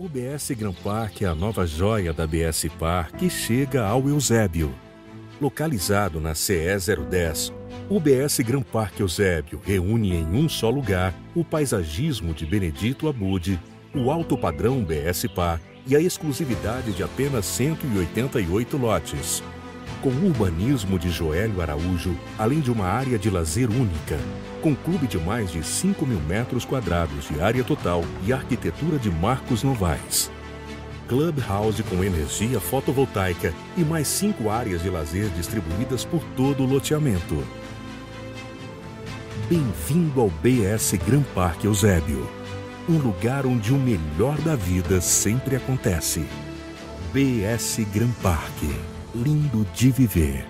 O BS Gran Park é a nova joia da BS Park que chega ao Eusébio. Localizado na CE 010, o BS Gran Park Eusébio reúne em um só lugar o paisagismo de Benedito Abude, o alto padrão BS Park e a exclusividade de apenas 188 lotes. Com o urbanismo de Joélio Araújo, além de uma área de lazer única, com clube de mais de 5 mil metros quadrados de área total e arquitetura de Marcos Novaes. Clubhouse com energia fotovoltaica e mais cinco áreas de lazer distribuídas por todo o loteamento. Bem-vindo ao BS Gran Parque Eusébio, um lugar onde o melhor da vida sempre acontece. BS Gran Parque lindo de viver.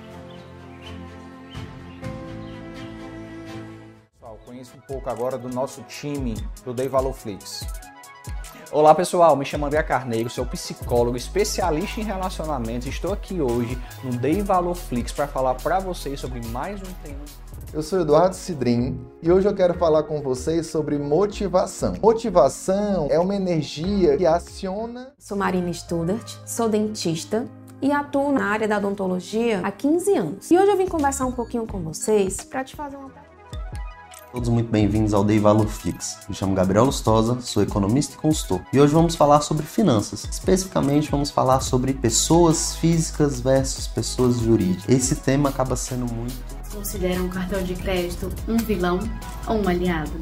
Pessoal, conheça um pouco agora do nosso time do Dei Valor Flix. Olá pessoal, me chamo André Carneiro, sou psicólogo especialista em relacionamentos. Estou aqui hoje no Dei Valor Flix para falar para vocês sobre mais um tema. Eu sou Eduardo Cidrim e hoje eu quero falar com vocês sobre motivação. Motivação é uma energia que aciona. Sou Marina Studart, sou dentista e atuo na área da odontologia há 15 anos. E hoje eu vim conversar um pouquinho com vocês para te fazer uma pergunta. Todos muito bem-vindos ao Day Valor Flix. Me chamo Gabriel Lustosa, sou economista e consultor. E hoje vamos falar sobre finanças. Especificamente vamos falar sobre pessoas físicas versus pessoas jurídicas. Esse tema acaba sendo muito. Considera um cartão de crédito um vilão ou um aliado?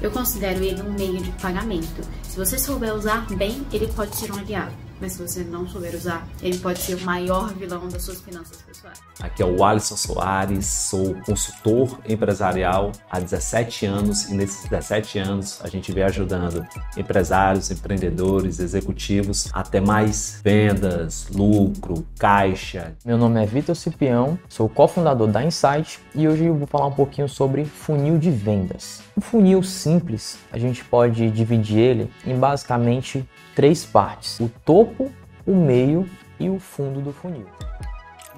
Eu considero ele um meio de pagamento. Se você souber usar bem, ele pode ser um aliado mas se você não souber usar, ele pode ser o maior vilão das suas finanças pessoais. Aqui é o Alisson Soares, sou consultor empresarial há 17 anos e nesses 17 anos a gente vem ajudando empresários, empreendedores, executivos a ter mais vendas, lucro, caixa. Meu nome é Vitor Cipião, sou cofundador da Insight e hoje eu vou falar um pouquinho sobre funil de vendas. Um funil simples, a gente pode dividir ele em basicamente três partes: o topo, o meio e o fundo do funil.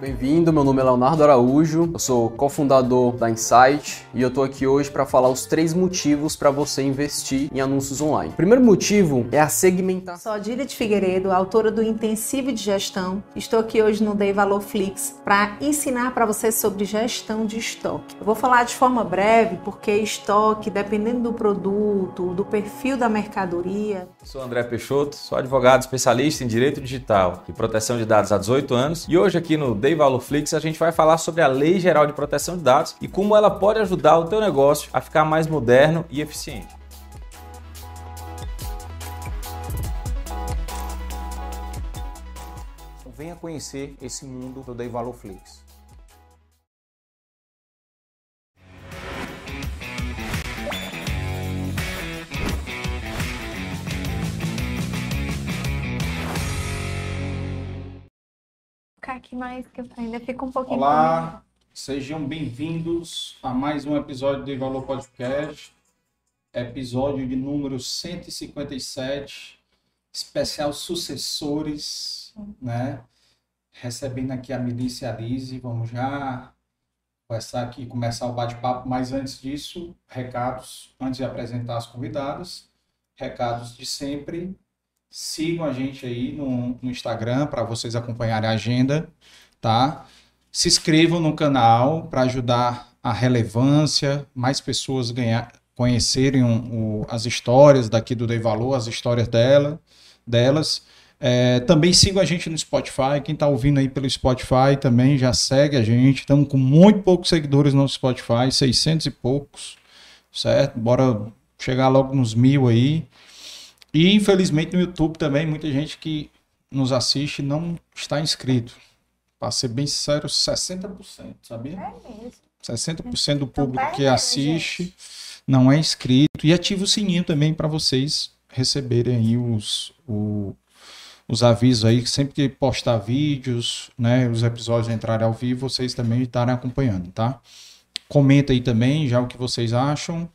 Bem-vindo, meu nome é Leonardo Araújo, eu sou cofundador da Insight e eu tô aqui hoje para falar os três motivos para você investir em anúncios online. O primeiro motivo é a segmentação. Sou Adília de Figueiredo, autora do Intensivo de Gestão. Estou aqui hoje no Dei Valor Flix para ensinar para você sobre gestão de estoque. Eu vou falar de forma breve porque estoque, dependendo do produto, do perfil da mercadoria. Sou André Peixoto, sou advogado especialista em direito digital e proteção de dados há 18 anos e hoje aqui no Dei Lei Valorflix, a gente vai falar sobre a Lei Geral de Proteção de Dados e como ela pode ajudar o teu negócio a ficar mais moderno e eficiente. Venha conhecer esse mundo do Dei Valorflix. Aqui mais, que eu ainda fico um pouquinho. Olá, sejam bem-vindos a mais um episódio do Valor Podcast, episódio de número 157, especial sucessores, né? Recebendo aqui a Milícia Lise, vamos já começar aqui, começar o bate-papo, mas antes disso, recados, antes de apresentar as convidadas, recados de sempre, Sigam a gente aí no, no Instagram para vocês acompanharem a agenda, tá? Se inscrevam no canal para ajudar a relevância, mais pessoas ganhar, conhecerem as histórias daqui do Dei Valor, as histórias dela, delas. É, também sigam a gente no Spotify. Quem está ouvindo aí pelo Spotify também já segue a gente. Estamos com muito poucos seguidores no Spotify, 600 e poucos, certo? Bora chegar logo nos mil aí. E infelizmente no YouTube também, muita gente que nos assiste não está inscrito. Para ser bem sincero, 60%, sabia? É mesmo. 60% do então público que assiste não é inscrito. E ativa o sininho também para vocês receberem aí os, o, os avisos aí, sempre que postar vídeos, né, os episódios entrarem ao vivo, vocês também estarem acompanhando, tá? Comenta aí também já o que vocês acham.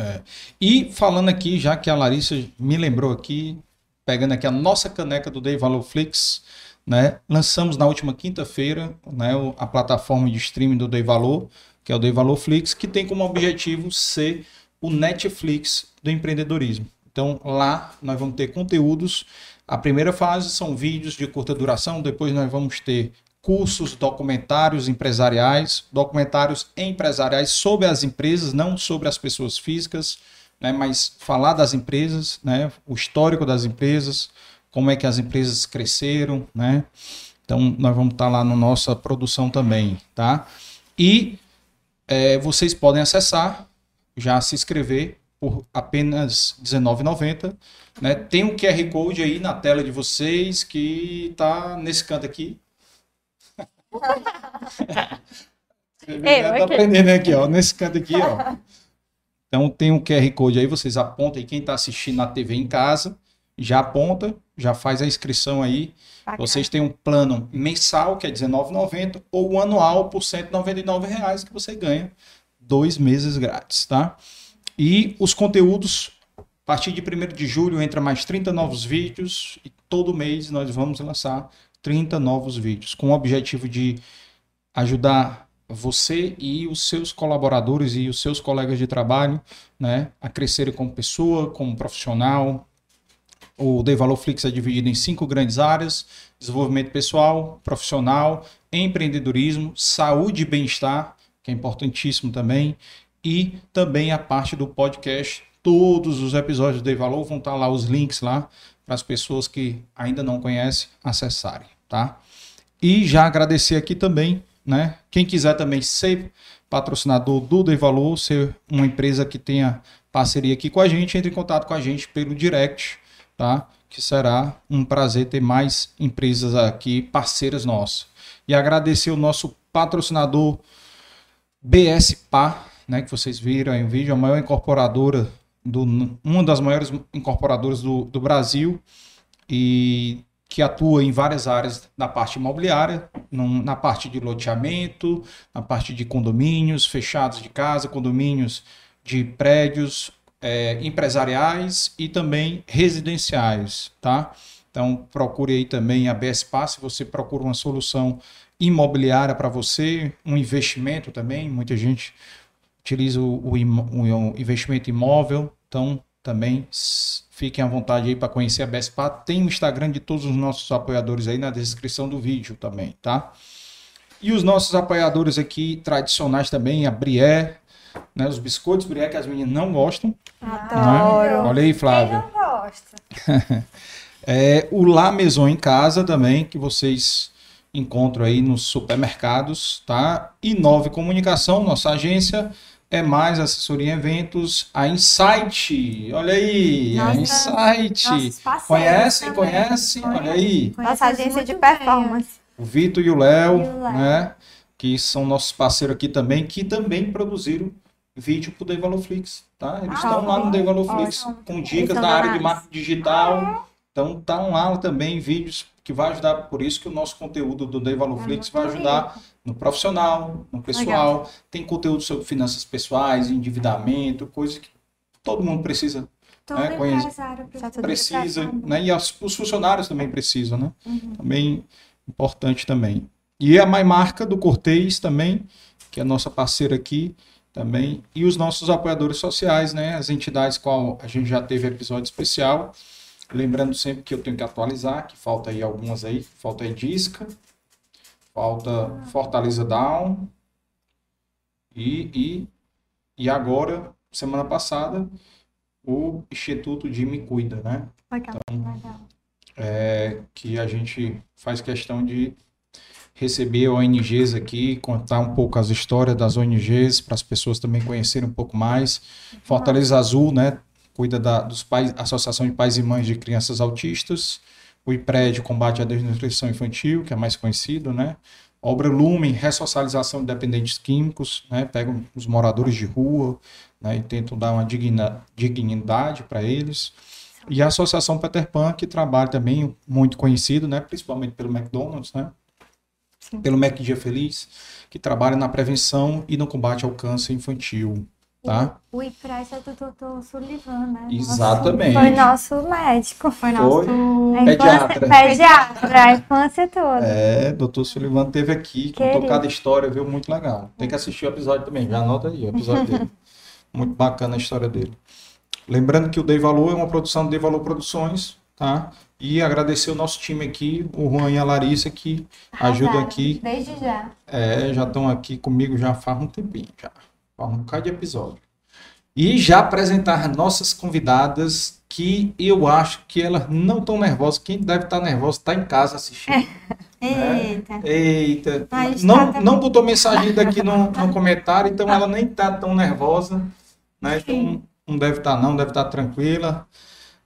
É. E falando aqui, já que a Larissa me lembrou aqui, pegando aqui a nossa caneca do Day Valor Flix, né? Lançamos na última quinta-feira, né, a plataforma de streaming do Day Valor, que é o Day Valor Flix, que tem como objetivo ser o Netflix do empreendedorismo. Então lá nós vamos ter conteúdos. A primeira fase são vídeos de curta duração, depois nós vamos ter cursos, documentários empresariais, documentários empresariais sobre as empresas, não sobre as pessoas físicas, né, mas falar das empresas, né, o histórico das empresas, como é que as empresas cresceram, né? Então nós vamos estar lá na nossa produção também, tá? E é, vocês podem acessar, já se inscrever por apenas R$19,90. Né? Tem um QR Code aí na tela de vocês que está nesse canto aqui. Ei, tá aprendendo aqui, ó, nesse canto aqui, ó. Então tem um QR Code aí, vocês apontam aí quem está assistindo na TV em casa, já aponta, já faz a inscrição aí. Bacana. Vocês têm um plano mensal, que é R$19,90, ou um anual por 199,00 reais que você ganha dois meses grátis, tá? E os conteúdos, a partir de 1 de julho, entra mais 30 novos vídeos e todo mês nós vamos lançar 30 novos vídeos, com o objetivo de ajudar você e os seus colaboradores e os seus colegas de trabalho né, a crescerem como pessoa, como profissional. O Dei Valor Flix é dividido em cinco grandes áreas: desenvolvimento pessoal, profissional, empreendedorismo, saúde e bem-estar, que é importantíssimo também, e também a parte do podcast. Todos os episódios do Dei Valor vão estar lá os links lá para as pessoas que ainda não conhecem acessarem, tá? E já agradecer aqui também, né? Quem quiser também ser patrocinador do Dei Valor, ser uma empresa que tenha parceria aqui com a gente, entre em contato com a gente pelo direct, tá? Que será um prazer ter mais empresas aqui parceiras nossas. E agradecer o nosso patrocinador BSPA, né, que vocês viram aí no vídeo, a maior incorporadora, do, uma das maiores incorporadoras do, do Brasil e que atua em várias áreas da parte imobiliária, na parte de loteamento, na parte de condomínios fechados de casa, condomínios de prédios é, empresariais e também residenciais, tá? Então procure aí também a BSPA se você procura uma solução imobiliária para você, um investimento também, muita gente utiliza o, o, o investimento imóvel, então também fiquem à vontade aí para conhecer a BSPA. Tem o Instagram de todos os nossos apoiadores aí na descrição do vídeo também, tá? E os nossos apoiadores aqui tradicionais também, a Brié, né, os biscoitos Brié que as meninas não gostam. Adoro. Né? Olha aí, Flávia. Quem não gosta? é, o La Maison em casa também, que vocês encontram aí nos supermercados, tá? E Nove Comunicação, nossa agência, é mais assessoria em eventos, a Insight, olha aí, nossa, a Insight, conhece, conhece, olha aí. Nossa agência de performance. O Vitor e o Léo, né, que são nossos parceiros aqui também, que também produziram vídeo para o Devaloflix, tá? Eles ah, estão lá no Devaloflix com dicas da área de marketing digital, então estão lá também vídeos que vai ajudar, por isso que o nosso conteúdo do Devaloflix é vai ajudar no profissional, no pessoal. Legal. Tem conteúdo sobre finanças pessoais, endividamento, coisas que todo mundo precisa todo né, conhecer. Precisa, né? E os, os, funcionários também precisam, né? Uhum. Também importante também. E a mais marca do Cortez também, que é a nossa parceira aqui também, e os nossos apoiadores sociais, né? As entidades qual a gente já teve episódio especial. Lembrando sempre que eu tenho que atualizar, que falta aí algumas aí, falta aí Disca, Falta Fortaleza Down. E, e, e agora, semana passada, o Instituto de Me Cuida, né? Legal, então, legal. É, que a gente faz questão de receber ONGs aqui, contar um pouco as histórias das ONGs, para as pessoas também conhecerem um pouco mais. Fortaleza Azul, né? Cuida da dos pais, Associação de Pais e Mães de Crianças Autistas o IPRED, combate à desnutrição infantil, que é mais conhecido, né? Obra Lumen, ressocialização de dependentes químicos, né? Pegam os moradores de rua né? e tentam dar uma digna, dignidade para eles. E a Associação Peter Pan, que trabalha também muito conhecido, né? Principalmente pelo McDonald's, né? Sim. Pelo Mac Dia Feliz, que trabalha na prevenção e no combate ao câncer infantil. Tá? O, o IPRES é do doutor Sullivan, né? Exatamente. Foi nosso médico. Foi nosso foi. pediatra. Pediatra, a infância toda. É, doutor Sullivan teve aqui, contou cada história, viu? Muito legal. Tem que assistir o episódio também, já anota aí o episódio dele. Muito bacana a história dele. Lembrando que o Dei Valor é uma produção do Dei Valor Produções, tá? E agradecer o nosso time aqui, o Juan e a Larissa, que ajudam aqui. Desde já. É, já estão aqui comigo já faz um tempinho, já. Um bocado de episódio. E já apresentar nossas convidadas, que eu acho que elas não estão nervosas. Quem deve estar nervosa está em casa assistindo. Eita. Eita, A gente não, tá- não botou mensagem daqui no, no comentário, então ela nem tá tão nervosa, né? Então não deve estar não, deve estar tranquila.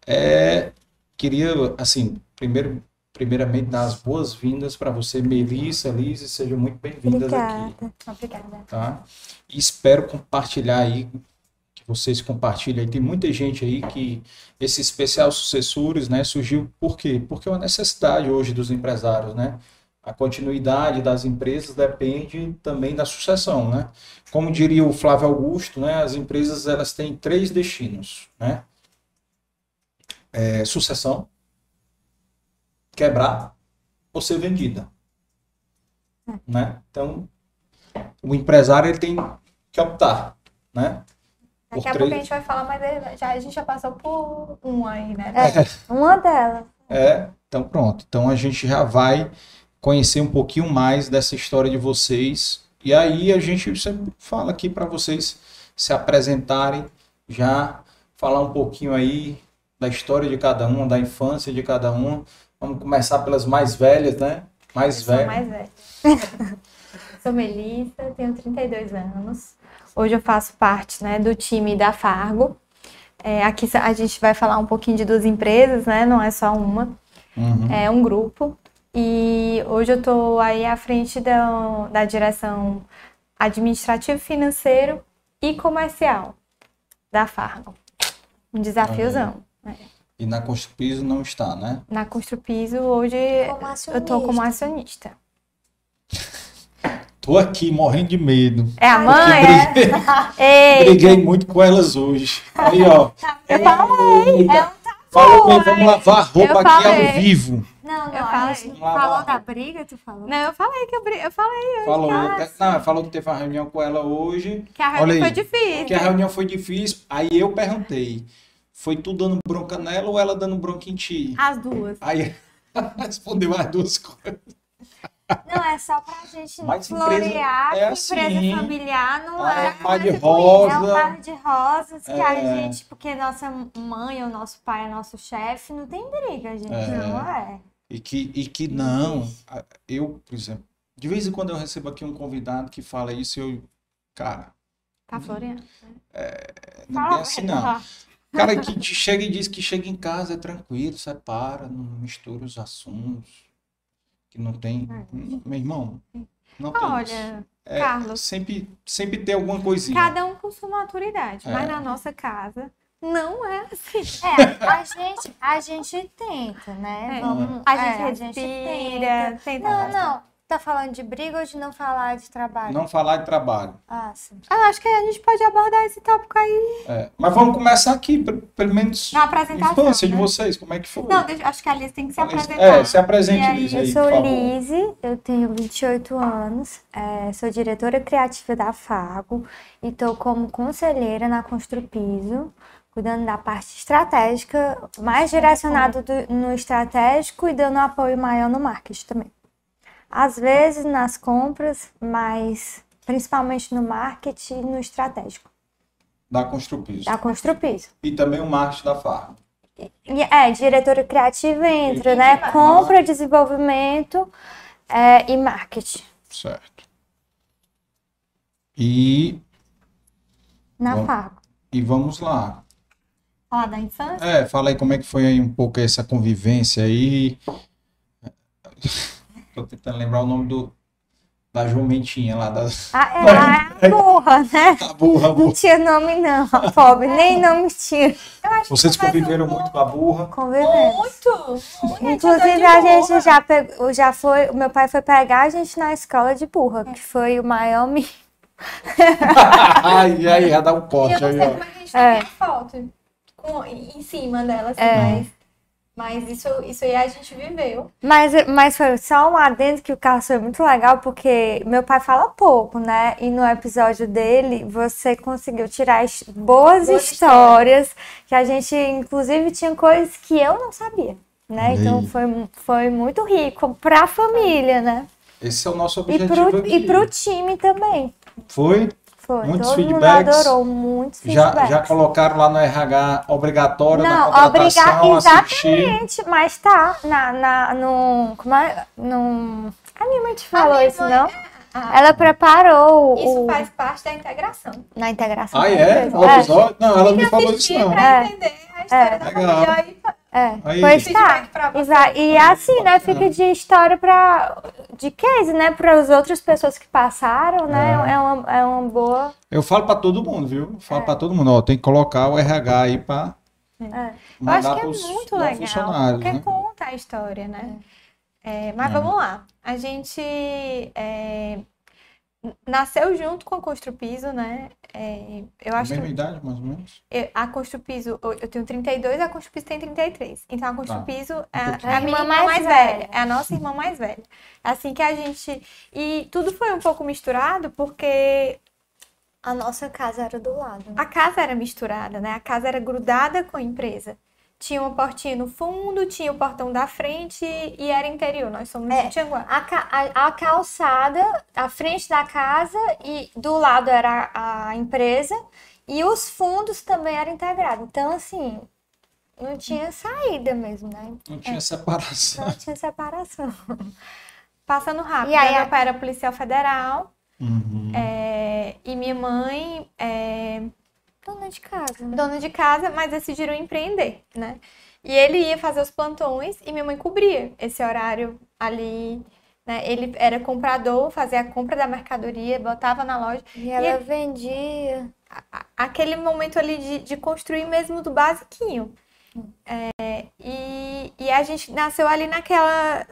É, queria, assim, primeiro, primeiramente dar as boas-vindas para você, Melissa, Liz, sejam muito bem-vindas aqui, Obrigada. Obrigada. tá? E espero compartilhar aí, que vocês compartilhem. Tem muita gente aí que esse especial sucessores, né, surgiu por quê? Porque é uma necessidade hoje dos empresários, né? A continuidade das empresas depende também da sucessão, né? Como diria o Flávio Augusto, né, as empresas elas têm três destinos, né? É, sucessão, quebrar ou ser vendida, né? Então, o empresário ele tem que optar, né? Daqui Por a três- pouco a gente vai falar, mas é- já, a gente já passou por um aí, né? É. Uma delas. É, então pronto. Então a gente já vai conhecer um pouquinho mais dessa história de vocês. E aí a gente sempre fala aqui para vocês se apresentarem, já falar um pouquinho aí da história de cada um, da infância de cada um. Vamos começar pelas mais velhas, né? Mais Sou velhas. mais velha. Sou Melissa, tenho 32 anos. Hoje eu faço parte né, do time da Fargo. É, aqui a gente vai falar um pouquinho de duas empresas, né? Não é só uma. Uhum. É um grupo. E hoje eu estou aí à frente da, da direção administrativo, financeiro e comercial da Fargo. Um desafiozão. né? E na Construpiso não está, né? Na Construpiso, hoje eu tô como acionista. Tô aqui morrendo de medo. É a mãe? briguei- É? Briguei muito com elas hoje. Aí, ó. Eu falei. Eita. Falou bem, vamos lavar a roupa aqui ao vivo. Não, não, Eu falei. Lá, falou da briga, tu falou? Não, eu falei que eu, bri- eu falei hoje. Falou, não, falou que teve uma reunião com ela hoje. que a Olha reunião aí. foi difícil. Que a reunião foi difícil. Aí eu perguntei: foi tu dando bronca nela ou ela dando bronca em ti? As duas. Aí ela respondeu as duas coisas. Não, é só pra gente Mas florear empresa é assim. empresa familiar não Ah, é. é mar de É um mar de rosas que a É. gente, porque nossa mãe ou nosso pai é nosso chefe, não tem briga, gente. É. Não é. E que, e que não. Eu, por exemplo, de vez em quando eu recebo aqui um convidado que fala isso e eu. Cara, Tá floreando. não Fala, é assim não. Cara que te chega e diz que chega em casa é tranquilo, separa, não mistura os assuntos. Que não tem. Hum, Meu irmão, não tem. Olha, É, Carlos. Sempre, sempre tem alguma coisinha. cada um com sua maturidade, É. mas na nossa casa não é assim. É, a gente, a gente tenta, né? É. Vamos, A gente é, respira, tenta. Não, não. Tá falando de briga ou de não falar de trabalho? Não falar de trabalho. Ah, sim. Ah, acho que a gente pode abordar esse tópico aí É, Mas vamos começar aqui, pe- pelo menos. na apresentação. Infância de né? vocês, como é que foi? Não, acho que a Alice tem que se apresentar. é, se apresente, aí, Liz, Eu aí, sou por favor. Lise, eu tenho 28 anos, é, sou diretora criativa da Fago e estou como conselheira na Construpiso, cuidando da parte estratégica, mais direcionado do- no estratégico e dando apoio maior no marketing também. Às vezes nas compras, mas principalmente no marketing e no estratégico Da Construpiso. da Construpiso. E também o marketing da Farm. E, É, diretora criativa entra, né? Compra, desenvolvimento é, e marketing Certo. E, na Bom. Fago. e vamos lá. Falar da infância? É, fala aí como é que foi aí um pouco essa convivência aí. Tô tentando lembrar o nome do da jumentinha lá, da, Ah, é a burra, né? da burra, Não burra. tinha nome não, pobre, nem nome tinha. Vocês conviveram muito com a burra? Convivendo. Muito! Inclusive a gente já pegou, já foi, o meu pai foi pegar a gente na escola de burra, que foi o maior mi... Ai, aí, já dá um não aí, ó. como é que a gente É. tem a foto com, em cima dela, assim, É. mas Mas isso, isso aí a gente viveu. Mas, mas foi só um adendo que o Carlos foi muito legal, porque meu pai fala pouco, né? E no episódio dele, você conseguiu tirar boas, Boas histórias, que a gente, inclusive, tinha coisas que eu não sabia, né? Então foi, foi muito rico pra família, né? Esse é o nosso E objetivo pro, aqui. e pro time também. Foi? Foi. Muitos Todo mundo feedbacks. adorou, muitos Já, feedbacks. já colocaram lá no RH obrigatório na Não, contratação, obrigar assistir. exatamente, mas tá na, na, no, como é, no, a minha mãe te falou isso, mãe- não? Ah, Ela preparou Isso o, faz parte da integração. na integração. Ah, é? O episódio? Não, ela não me falou isso Assistir não. pra É. entender a história da Legal. família. É, Aí. pois tá. pra E, e assim, né, fica de história pra, de case, né, para as outras pessoas que passaram, né, É. é, uma, é uma boa... Eu falo pra todo mundo, viu? Eu falo pra todo mundo, ó, tem que colocar o RH aí pra É. Eu acho mandar que é pros muito legal, funcionários, porque né? conta a história, né? É, mas É. vamos lá. A gente é, nasceu junto com a Construpiso, né? É, eu acho Mesma que idade, mais ou menos? eu- a Construpiso, eu eu tenho 32, a Construpiso tem 33. Então a Construpiso é, a- pouquinho. é a minha irmã mais, velha, é a nossa irmã mais velha. Assim que a gente. E tudo foi um pouco misturado porque A nossa casa era do lado. a casa era misturada, né? A casa era grudada com a empresa. Tinha uma portinha no fundo, tinha o portão da frente e era interior. Nós somos É. de Tianguá. A, ca- a, a calçada, a frente da casa e do lado era a, a empresa e os fundos também eram integrados. Então, assim, não tinha saída mesmo, né? Não tinha separação. Não tinha separação. Passando rápido. E aí, né? a- meu pai era policial federal Uhum. é, e minha mãe é Dona de casa, né? dona de casa, mas decidiram empreender, né? E ele ia fazer os plantões e minha mãe cobria esse horário ali, né? Ele era comprador, fazia a compra da mercadoria, botava na loja. E ela vendia. a- aquele momento ali de, de construir mesmo do basiquinho. É, e, e a gente nasceu ali naquela,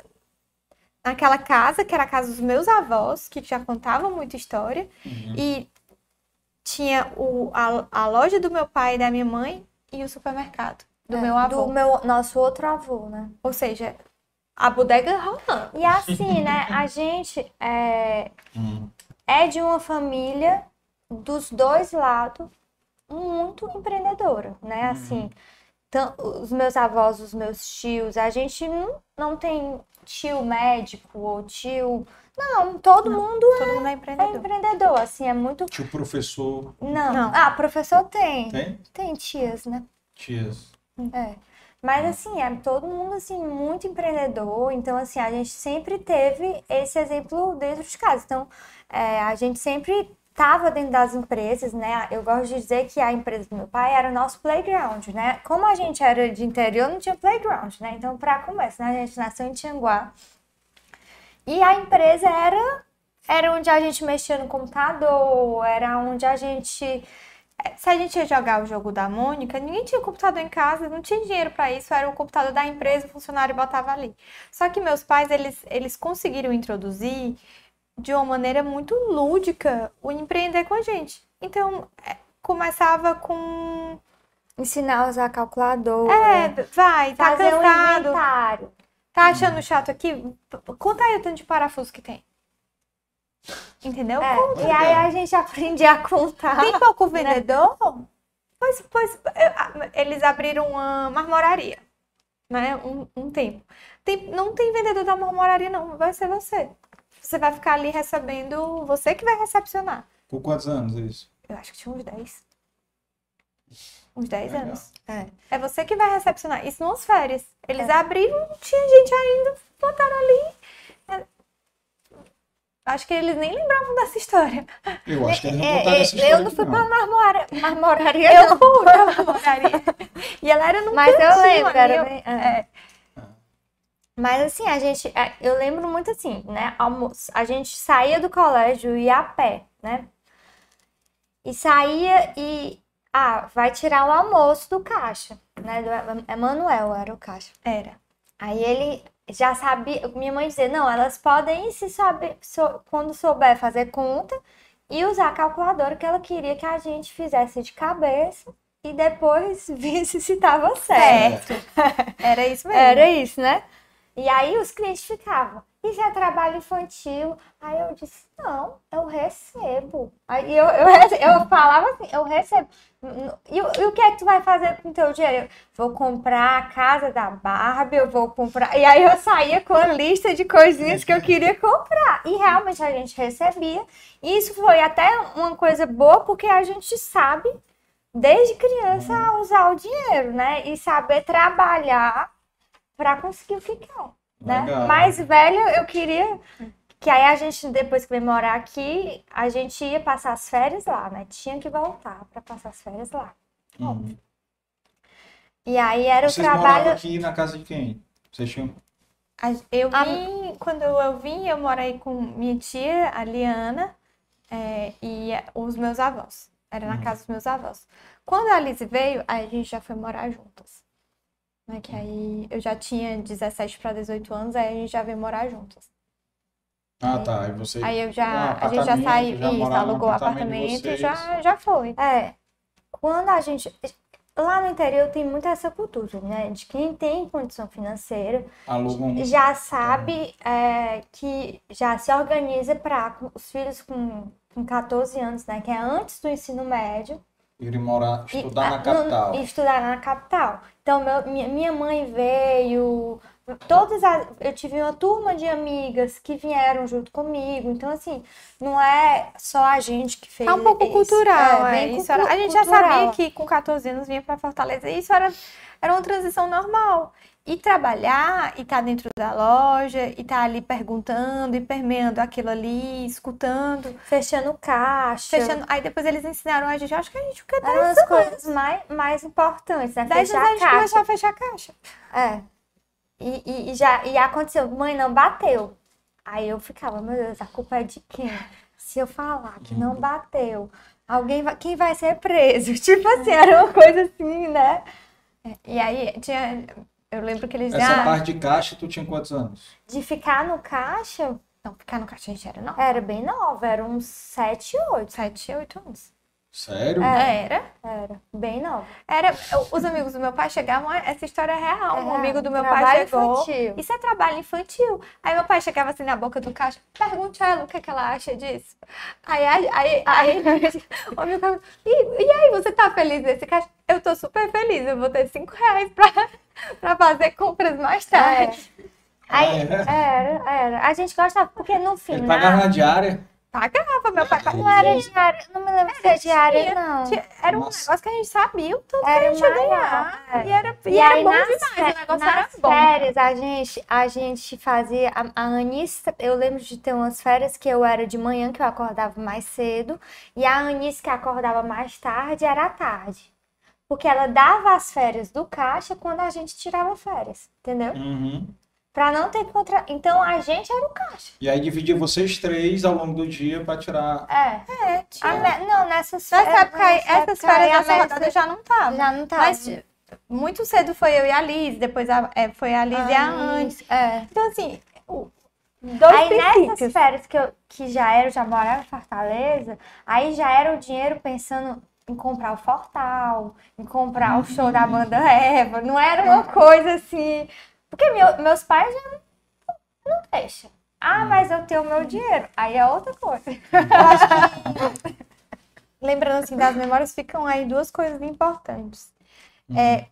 naquela casa, que era a casa dos meus avós, que já contavam muita história. E tinha o, a, a loja do meu pai e da minha mãe e o supermercado do É, meu avô. Do meu, nosso outro avô, né? Ou seja, a bodega rolando. E assim, né? A gente é, Hum. é de uma família dos dois lados muito empreendedora, né? Assim, tan- os meus avós, os meus tios, a gente não, não tem tio médico ou tio. Não, todo mundo Todo mundo é é empreendedor. empreendedor, assim, é muito. Tio professor, Não. Não. Ah, professor tem. tem? Tem tias, né? Tias. É. Mas assim, é todo mundo assim muito empreendedor, então assim, a gente sempre teve esse exemplo dentro de casa. Então, é, a gente sempre estava dentro das empresas, né? Eu gosto de dizer que a empresa do meu pai era o nosso playground, né? Como a gente era de interior, não tinha playground, né? Então, para começar, né? a gente nasceu em Tianguá. E a empresa era era onde a gente mexia no computador, era onde a gente Se a gente ia jogar o jogo da Mônica, ninguém tinha computador em casa, não tinha dinheiro para isso, era o computador da empresa, o funcionário botava ali. Só que meus pais, eles, eles conseguiram introduzir de uma maneira muito lúdica o empreender com a gente. Então, é, começava com. ensinar a usar calculador, É, vai, tá fazer um cansado, inventário. Tá achando chato aqui? Conta aí o tanto de parafuso que tem. Entendeu? É, Conta. e aí a gente aprende a contar. Tem pouco vendedor? Pois, pois a- eles abriram uma marmoraria, né? Um, um tempo. Tem- não tem vendedor da marmoraria, não. Vai ser você. Você vai ficar ali recebendo, você que vai recepcionar. Com quantos anos é isso? Eu acho que tinha uns 10. Uns 10 Legal. anos. É. É você que vai recepcionar. Isso nas férias. Eles abriram, não tinha gente ainda, botaram ali. É. Acho que eles nem lembravam dessa história. Eu acho que eles não É, contaram é, essa história eu não fui não. pra marmora, marmoraria, Eu não. fui pra marmoraria. E ela era no Mas eu cantinho lembro, ali, era eu- bem- é. Mas assim, a gente, é, eu lembro muito assim, né? almoço- A gente saía do colégio e ia a pé, né? E saía e ah, vai tirar o almoço do caixa, né? Do Emanuel era o caixa. Era. Aí ele já sabia, minha mãe dizia, não, elas podem se saber, sou- quando souber fazer conta e usar a calculadora que ela queria que a gente fizesse de cabeça e depois visse se estava certo. Era isso mesmo. Era isso, né? E aí os clientes ficavam, isso é trabalho infantil. Aí eu disse, não, eu recebo. Aí eu, eu, eu falava assim, eu recebo. E, o- e o que é que tu vai fazer com o teu dinheiro? Eu vou comprar a casa da Barbie, eu vou comprar. E aí eu saía com a lista de coisinhas que eu queria comprar. E realmente a gente recebia. E isso foi até uma coisa boa, porque a gente sabe, desde criança, a usar o dinheiro, né? E saber trabalhar para conseguir o que quer. Né? Legal. Mais velho, eu queria que aí a gente, depois que veio morar aqui, a gente ia passar as férias lá, né? Tinha que voltar para passar as férias lá. Uhum. E aí era o Vocês moravam trabalho. aqui na casa de quem? Vocês tinham... A- Eu vim, quando eu vim, eu morei com minha tia, a Liana, é, e os meus avós. Era na casa dos meus avós. Quando a Alice veio, aí a gente já foi morar juntas. Né, que aí eu já tinha 17 para 18 anos, aí a gente já veio morar juntas. Ah, tá. E você... Aí eu já, a gente já saiu, isso, no alugou o apartamento e já, já foi. É, quando a gente. Lá no interior tem muito essa cultura, né? De quem tem condição financeira Alugam... já sabe é, que já se organiza para os filhos com, com 14 anos, né? Que é antes do ensino médio. Ir morar, E- estudar ah, na no- capital. e estudar na capital. Então, meu- minha, minha mãe veio, todas as, eu tive uma turma de amigas que vieram junto comigo. Então, assim, não é só a gente que fez É um pouco isso. cultural, é, isso era- a gente já cultural. sabia que com 14 anos vinha para Fortaleza. E isso era, era uma transição normal. E trabalhar, e estar dentro da loja, e estar ali perguntando e permeando aquilo ali, escutando. Fechando caixa. Fechando. Aí depois eles ensinaram a gente, acho que a gente fica Eram as coisas mais, mais importantes, né? 10 Fechar anos a gente caixa. começou a fechar a caixa. É. E, e, e já e aconteceu, mãe, não bateu. Aí eu ficava, meu Deus, a culpa é de quem? Se eu falar que não bateu, alguém vai, quem vai ser preso? Tipo assim, era uma coisa assim, né? E aí tinha. Eu lembro que eles Essa ah, parte de caixa, tu tinha quantos anos? De ficar no caixa, Não, ficar no caixa a gente era não. era bem nova, era uns 7, 8. 7, 8 anos. Sério? Era. Era, bem nova. Era, os amigos do meu pai chegavam, essa história é real. É um amigo do meu pai chegou. infantil. Isso é trabalho infantil. Aí meu pai chegava assim na boca do caixa, pergunte a ela o que, é que ela acha disso. Aí, aí, aí, aí o amigo pergunta, e, e aí, você tá feliz nesse caixa? Eu tô super feliz, eu vou ter 5 reais pra, pra fazer compras mais tarde. Aí, Ah, era, era. A gente gostava, porque no Ele final. pagava na diária? Pagava, meu pai pagava. Não era diária, não me lembro se é diária, Tinha- não. tinha- Era um Nossa. negócio que a gente sabia o tanto que Era a gente ia ganhar. é. E era, e E era aí, bom demais, fe- o negócio era nas bom. férias, a gente, a gente fazia. A, a Anice, eu lembro de ter umas férias que eu era de manhã, que eu acordava mais cedo, e a Anice, que acordava mais tarde, era à tarde. Porque ela dava as férias do caixa quando a gente tirava férias, entendeu? Uhum. Pra não ter contra. Então a gente era o caixa. E aí dividia vocês três ao longo do dia pra tirar. É. É, tinha. A me- Não, nessas Nessa férias. época, aí, nessa essas época aí, férias a dessa rodada Médica já não tava. Já não tava. Mas muito cedo foi eu e a Liz, depois a- é, foi a Liz e a Anne. É. Então, assim, dois Aí nessas princípios. férias que, eu, que já era, eu já morava em Fortaleza, aí já era o dinheiro pensando em comprar o Fortal, em comprar o show da banda Eva. Não era uma coisa assim. Porque meu- meus pais já não, não deixam. Ah, mas eu tenho o meu dinheiro. Aí é outra coisa. Lembrando assim, das memórias, ficam aí duas coisas importantes. É,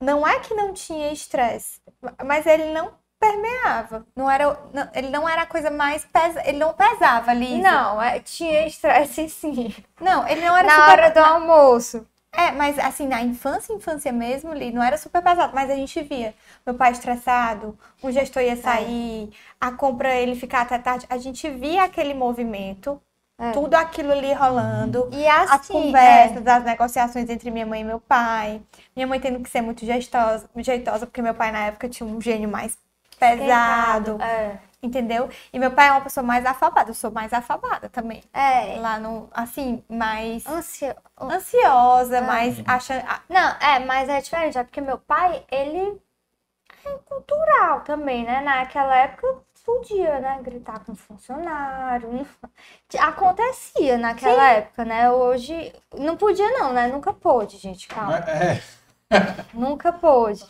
não é que não tinha estresse, mas ele não permeava. Não era, não- ele não era a coisa mais pesada. Ele não pesava ali. Não, é, tinha estresse sim. Não, ele não era Na super- hora do almoço. É, mas assim, na infância, infância mesmo, ali, não era super pesado, mas a gente via. Meu pai estressado, um gestor ia sair, a compra ele ficar até tarde, a gente via aquele movimento, É. tudo aquilo ali rolando, E as assim, conversas, as negociações entre minha mãe e meu pai, minha mãe tendo que ser muito gestosa, jeitosa, porque meu pai na época tinha um gênio mais pesado, É. entendeu? E meu pai é uma pessoa mais afabada, eu sou mais afabada também. É. Lá no, assim, mais Ansio... ansiosa, mais achando. Não, é, mas é diferente, é porque meu pai, ele é cultural também, né? Naquela época, podia, né, gritar com funcionário. Acontecia naquela época, né? Hoje não podia não, né? Nunca pôde, gente, calma. É, Nunca pôde.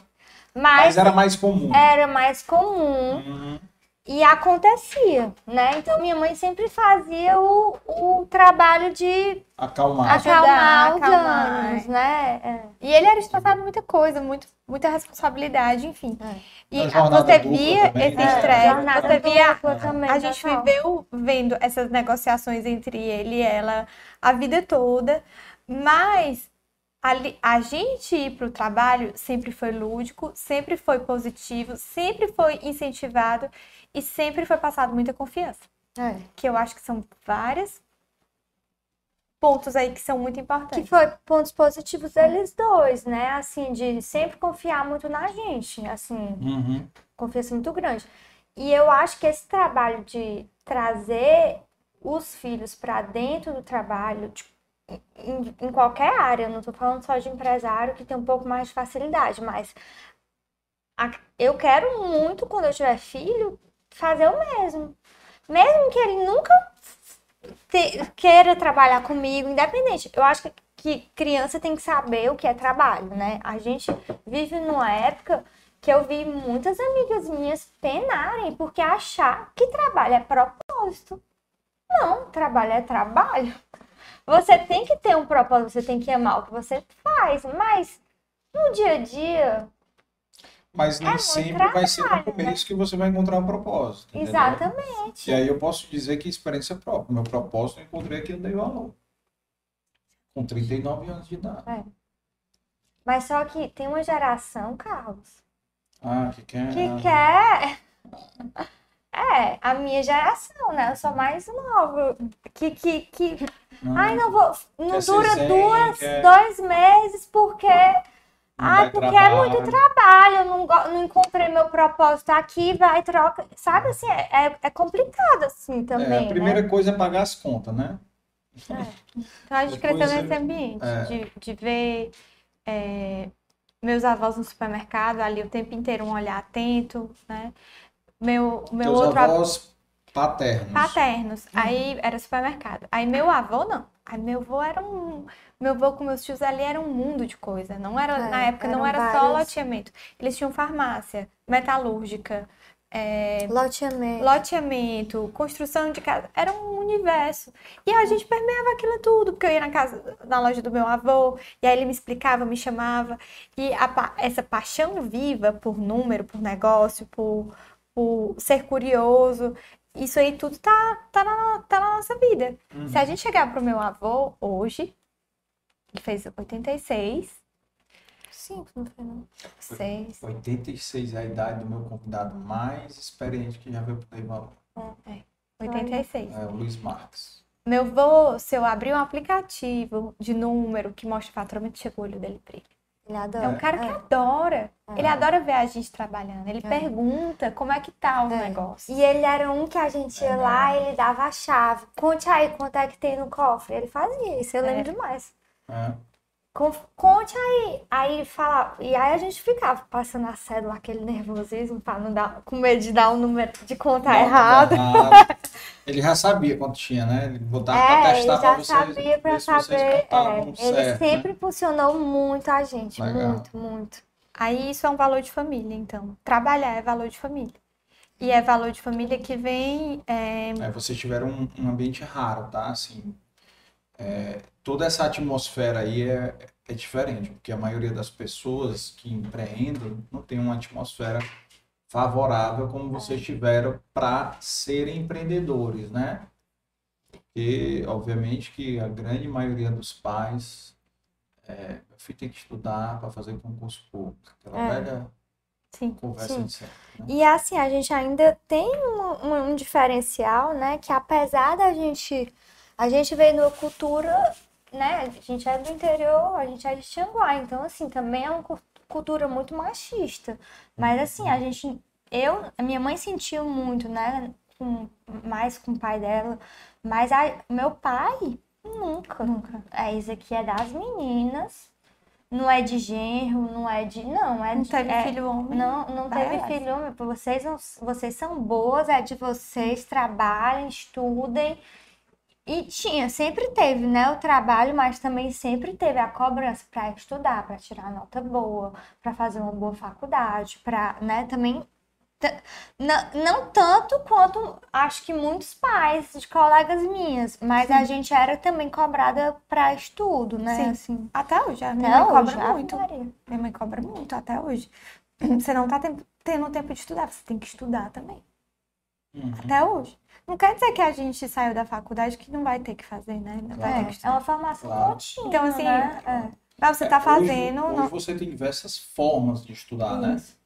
mas Mas, era mais comum. era mais comum Uhum. E acontecia, né? Então minha mãe sempre fazia o, o trabalho de Acalmar. acalmar os acalmar. ânimos, né? É. E ele era estressado de muita coisa, muito, muita responsabilidade, enfim. E a- jornada você via também, esse né? estresse, você via dupla também, a gente total. viveu vendo essas negociações entre ele e ela a vida toda, mas a gente ir para o trabalho sempre foi lúdico, sempre foi positivo, sempre foi incentivado e sempre foi passado muita confiança. É. Que eu acho que são vários pontos aí que são muito Que importantes. foi pontos positivos deles dois, né? Assim, de sempre confiar muito na gente, assim, Uhum. confiança muito grande. E eu acho que esse trabalho de trazer os filhos para dentro do trabalho, tipo, em, em qualquer área, eu não tô falando só de empresário que tem um pouco mais de facilidade, mas a- eu quero muito, quando eu tiver filho, fazer o mesmo. Mesmo que ele nunca te- queira trabalhar comigo, independente. Eu acho que, que criança tem que saber o que é trabalho, né? A gente vive numa época que eu vi muitas amigas minhas penarem porque achar que trabalho é propósito. Não, trabalho é trabalho. Você tem que ter um propósito, você tem que amar o que você faz, mas no dia a dia, Mas nem É sempre vai ser no né? começo que você vai encontrar o propósito. entendeu? exatamente. E aí eu posso dizer que experiência própria. Meu propósito eu encontrei aqui no Dei Valor. Com 39 anos de idade. É. Mas só que tem uma geração, Carlos, Ah, que quer. que quer. É, a minha geração, né? Eu sou mais nova. Que, que, que... Ai, não vou. Não dura duas, quer- dois meses porque. Ai, dá porque é trabalho. muito trabalho, eu não, não encontrei meu propósito aqui, vai, troca. Sabe assim, é, é- é complicado assim É, também, a primeira né? coisa é pagar as contas, né? Então a gente cresceu eu- nesse ambiente é. de, de ver é, meus avós no supermercado ali o tempo inteiro, um olhar atento, né? Meu, meu Teus outro avós paternos. paternos. Uhum. Aí era supermercado. Aí meu avô não. Aí meu avô era um. Meu avô com meus tios ali era um mundo de coisa. Não era, É, na época não era só vários. loteamento. Eles tinham farmácia, metalúrgica, é, Loteamento. loteamento, construção de casa. Era um universo. E a gente permeava aquilo tudo, porque eu ia na casa, na loja do meu avô, e aí ele me explicava, me chamava. E a essa paixão viva por número, por negócio, por, por ser curioso, isso aí tudo tá, tá, na, tá na nossa vida. Uhum. Se a gente chegar pro meu avô hoje, que fez 86, Cinco, não foi não. 6, 86 é a idade do meu convidado mais experiente que já veio pro Valor. é, 86. É o Luiz Marques. Meu vô, se eu abrir um aplicativo de número que mostra faturamento, chega o olho dele brilha. Ele adora. É um cara que adora. É. Ele adora ver a gente trabalhando. Ele É. pergunta como é que tá o É. negócio. E ele era um que a gente ia lá e ele dava a chave. Conte aí quanto é que tem no cofre. Ele fazia isso, eu lembro É. demais. É. Con- Conte aí. Aí ele falava. E aí a gente ficava passando a cédula, aquele nervosismo, pra não dar, com medo de dar o número, de contar Não, errado. Ele já sabia quanto tinha, né? Ele botava É, ele testar pra já vocês. sabia vocês saber. é. ele certo, sempre né? impulsionou muito a gente. Legal. Muito, muito. Aí isso é um valor de família, então. Trabalhar é valor de família. E é valor de família que vem. é, É, vocês tiveram um, um ambiente raro, tá? Assim, é, toda essa atmosfera aí é, é diferente, porque a maioria das pessoas que empreendem não tem uma atmosfera favorável como vocês tiveram para serem empreendedores, né? Porque, obviamente, que a grande maioria dos pais é, filho tem que estudar para fazer concurso público. Aquela É. velha Sim. conversa Sim. de sempre. né? E assim, a gente ainda tem um, um- um diferencial, né? Que apesar da gente. A gente veio numa cultura, né? A gente é do interior, a gente é de Xanguá. Então, assim, também é uma cu- cultura muito machista. Mas assim, a gente. Eu, a minha mãe sentiu muito, né? Com, mais com o pai dela. Mas a, meu pai, nunca. Nunca. É, isso aqui é das meninas. não é de genro, não é de. Não, é Não de. teve é- filho homem. Não, não Vai teve filho homem. Vocês, vocês são boas, é de vocês, trabalhem, estudem. E tinha, sempre teve, né, o trabalho, mas também sempre teve a cobrança para estudar, para tirar nota boa, para fazer uma boa faculdade, para, né, também não, não tanto quanto acho que muitos pais de colegas minhas, mas a gente era também cobrada para estudo, né? Sim. Assim, Até hoje, a minha Até mãe hoje, cobra muito. Maria. Minha mãe cobra muito até hoje. Você não tá tem- tendo tempo de estudar, você tem que estudar também. Uhum. Até hoje. Não quer dizer que a gente saiu da faculdade que não vai ter que fazer, né? Não vai ter que é, uma formação Claro. contínua, Então, assim, né? É. Mas você tá É, fazendo. Hoje, não- hoje você tem diversas formas de estudar, né? Isso.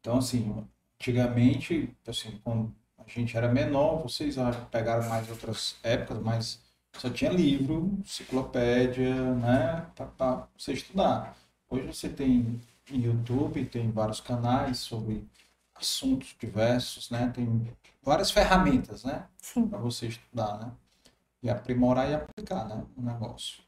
Então, assim, antigamente, assim, quando a gente era menor, vocês pegaram mais outras épocas, mas só tinha livro, enciclopédia, né? Para você estudar. Hoje você tem em YouTube, tem vários canais sobre assuntos diversos, né? Tem várias ferramentas, né? Sim. Para você estudar, né? E aprimorar e aplicar, né? O negócio.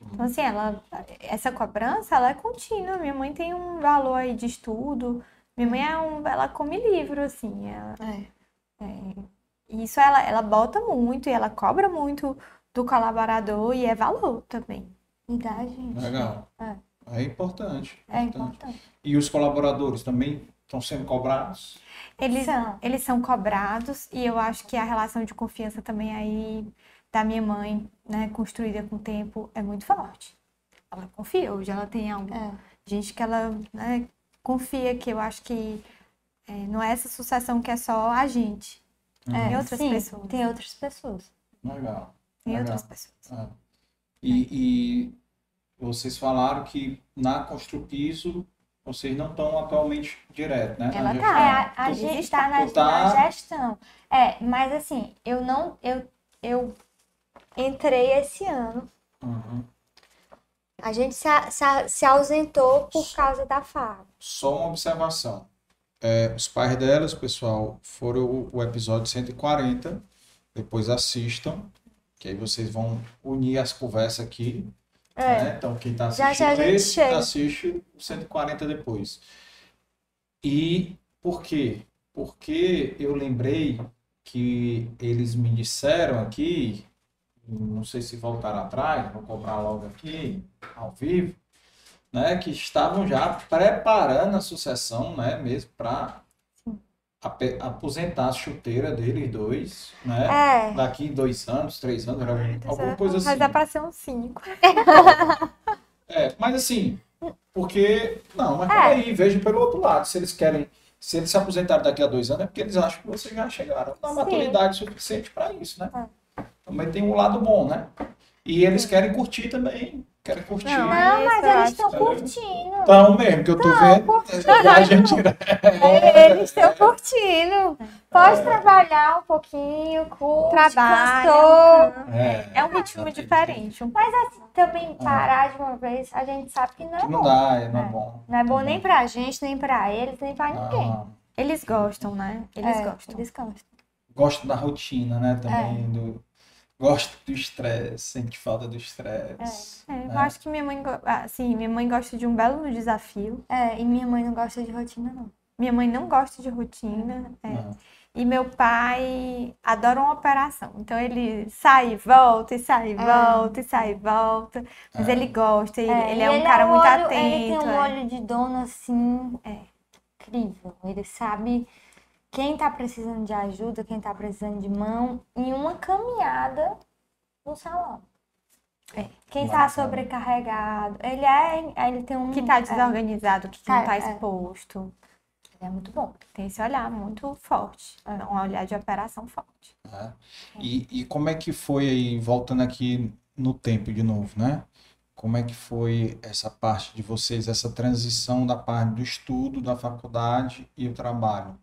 Então, assim, ela, essa cobrança, ela é contínua. Minha mãe tem um valor aí de estudo. Minha mãe é um, ela come livro, assim. Ela, é, isso ela, ela bota muito e ela cobra muito do colaborador e é valor também. E dá, gente. Legal. É. É importante. É importante. E os colaboradores também estão sendo cobrados? Eles São. eles são cobrados e eu acho que a relação de confiança também aí da minha mãe, né, construída com o tempo, é muito forte. Ela confia, hoje ela tem algo. É. Gente que ela né, confia, que eu acho que é, não é essa sucessão que é só a gente. É, Tem outras sim, pessoas. Tem outras pessoas. Legal. Tem Legal. outras pessoas. É. E, e vocês falaram que na Construpiso vocês não estão atualmente direto, né? Ela Na tá. gestão. É, a, a Tu- gente tá na, tá- na gestão. É, mas assim, eu não. Eu, eu entrei esse ano. Uhum. A gente se, se, se ausentou por causa da FAO. Só uma observação. É, os pais delas, pessoal, foram o, o episódio 140. Depois assistam, que aí vocês vão unir as conversas aqui. É. né? Então, quem está Já, assistindo já gente esse, assiste o 140 depois. E por quê? Porque eu lembrei que eles me disseram aqui, não sei se voltaram atrás, vou cobrar logo aqui, ao vivo, né, que estavam já preparando a sucessão, né, mesmo para aposentar a chuteira deles dois, né, É. daqui dois anos, três anos, alguma coisa assim. Mas é pra ser uns cinco. É, mas assim, porque. Não, mas É. peraí, veja pelo outro lado. Se eles querem. Se eles se aposentarem daqui a dois anos, é porque eles acham que vocês já chegaram na Sim. maturidade suficiente para isso, né? Também tem um lado bom, né? E eles querem curtir também. Querem curtir. Não, Não, mas eles estão que- curtindo. Então mesmo, que eu tô vendo. A gente Eles estão curtindo. Pode trabalhar um pouquinho, curte, Trabalha. É, É um ritmo diferente. Um Mas assim, também parar de uma vez, a gente sabe que não é que não bom. dá, é, não é bom. Não é bom nem pra gente, nem pra eles, nem pra ninguém. Eles gostam, né? Eles É, gostam. Eles gostam. Gosto da rotina, né? Também É. do. Gosto do estresse, sente falta do estresse. É, eu né? acho que minha mãe, assim, minha mãe gosta de um belo desafio. É, e minha mãe não gosta de rotina, não. Minha mãe não gosta de rotina. é. E meu pai adora uma operação. Então ele sai e volta, e sai e volta, e sai e volta. Mas É. ele gosta, ele, É, ele é um cara um muito olho- atento. Ele tem um é. olho de dono, assim, É. incrível. Ele sabe quem tá precisando de ajuda, quem tá precisando de mão, em uma caminhada no salão. É. Quem tá Bacana. sobrecarregado. Ele é. Ele tem um. Que tá é, desorganizado, que não É, tá é. exposto. ele é muito bom. Tem esse olhar muito forte. Um olhar de operação forte. né? E, e como é que foi aí, voltando aqui no tempo de novo, né? Como é que foi essa parte de vocês, essa transição da parte do estudo, da faculdade e o trabalho?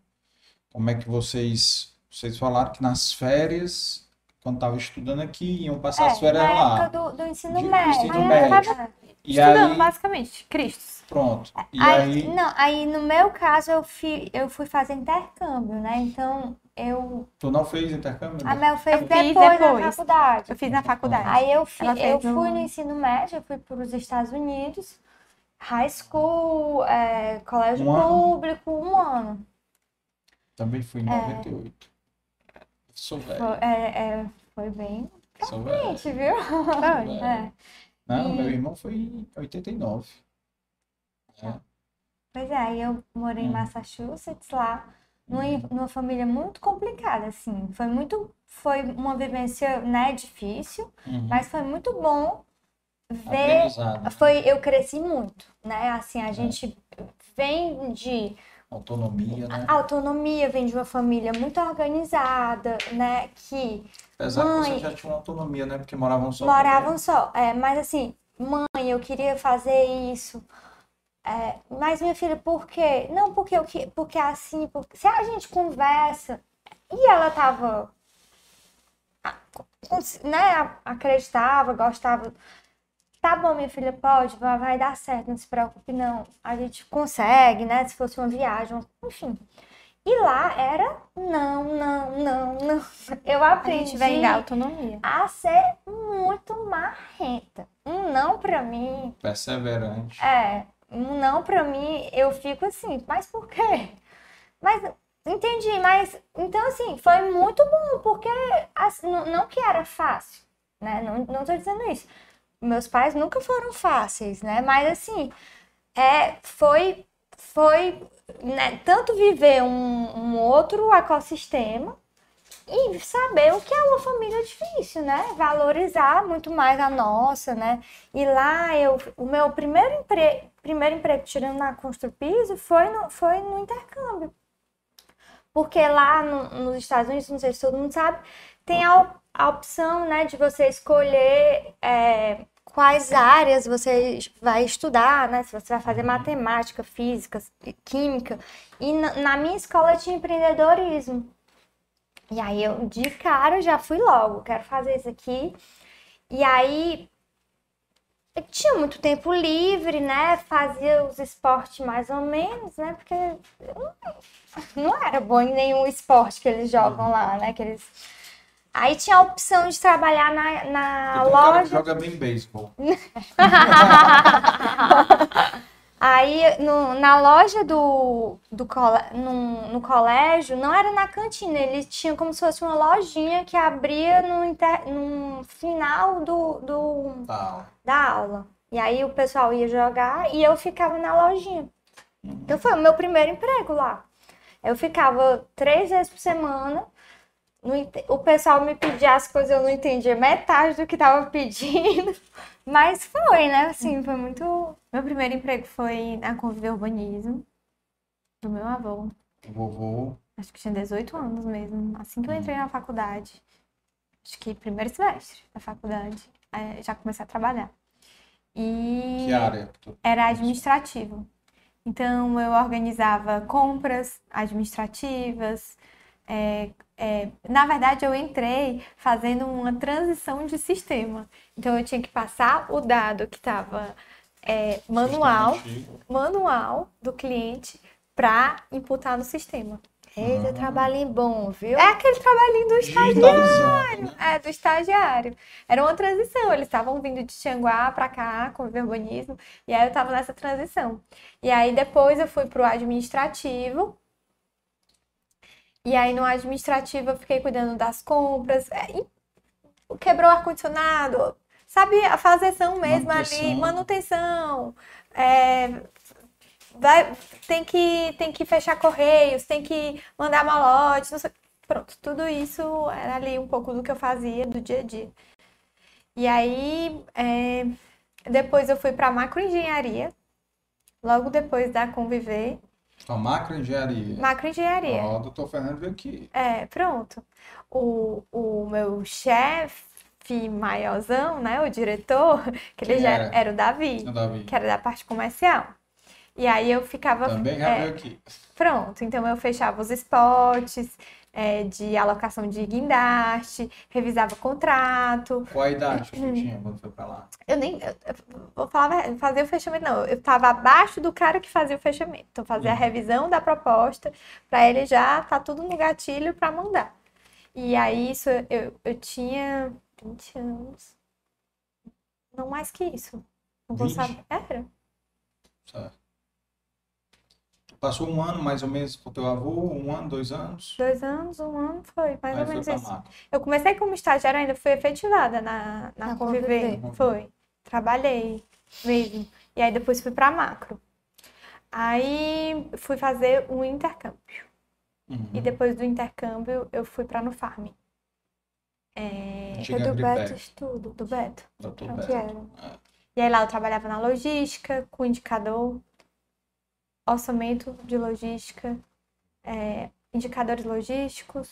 Como é que vocês, vocês falaram que nas férias, quando estavam estudando aqui, iam passar as É, férias na lá. época do, do ensino De- do médio. ensino É, médio. tava- E Estudando, aí, basicamente. Cristos. pronto. E Aí, aí, não, aí no meu caso eu fui, eu fui fazer intercâmbio, né? Então eu. Tu não fez intercâmbio? A Mel fez Eu fiz depois, na depois. faculdade. Eu fiz na faculdade. Aí eu, fi- eu no- fui no ensino médio, eu fui para os Estados Unidos, high school, é, colégio Um ano? público, um ano. Também fui em 98. Sou velho. Foi, é, é, foi bem Sou velho. viu? velho. É. Não, E- meu irmão foi em 89. É. Pois é, aí eu morei em Hum. Massachusetts lá, numa, numa família muito complicada, assim. Foi muito, foi uma vivência, né, difícil, Uhum. mas foi muito bom ver. Foi, eu cresci muito, né? Assim, a gente vem de Autonomia, né? autonomia, vem de uma família muito organizada, né? Que Apesar que mãe- você já tinha uma autonomia, né? Porque moravam só. moravam só. É, mas assim, mãe, eu queria fazer isso. É, mas minha filha, por quê? Não, porque eu que, porque assim, porque se a gente conversa e ela tava a- né, a- acreditava, gostava. Tá bom, minha filha, pode, vai, dar certo, não se preocupe, não. A gente consegue, né? Se fosse uma viagem, enfim. E lá era não, não, não, não. Eu A aprendi gente vem da autonomia. a ser muito marrenta. Um não pra mim, Perseverante. é, um não pra mim, eu fico assim, mas por quê? Mas entendi, mas então assim, foi muito bom, porque assim, não, não que era fácil, né? Não, não tô dizendo isso. Meus pais nunca foram fáceis, né? Mas assim, é, foi, foi né, tanto viver um, um outro ecossistema e saber o que é uma família difícil, né? Valorizar muito mais a nossa, né? E lá eu, o meu primeiro emprego, primeiro emprego tirando na Construpiso foi no, foi no intercâmbio. Porque lá no- nos Estados Unidos, não sei se todo mundo sabe, tem a, a opção, né, de você escolher é, quais áreas você vai estudar, né? Se você vai fazer matemática, física, química. E na, na minha escola tinha empreendedorismo. E aí eu de cara já fui logo, quero fazer isso aqui. E aí eu tinha muito tempo livre, né? Fazia os esportes mais ou menos, né? Porque eu não, não era bom em nenhum esporte que eles jogam lá, né? Que eles... Aí tinha a opção de trabalhar na, na Tem um cara que loja. joga bem beisebol. Aí no- na loja do, do cole, no, no colégio, não era na cantina, eles tinham como se fosse uma lojinha que abria no, inter, no final do, do, da aula. E aí o pessoal ia jogar e eu ficava na lojinha. Então foi o meu primeiro emprego lá. Eu ficava três vezes por semana. Não ente- o pessoal me pedia as coisas, eu não entendia metade do que tava pedindo. Mas foi, né? Assim, foi muito. Meu primeiro emprego foi na Conviver Urbanismo, do meu avô. Vovô. Acho que tinha 18 anos mesmo. Assim que eu entrei na faculdade. Acho que primeiro semestre da faculdade. já comecei a trabalhar. E Que área? era administrativo. Então eu organizava compras administrativas. É, é, na verdade, eu entrei fazendo uma transição de sistema. Então eu tinha que passar o dado que estava manual, Antigo. manual do cliente para imputar no sistema. Eita, Ah. trabalhinho bom, viu? É aquele trabalhinho do estagiário. né? É, do estagiário. Era uma transição. Eles estavam vindo de Tianguá para cá, com o urbanismo, e aí eu estava nessa transição. E aí depois eu fui pro administrativo. E aí no administrativo eu fiquei cuidando das compras. É, quebrou o ar-condicionado. Sabe a fazeção mesmo ali, Manutenção. manutenção. É, vai, tem que tem que fechar correios, tem que mandar malotes, não sei. Pronto, tudo isso era ali um pouco do que eu fazia do dia a dia. E aí, é, depois eu fui para macroengenharia, logo depois da Conviver, A macroengenharia. macroengenharia. Ó, o doutor Fernando veio aqui. É, pronto. O, o meu chefe maiorzão, né, o diretor, que ele Quem já era? era o Davi, O Davi. que era da parte comercial. E aí eu ficava. Também já é, aqui. Pronto, então eu fechava os spots, é, de alocação de guindaste, revisava contrato. Qual a idade que tu tinha quando foi pra lá? Eu nem. Eu, eu falar, fazer o fechamento, não. Eu estava abaixo do cara que fazia o fechamento. Então, fazia a revisão da proposta, para ele já tá tudo no gatilho para mandar. E aí, isso eu, eu tinha 20 anos. Não mais que isso. Não vou 20? saber. Era. Certo. Passou um ano mais ou menos com teu avô, um ano, dois anos. Dois anos, um ano, foi mais Aí ou menos isso. Eu comecei como estagiária, ainda fui efetivada na, na, Na Conviver. Conviver. Foi. Trabalhei mesmo. E aí depois fui pra macro. Aí fui fazer um intercâmbio. Uhum. E depois do intercâmbio eu fui pra no farm. É, foi do Beto. Estudo, do Beto. Doutor Beto. era. E aí lá eu trabalhava na logística, com indicador, orçamento de logística, é, indicadores logísticos.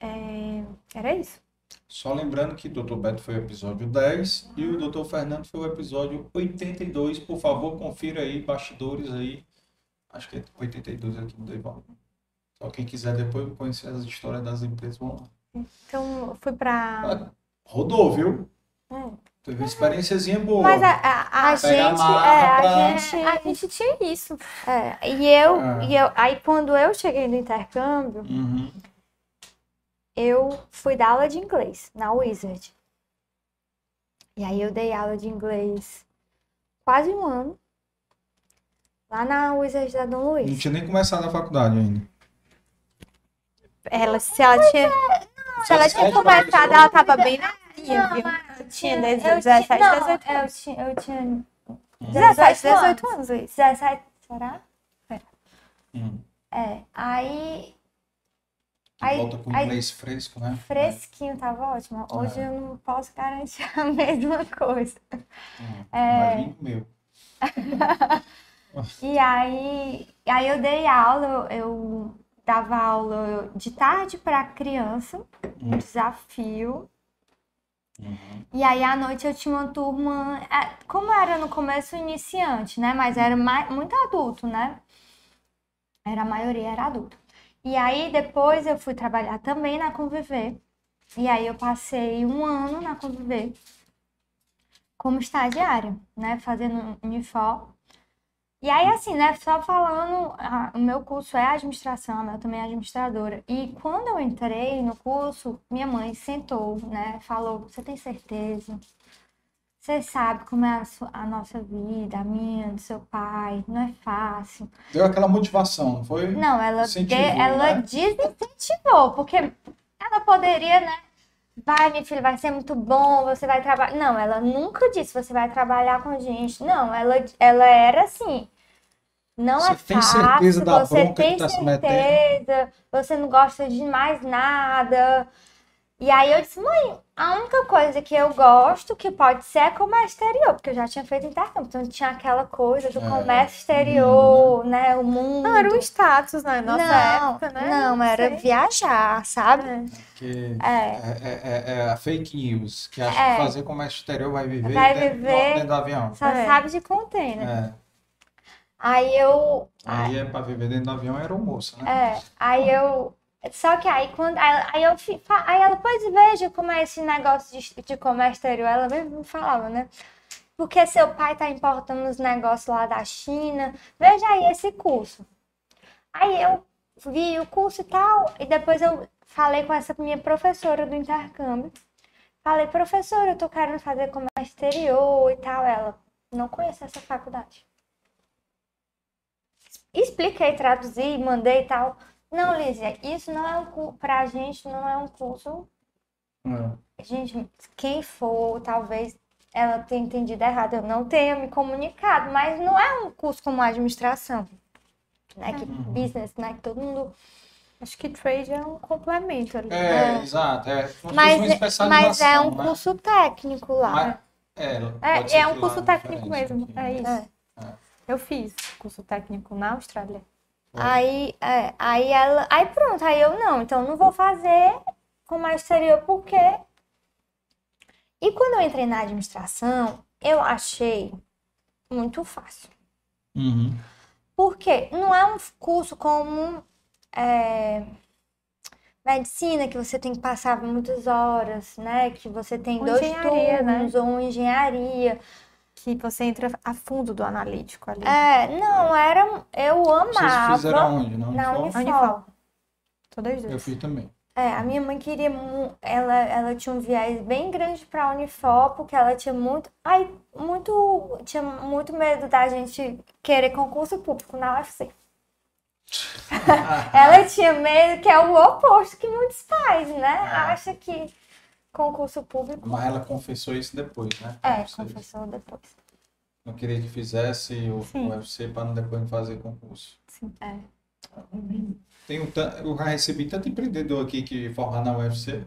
É, era isso. Só lembrando que o Dr. Beto foi o episódio 10 e o Dr. Fernando foi o episódio 82. Por favor, confira aí, bastidores aí. Acho que é 82 aqui no Deival. Só quem quiser depois conhecer as histórias das empresas, vão lá. Então fui pra. Rodou, viu? É. Teve uma experiênciazinha boa. Mas a, a, a, gente, é, a pra- gente, a gente tinha isso. é, e eu, Ah. e eu, aí quando eu cheguei no intercâmbio, Uhum. eu fui dar aula de inglês na Wizard. E aí eu dei aula de inglês quase um ano. Lá na Wizard da Dom Não Luiz. tinha nem começado a faculdade ainda. Ela, se ela tinha, se ela tinha começado, ela tava bem novinha, tinha Eu 17, tinha- não, 18 eu anos. tinha, eu tinha 17, 18 anos, Luiz. 17, será? Hum. É, aí... Tu Aí, volta com aí inglês fresco, né? fresquinho tava ótimo. Hoje É. eu não posso garantir a mesma coisa. Hum. É. Imagina o meu. E aí, aí eu dei aula, eu, eu dava aula de tarde para criança, um desafio. E aí à noite eu tinha uma turma, é, como era no começo iniciante, né? Mas era muito adulto, né? Era a maioria era adulto. E aí depois eu fui trabalhar também na Conviver. E aí eu passei um ano na Conviver como estagiária, né? Fazendo Unifor. E aí, assim, né, só falando, a- o meu curso é administração, Mel também é administradora. E quando eu entrei no curso, minha mãe sentou, né, falou, você tem certeza? Você sabe como é a, sua- a nossa vida, a minha, do seu pai, não é fácil. Deu aquela motivação, não foi? Não, ela, de, ela né? desincentivou, porque ela poderia, né? Vai, minha filha, vai ser muito bom, você vai trabalhar. Não, ela nunca disse você vai trabalhar com a gente. Não, ela, ela era assim. Não Você é tem fácil, certeza da você tem tá certeza, você não gosta de mais nada. E aí eu disse, mãe, a única coisa que eu gosto que pode ser é comércio exterior, porque eu já tinha feito intercâmbio, então tinha aquela coisa do É, comércio exterior, né? O mundo. Não, era um status na nossa Não, época, né? Não, era sei. viajar, sabe? Que É. é, é- é- é a fake news, que acha É. que fazer comércio exterior vai viver, Vai dentro, viver. dentro do avião. Só É. sabe de container. É. Aí eu. Aí é pra viver dentro do avião era almoço, né? É, aí eu. Só que aí quando. Aí, eu Aí ela, pois veja como é esse negócio de, de comércio exterior. Ela mesmo me falava, né? Porque seu pai tá importando os negócios lá da China. Veja aí esse curso. Aí eu vi o curso e tal, e depois eu falei com essa minha professora do intercâmbio. Falei, professora, eu tô querendo fazer comércio exterior e tal. Ela, não conheço essa faculdade. Expliquei, traduzi, mandei e tal. Não, Lízia, isso não é um curso, pra gente não é um curso. É. Gente, quem for, talvez ela tenha entendido errado, eu não tenha me comunicado, mas não é um curso como administração, né? Que Uhum. business, né? Que todo mundo. Acho que trade é um complemento ali. É, É. exato. É, Mas, especialização, mas é um né? curso técnico lá. Mas- é, É, é um curso é técnico mesmo, é isso. É. Eu fiz curso técnico na Austrália. Aí, é, aí ela. Aí pronto, aí eu não, então não vou fazer comércio exterior porque. E quando eu entrei na administração, eu achei muito fácil. Uhum. Porque não é um curso como é, medicina, que você tem que passar muitas horas, né? Que você tem Ou dois né? turnos, ou engenharia. Que você entra a fundo do analítico ali. É, não, era. Eu amava. Vocês fizeram onde? Na Na Unifol? Unifol. Unifol. Todas duas. Eu fiz também. É, a minha mãe queria. Ela, ela tinha um viés bem grande pra Unifol, porque ela tinha muito. Ai, muito. Tinha muito medo da gente querer concurso público na UFC. ela tinha medo, que é o oposto que muitos pais, né? Acha que concurso público. Mas ela confessou isso depois, né? É, confessou depois. Não queria que fizesse o, Sim. o UFC para não depois fazer concurso. Sim, é. Tem um, eu já recebi tanto empreendedor aqui que formar na UFC,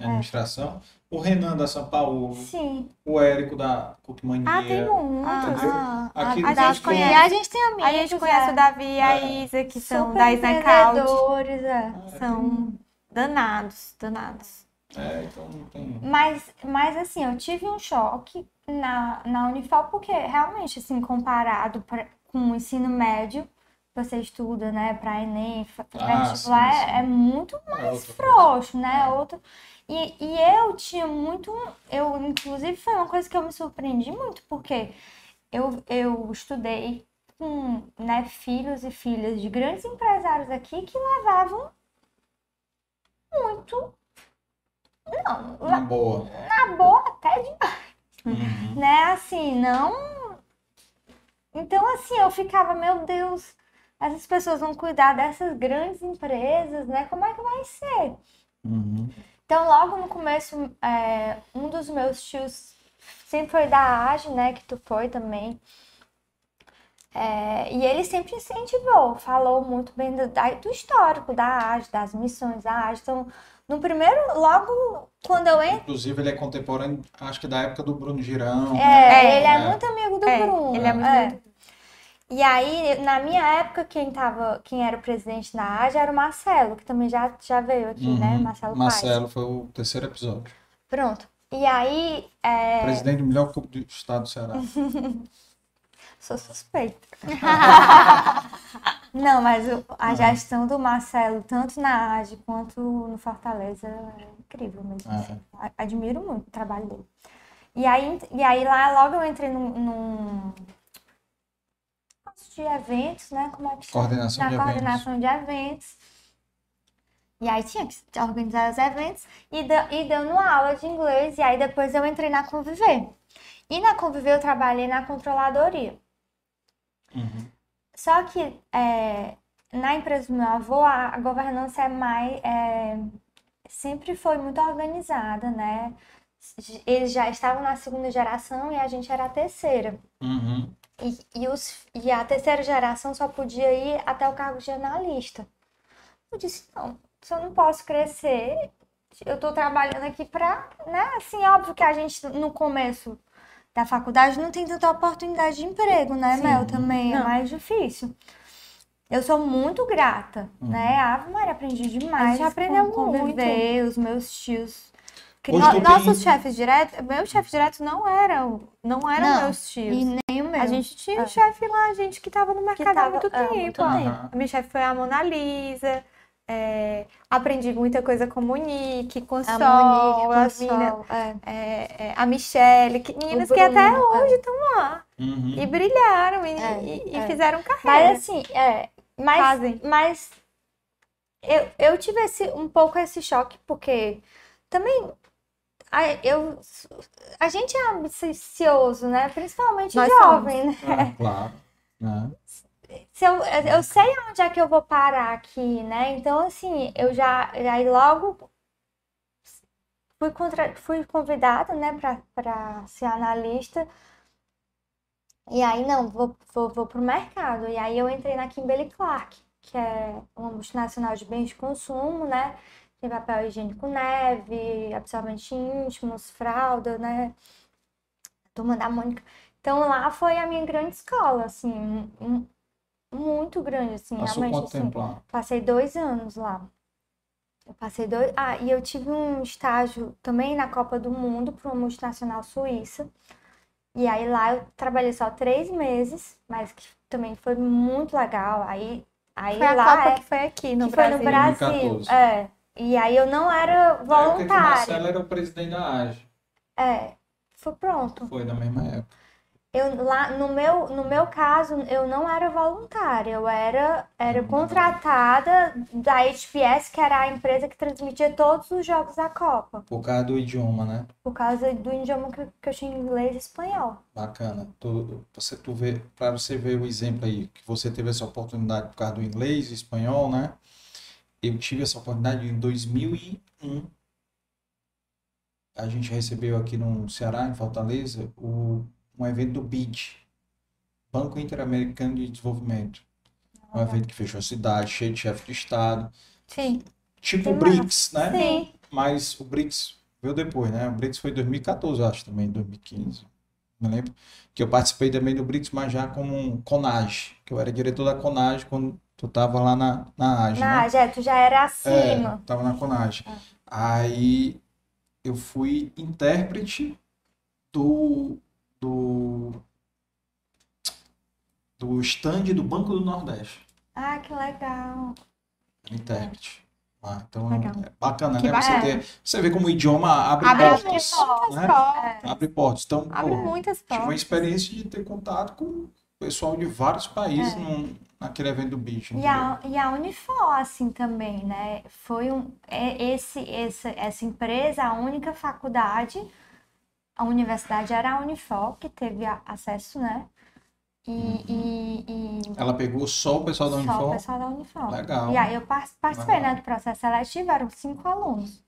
em administração. O Renan da São Paulo, Sim. o Érico da Cultmania. Ah, tem muitos. Entendeu? Ah, Aqui a no gente conhece. E a gente tem amigos. A gente conhece é, o Davi e a É. Isa, que são super da empreendedores, é. São danados, danados. É, então não tem. Mas, mas assim, eu tive um choque na, na Unifal, porque realmente, assim, comparado pra- com o ensino médio, você estuda, né, para Enem, Ah, vestibular, sim, sim. é, é muito É mais outra frouxo, né? Outro... E, e eu tinha muito. Eu, inclusive, foi uma coisa que eu me surpreendi muito, porque eu, eu estudei com né, filhos e filhas de grandes empresários aqui que levavam muito. Não, Na boa. na boa até demais Uhum. né? Assim, não. Então, assim, eu ficava, meu Deus, essas pessoas vão cuidar dessas grandes empresas, né? Como é que vai ser? Uhum. Então, logo no começo, é, um dos meus tios sempre foi da AGE, né? Que tu foi também. É, e ele sempre incentivou, falou muito bem do, do histórico da AGE, das missões da AGE. Então, no primeiro, logo quando eu entrei. Inclusive, ele é contemporâneo, acho que da época do Bruno Girão. É, ele é, É. muito amigo do É, Bruno. ele é muito é. E aí, na minha época, quem tava, quem era o presidente na AGE era o Marcelo, que também já, já veio aqui, né? Uhum. Marcelo Paes. Marcelo foi o terceiro episódio. Pronto. E aí, é, Presidente do melhor clube do estado do Ceará. sou suspeita. Não, mas o- a gestão do Marcelo, tanto na AGE quanto no Fortaleza, é incrível mesmo. É. assim. A- Admiro muito o trabalho dele. E aí, e aí lá logo eu entrei num, num de eventos, né? Como é que chama? Coordenação Na de eventos. coordenação de eventos. E aí tinha que organizar os eventos e, da- e dando aula de inglês. E aí depois eu entrei na Conviver. E na Conviver eu trabalhei na controladoria. Uhum. Só que é, na empresa do meu avô, a, a governança é mais. é, sempre foi muito organizada, né? Eles já estavam na segunda geração e a gente era a terceira. Uhum. E, e, os, e a terceira geração só podia ir até o cargo de analista. Eu disse, não, se eu não posso crescer, eu tô trabalhando aqui pra, né? Assim, óbvio que a gente no começo da faculdade não tem tanta oportunidade de emprego, né, Sim. Mel? Também é Não. mais difícil. Eu sou muito grata, né? A Ave Maria, aprendi demais. A gente aprendeu com- conviver, os meus tios. No- tu tem- nossos chefes diretos, meus chefes diretos não eram, não eram Não, meus tios. E nem o meu. A gente tinha É. um chefe lá, gente que estava no mercado há tava- muito é, há tempo. muito tempo. A minha chefe foi a Mona Lisa. É, aprendi muita coisa com Monique, com A Sol, Monique, com as Sol, meninas, é. é, é, a Michelle, que, meninas que até Bruno, é. hoje estão lá. Uhum. E brilharam e, É, e- e é. fizeram carreira. Mas assim, é. Mas, Fazem. mas eu, eu tive esse, um pouco esse choque, porque também a, eu, a gente é ambicioso, né? Principalmente Nós jovem, né? Ah, claro. né? Se eu, eu sei onde é que eu vou parar aqui, né? Então, assim, eu já. Aí logo fui, contra, fui convidada, né, pra ser analista. E aí, não, vou, vou, vou pro mercado. E aí eu entrei na Kimberly Clark, que é uma multinacional de bens de consumo, né? Tem papel higiênico neve, absorvente íntimos, fralda, né? Turma da Mônica. Então lá foi a minha grande escola, assim, muito grande, assim, Passou realmente, quanto assim. tempo lá? Passei dois anos lá. Eu passei dois. Ah, e eu tive um estágio também na Copa do Mundo para uma multinacional suíça. E aí lá eu trabalhei só três meses, mas que também foi muito legal. Aí Aí Foi a lá Copa é- que foi aqui no que foi Brasil. no Brasil. 2014. É. E aí eu não era Na época que o voluntária. Marcelo era o presidente da AGE. É. Foi pronto. Foi na mesma época. Eu, lá, no, meu, no meu caso, eu não era voluntária, eu era, era contratada da HPS, que era a empresa que transmitia todos os jogos da Copa, Por causa do idioma, né? por causa do idioma que, que eu tinha inglês e espanhol. Bacana. Tu, você, tu vê, para você ver o exemplo aí, que você teve essa oportunidade por causa do inglês e espanhol, né? Eu tive essa oportunidade em 2001. A gente recebeu aqui no Ceará, em Fortaleza, o, um evento do BID, Banco Interamericano de Desenvolvimento. Um evento que fechou a cidade, cheio de chefe de Estado. Sim. Tipo o BRICS, né? Sim. Mas o BRICS veio depois, né? O BRICS foi em 2014, eu acho, também, 2015. Não lembro. Que eu participei também do BRICS, mas já como um CONAGE, que eu era diretor da CONAGE quando tu tava lá na, na AGE, né? Na, já, tu já era É, acima. tava na CONAGE. Aí eu fui intérprete do, do, do stand do Banco do Nordeste. Ah, que legal. Intérprete. Ah, então Legal. é bacana, Que né? Você, ter, você vê como o idioma abre, Abre portas. né? portas. Abre portas. Então, Abre pô, muitas tive uma portas. experiência de ter contato com o pessoal de vários países É. num- naquele evento do bicho. E a, e a Unifor, assim, também, né? Foi um, é esse, essa, essa empresa, a única faculdade, a universidade era a Unifor, que teve acesso, né? E, e, e Ela pegou só o pessoal da só o pessoal da Unifor. Legal. E aí eu par- participei, Legal. né, do processo seletivo, eram cinco alunos.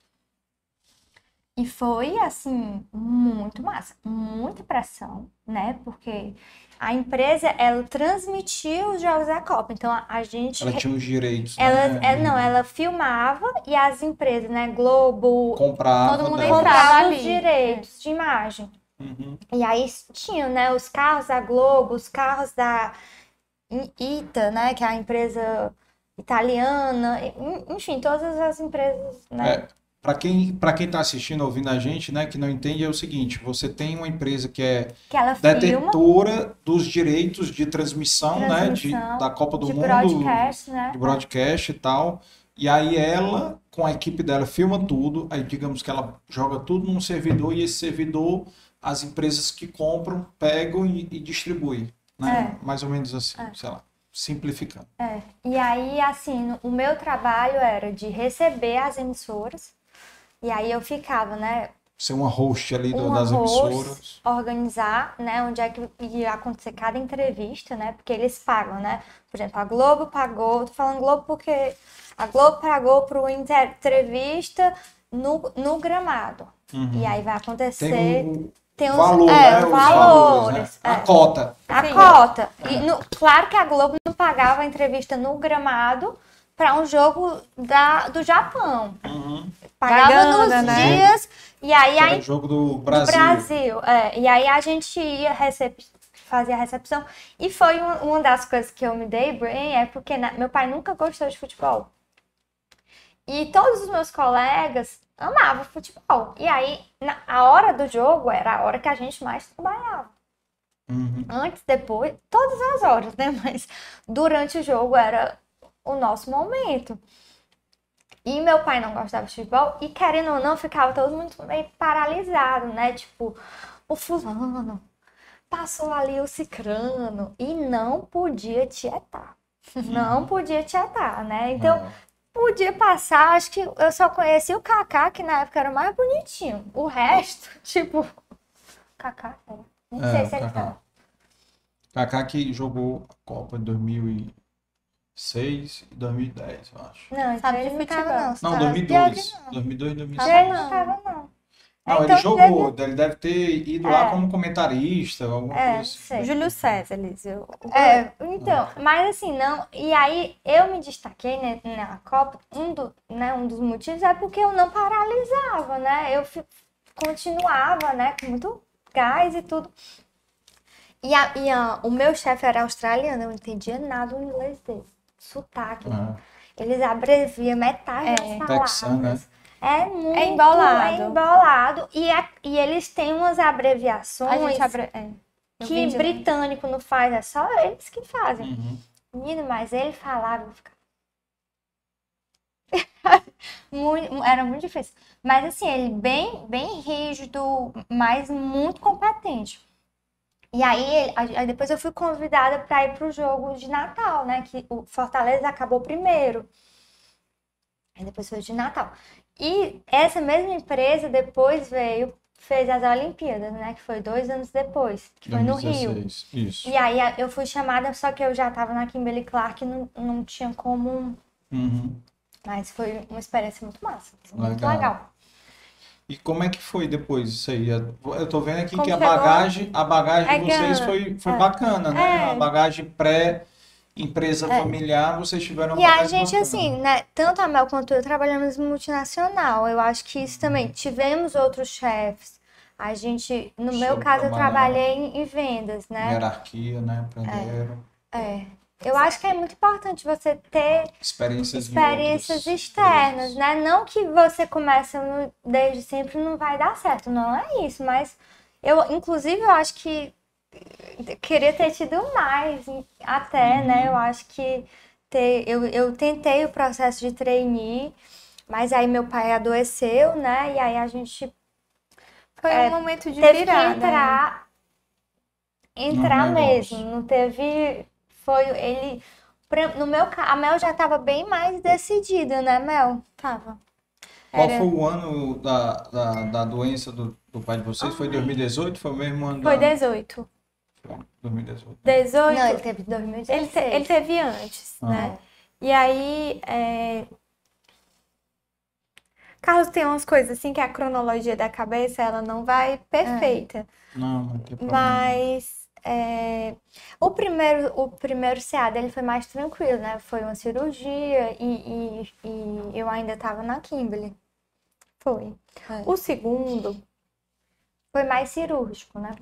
E foi, assim, muito massa, muita pressão, né? Porque a empresa, ela transmitiu os jogos da Copa. Então, a, gente... Ela tinha os direitos. Ela, né? é, não, ela filmava e as empresas, né, Globo, Comprava todo mundo dela. comprava os direitos de imagem. Uhum. E aí tinham, né, os carros da Globo, os carros da Ita, né, que é a empresa italiana, en- enfim, todas as empresas, né? É, para quem para quem está assistindo, ouvindo a gente, né, que não entende, é o seguinte: você tem uma empresa que é Que detentora dos direitos de transmissão, né, de, Transmissão, da Copa do de Mundo, broadcast, né? de broadcast e tal. E aí ela, com a equipe dela, filma tudo. Aí digamos que ela joga tudo num servidor e esse servidor, as empresas que compram, pegam e, e distribuem, né? Mais ou menos assim, sei lá, simplificando. É. E aí, assim, o meu trabalho era de receber as emissoras, e aí eu ficava, né, Ser uma host ali uma das host, emissoras. organizar, né, onde é que ia acontecer cada entrevista, né, porque eles pagam, né, por exemplo, a Globo pagou, tô falando Globo porque a Globo pagou para uma entrevista no, no gramado, Uhum. e aí vai acontecer, Tem um tem uns valor, é, né? Os valores, né? A é. cota. A Sim. cota. E no- claro que a Globo não pagava a entrevista no gramado para um jogo da, do Japão. Uhum. Pagava nos né? dias e aí era jogo do do Brasil. Brasil. é. e aí a gente ia recep... fazer a recepção. E foi um- uma das coisas que eu me dei bem, é porque né, meu pai nunca gostou de futebol. E todos os meus colegas amavam futebol. E aí, na, a hora do jogo era a hora que a gente mais trabalhava. Uhum. Antes, depois, todas as horas, né? Mas durante o jogo era o nosso momento. E meu pai não gostava de futebol e, querendo ou não, ficava todo mundo meio paralisado, né? Tipo, o fulano passou ali o cicrano e não podia tietar. Não podia tietar, né? Então, Ah, podia passar, acho que eu só conheci o Kaká, que na época era o mais bonitinho. O resto, tipo, Kaká, era. Nem É, sei se ele Kaká. tá. Kaká que jogou a Copa em 2006 e 2010, eu acho. Não, então Sabe de ele não tava, não. Não, Sabe? 2002. Pior que 2002, não. 2006. Ele não tava, não. Não, Então, ele jogou, teve- ele deve ter ido É. lá como comentarista, alguma É, coisa assim. sei. Júlio César, Eliseu. É, então, mas assim, não. E aí eu me destaquei né, na Copa, um, do, né, um dos motivos é porque eu não paralisava, né? Eu continuava, né, com muito gás e tudo. E, a, e a- o meu chefe era australiano, eu não entendia nada do inglês dele. Sotaque. Ah, Eles abreviam metade É. das palavras. Texano, né? É muito É embolado. é embolado. E, é- e eles têm umas abreviações abre... é. Que de- britânico não faz, é só eles que fazem. Uhum. Menino, mas ele falava, eu ficava. muito, era muito difícil. Mas assim, ele bem, bem rígido, mas muito competente. E aí, aí depois eu fui convidada para ir pro jogo de Natal, né? Que o Fortaleza acabou primeiro. Aí depois foi o de Natal. E essa mesma empresa depois veio, fez as Olimpíadas, né? Que foi dois anos depois, que foi no Rio. 2016, Isso. E aí eu fui chamada, só que eu já tava na Kimberly Clark e não, não tinha como. Uhum. Mas foi uma experiência muito massa. Muito Legal. legal. E como é que foi depois isso aí? Eu tô vendo aqui Como que a chegou? bagagem, a bagagem É de vocês foi, foi é. bacana, né? É. A bagagem pré-empresa É. familiar, vocês tiveram uma E a gente, bacana. assim, né? Tanto a Mel quanto eu trabalhamos multinacional. Eu acho que isso também. Tivemos outros chefes. A gente, no meu Soube caso, eu trabalhei em, em vendas, né? Hierarquia, né? Aprenderam. É. Eu acho que é muito importante você ter Experiências experiências externas, né? Não que você começa no- desde sempre e não vai dar certo, não é isso, mas eu, inclusive, eu acho que eu queria ter tido mais, até, né? Eu acho que ter, eu, eu tentei o processo de trainee, mas aí meu pai adoeceu, né? E aí a gente Foi É, um momento de teve virada. que entrar, entrar No mesmo. negócio. Não teve, foi ele, pra- no meu a Mel já estava bem mais decidida, né, Mel? Tava. Qual Era- foi o ano da, da, da doença do, do pai de vocês? Foi 2018? Foi o mesmo ano Foi da... 18. 2018. 18. Não, ele teve 2016. Ele, te- ele teve antes, Ah. né? E aí, é... Carlos tem umas coisas assim que a cronologia da cabeça ela não vai perfeita, Não, não tem problema. mas é, O primeiro, o primeiro CA dele foi mais tranquilo, né? Foi uma cirurgia e, e, e eu ainda estava na Kimberly. foi. É. O segundo, Foi mais cirúrgico, né?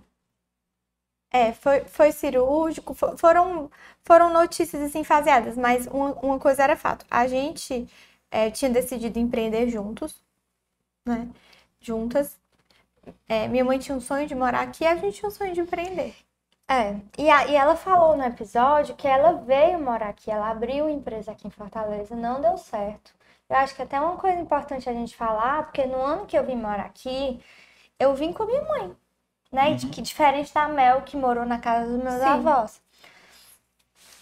é, foi, foi cirúrgico, fo- foram, foram notícias assim faseadas, mas uma, uma coisa era fato. A gente é, tinha decidido empreender juntos, né? Juntas. É, minha mãe tinha um sonho de morar aqui a gente tinha um sonho de empreender. É, e, a- e ela falou no episódio que ela veio morar aqui, ela abriu empresa aqui em Fortaleza, não deu certo. Eu acho que até uma coisa importante a gente falar, porque no ano que eu vim morar aqui, eu vim com a minha mãe, né? De- que diferente da Mel, que morou na casa dos meus Sim. avós.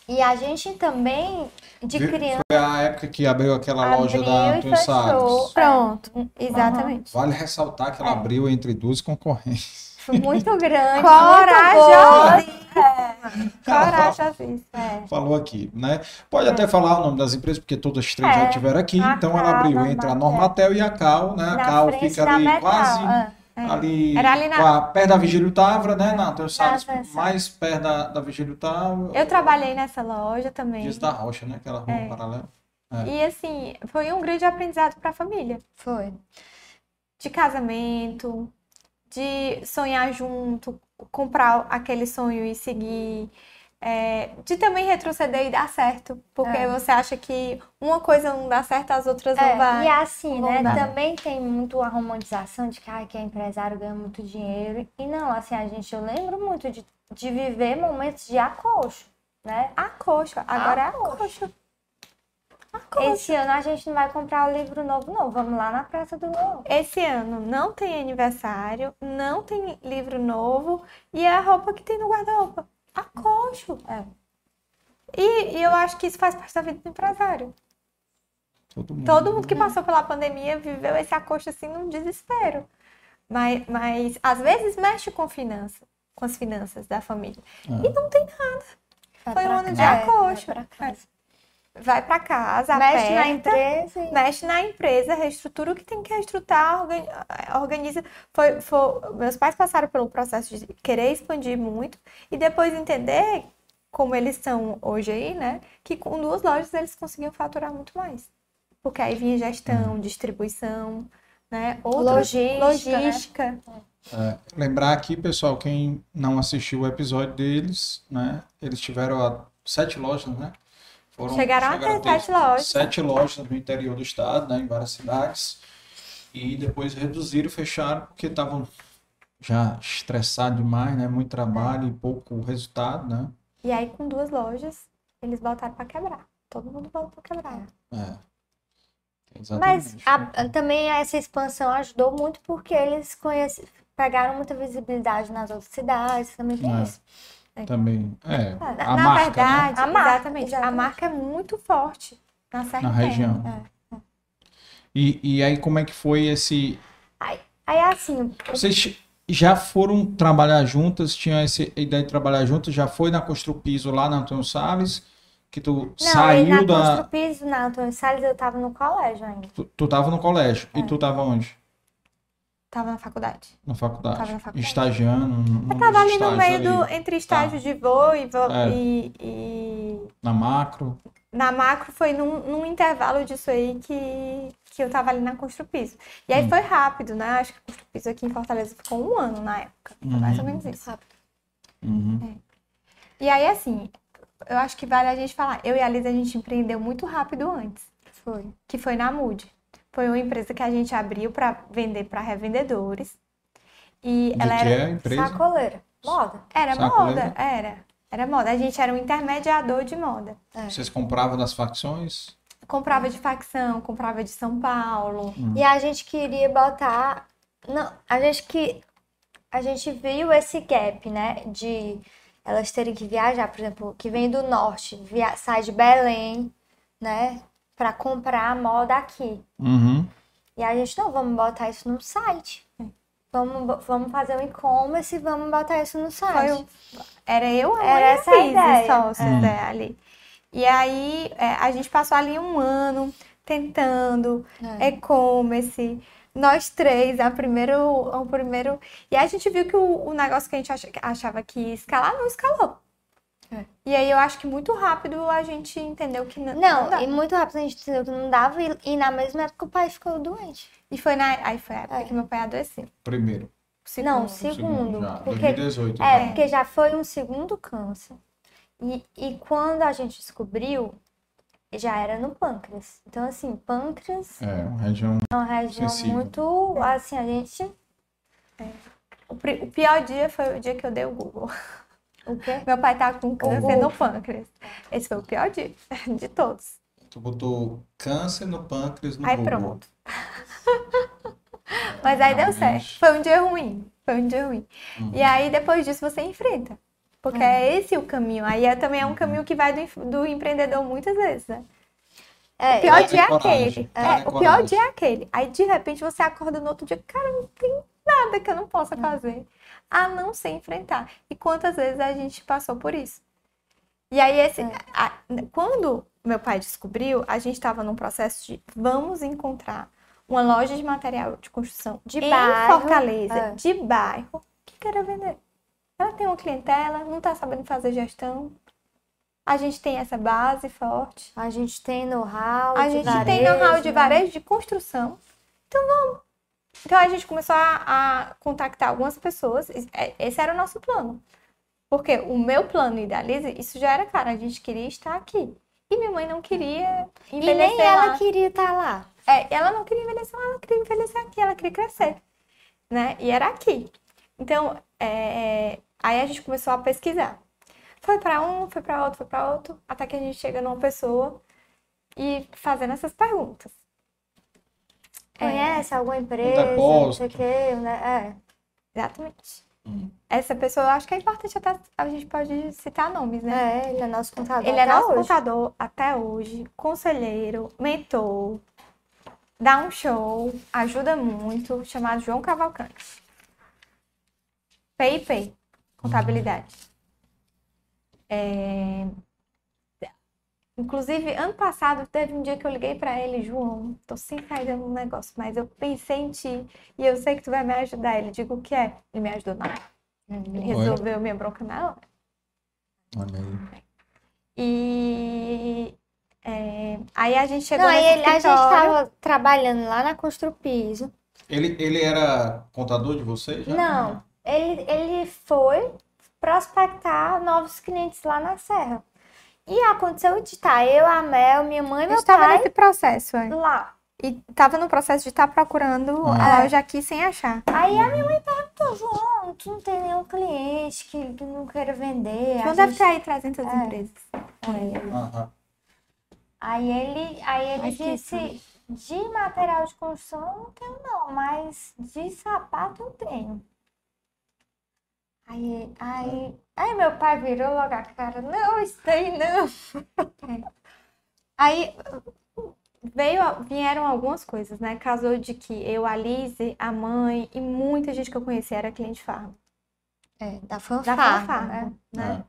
E a gente também, de criança, Foi a época que abriu aquela loja da Antônio. Salles. Pronto, exatamente. Vale ressaltar que ela abriu entre duas concorrentes. Muito grande, Corajosíssima. boa. Corajosíssima. Falou aqui, né? Pode até falar o nome das empresas, porque todas as três já É, estiveram aqui. a Então ela Cal, abriu Normatel. entre a Normatel e a Cal, né? A Cal fica ali Metal, quase é. ali, Era ali na- perto da Vigílio Távora, né? Na Antônio Salles, mais perto da, da Vigílio Távora. Eu trabalhei nessa loja também. Dias da Rocha, né? Aquela rua É. paralela. É. E assim, foi um grande aprendizado para a família. Foi. De casamento, de sonhar junto, comprar aquele sonho e seguir. é, de também retroceder e dar certo. Porque É. você acha que uma coisa não dá certo, as outras É, não vai. e assim, vão né? dar. Também tem muito a romantização de que, ai, que é empresário ganha muito dinheiro. E não, assim, a gente, eu lembro muito de, de viver momentos de acolcho, né? A coxa, agora é a coxa. Esse ano a gente não vai comprar o livro novo, não. Vamos lá na Praça do Leão. Esse ano não tem aniversário, não tem livro novo e é a roupa que tem no guarda-roupa. A coxo. É. E, e eu acho que isso faz parte da vida do empresário. Todo mundo. Todo mundo que passou pela pandemia viveu esse acosto assim num desespero. Mas, mas às vezes mexe com finança, com as finanças da família. E não tem nada. Vai Foi um ano de casa. É, acosto. Vai pra casa. Mexe na aperta, empresa e- mexe na empresa, reestrutura o que tem que reestruturar, organ- organiza. Foi, foi- meus pais passaram pelo processo de querer expandir muito e depois entender como eles são hoje aí, né? Que com duas lojas eles conseguiam faturar muito mais. Porque aí vinha gestão, distribuição, né? Outras- Logística, né? logística. É, lembrar aqui, pessoal, quem não assistiu o episódio deles, né? Eles tiveram a- sete lojas, né? Foram, Chegaram a ter sete lojas. Sete lojas no interior do estado, né? Em várias cidades. E depois reduziram, fecharam, porque estavam já estressados demais, né? Muito trabalho e pouco resultado, né? E aí com duas lojas eles botaram pra quebrar. Todo mundo pra quebrar. É. Mas a- também essa expansão ajudou muito porque eles conhece, pegaram muita visibilidade nas outras cidades, também tem É. isso. Também. É. Na, a na marca, verdade, né? A marca, exatamente, A exatamente. marca é muito forte na Serra Na região. É. E, e aí, como é que foi esse. Aí assim, Vocês já foram trabalhar juntas? Tinha essa ideia de trabalhar juntas? Já foi na Construpiso lá na Antônio Salles? Que tu não, e na saiu da. Construpiso, na Antônio Salles, eu tava no colégio ainda. Tu, tu tava no colégio. E tu tava onde? Tava na faculdade. Na faculdade. Tava na faculdade. Estagiando. num Eu tava ali no meio do, entre estágios de voo e, voo É. e, e Na macro. na macro foi num, num intervalo disso aí que, que eu tava ali na Construpiso. E aí Hum. foi rápido, né? Acho que a Construpiso aqui em Fortaleza ficou um ano na época. Foi mais ou Uhum. menos isso. Uhum. E aí, assim, eu acho que vale a gente falar. Eu e a Liz, a gente empreendeu muito rápido antes. Foi. Que foi na Mood. Foi uma empresa que a gente abriu para vender para revendedores. E De ela era é? Sacoleira. Moda. Era Sacoleira? moda, era. Era moda. A gente era um intermediador de moda. Vocês compravam das facções? Comprava de facção, comprava de São Paulo. E a gente queria botar. Não, a gente que. A gente viu esse gap, né? De elas terem que viajar, por exemplo, que vem do norte, via, sai de Belém, né? Pra comprar a moda aqui. Uhum. E a gente, não, vamos botar isso no site. Vamos, vamos fazer um e-commerce e vamos botar isso no site. Era eu, a Era essa a ideia. Hum. é, ali. E aí, é, a gente passou ali um ano tentando É. e-commerce. Nós três, a primeiro, o primeiro. E aí a gente viu que o, o negócio que a gente acha- achava que ia escalar, não escalou. É. E aí eu acho que muito rápido a gente entendeu que não. Não, dá. e muito rápido a gente entendeu que não dava, e, e na mesma época o pai ficou doente. E foi na. Aí foi a época É. que meu pai adoeceu. Primeiro. Não, Segundo. segundo. já, porque, 2018, é, então. porque já foi um segundo câncer. E, e quando a gente descobriu, já era no pâncreas. Então, assim, pâncreas É, uma região. é uma região Sensível. muito. Assim, a gente. O, pri- o pior dia foi o dia que eu dei o Google. O quê? Meu pai tava com câncer no pâncreas. Esse foi o pior dia de todos. Tu botou câncer no pâncreas no Aí Google. pronto. Mas aí deu certo. Foi um dia ruim. Foi um dia ruim. Uhum. E aí depois disso você enfrenta. Porque é esse o caminho. Aí é, também é um caminho que vai do, do empreendedor muitas vezes, né? É, o pior dia é aquele. É, o pior dia é aquele. Aí de repente você acorda no outro dia, cara, não tem nada que eu não possa fazer. A não ser enfrentar. E quantas vezes a gente passou por isso? E aí, esse, a- quando meu pai descobriu, a gente estava num processo de vamos encontrar uma loja de material de construção De em bairro, Fortaleza, é. de bairro, que queira vender. Ela tem uma clientela, não está sabendo fazer gestão. A gente tem essa base forte. A gente tem know-how. A gente tem varejo, know-how de né? varejo, de construção. Então vamos. Então a gente começou a, a contactar algumas pessoas. e- é- Esse era o nosso plano. Porque o meu plano idealiza, isso já era claro, a gente queria estar aqui. E minha mãe não queria E envelhecer nem ela lá. queria estar lá. É, ela não queria envelhecer ela queria envelhecer aqui, ela queria crescer. Né? E era aqui. Então, é, aí a gente começou a pesquisar. Foi para um, foi para outro, foi para outro, até que a gente chega numa pessoa e fazendo essas perguntas. Conhece alguma empresa, não sei o quê, né? Exatamente. Essa pessoa, eu acho que é importante até a gente pode citar nomes, É, né? é, ele é nosso contador Ele é até nosso hoje. contador até hoje, conselheiro, mentor, dá um show, ajuda muito, chamado João Cavalcante. PIP, contabilidade. É, Inclusive, ano passado teve um dia que eu liguei pra ele, João, tô sem saída no negócio, mas eu pensei em ti e eu sei que tu vai me ajudar. Ele digo o que é? Ele me ajudou na hora. Ele resolveu minha bronca na hora. Olha aí. E é, aí a gente chegou Não, nesse ele- a gente escritório. estava trabalhando lá na Construpiso. Ele, ele era contador de vocês? já? Não, ele, ele foi prospectar novos clientes lá na Serra. E aconteceu de estar eu, a Mel, minha mãe e A meu gente estava pai nesse processo, é. lá. E tava no processo de estar procurando a loja aqui sem achar. Aí a minha mãe perguntou, João, tu não tem nenhum cliente que, que não queira vender? João deve gente- ter aí 300 É. empresas. Aham. Aí ele, aí ele disse, de material de construção eu não tenho não, mas de sapato eu tenho. Aí, aí, aí meu pai virou logo a cara, não, isso daí não. Aí veio, vieram algumas coisas, né? Casou de que eu, a Lise, a mãe e muita gente que eu conheci era cliente farm. É, da Da fanfarra, fanfarra, né? né?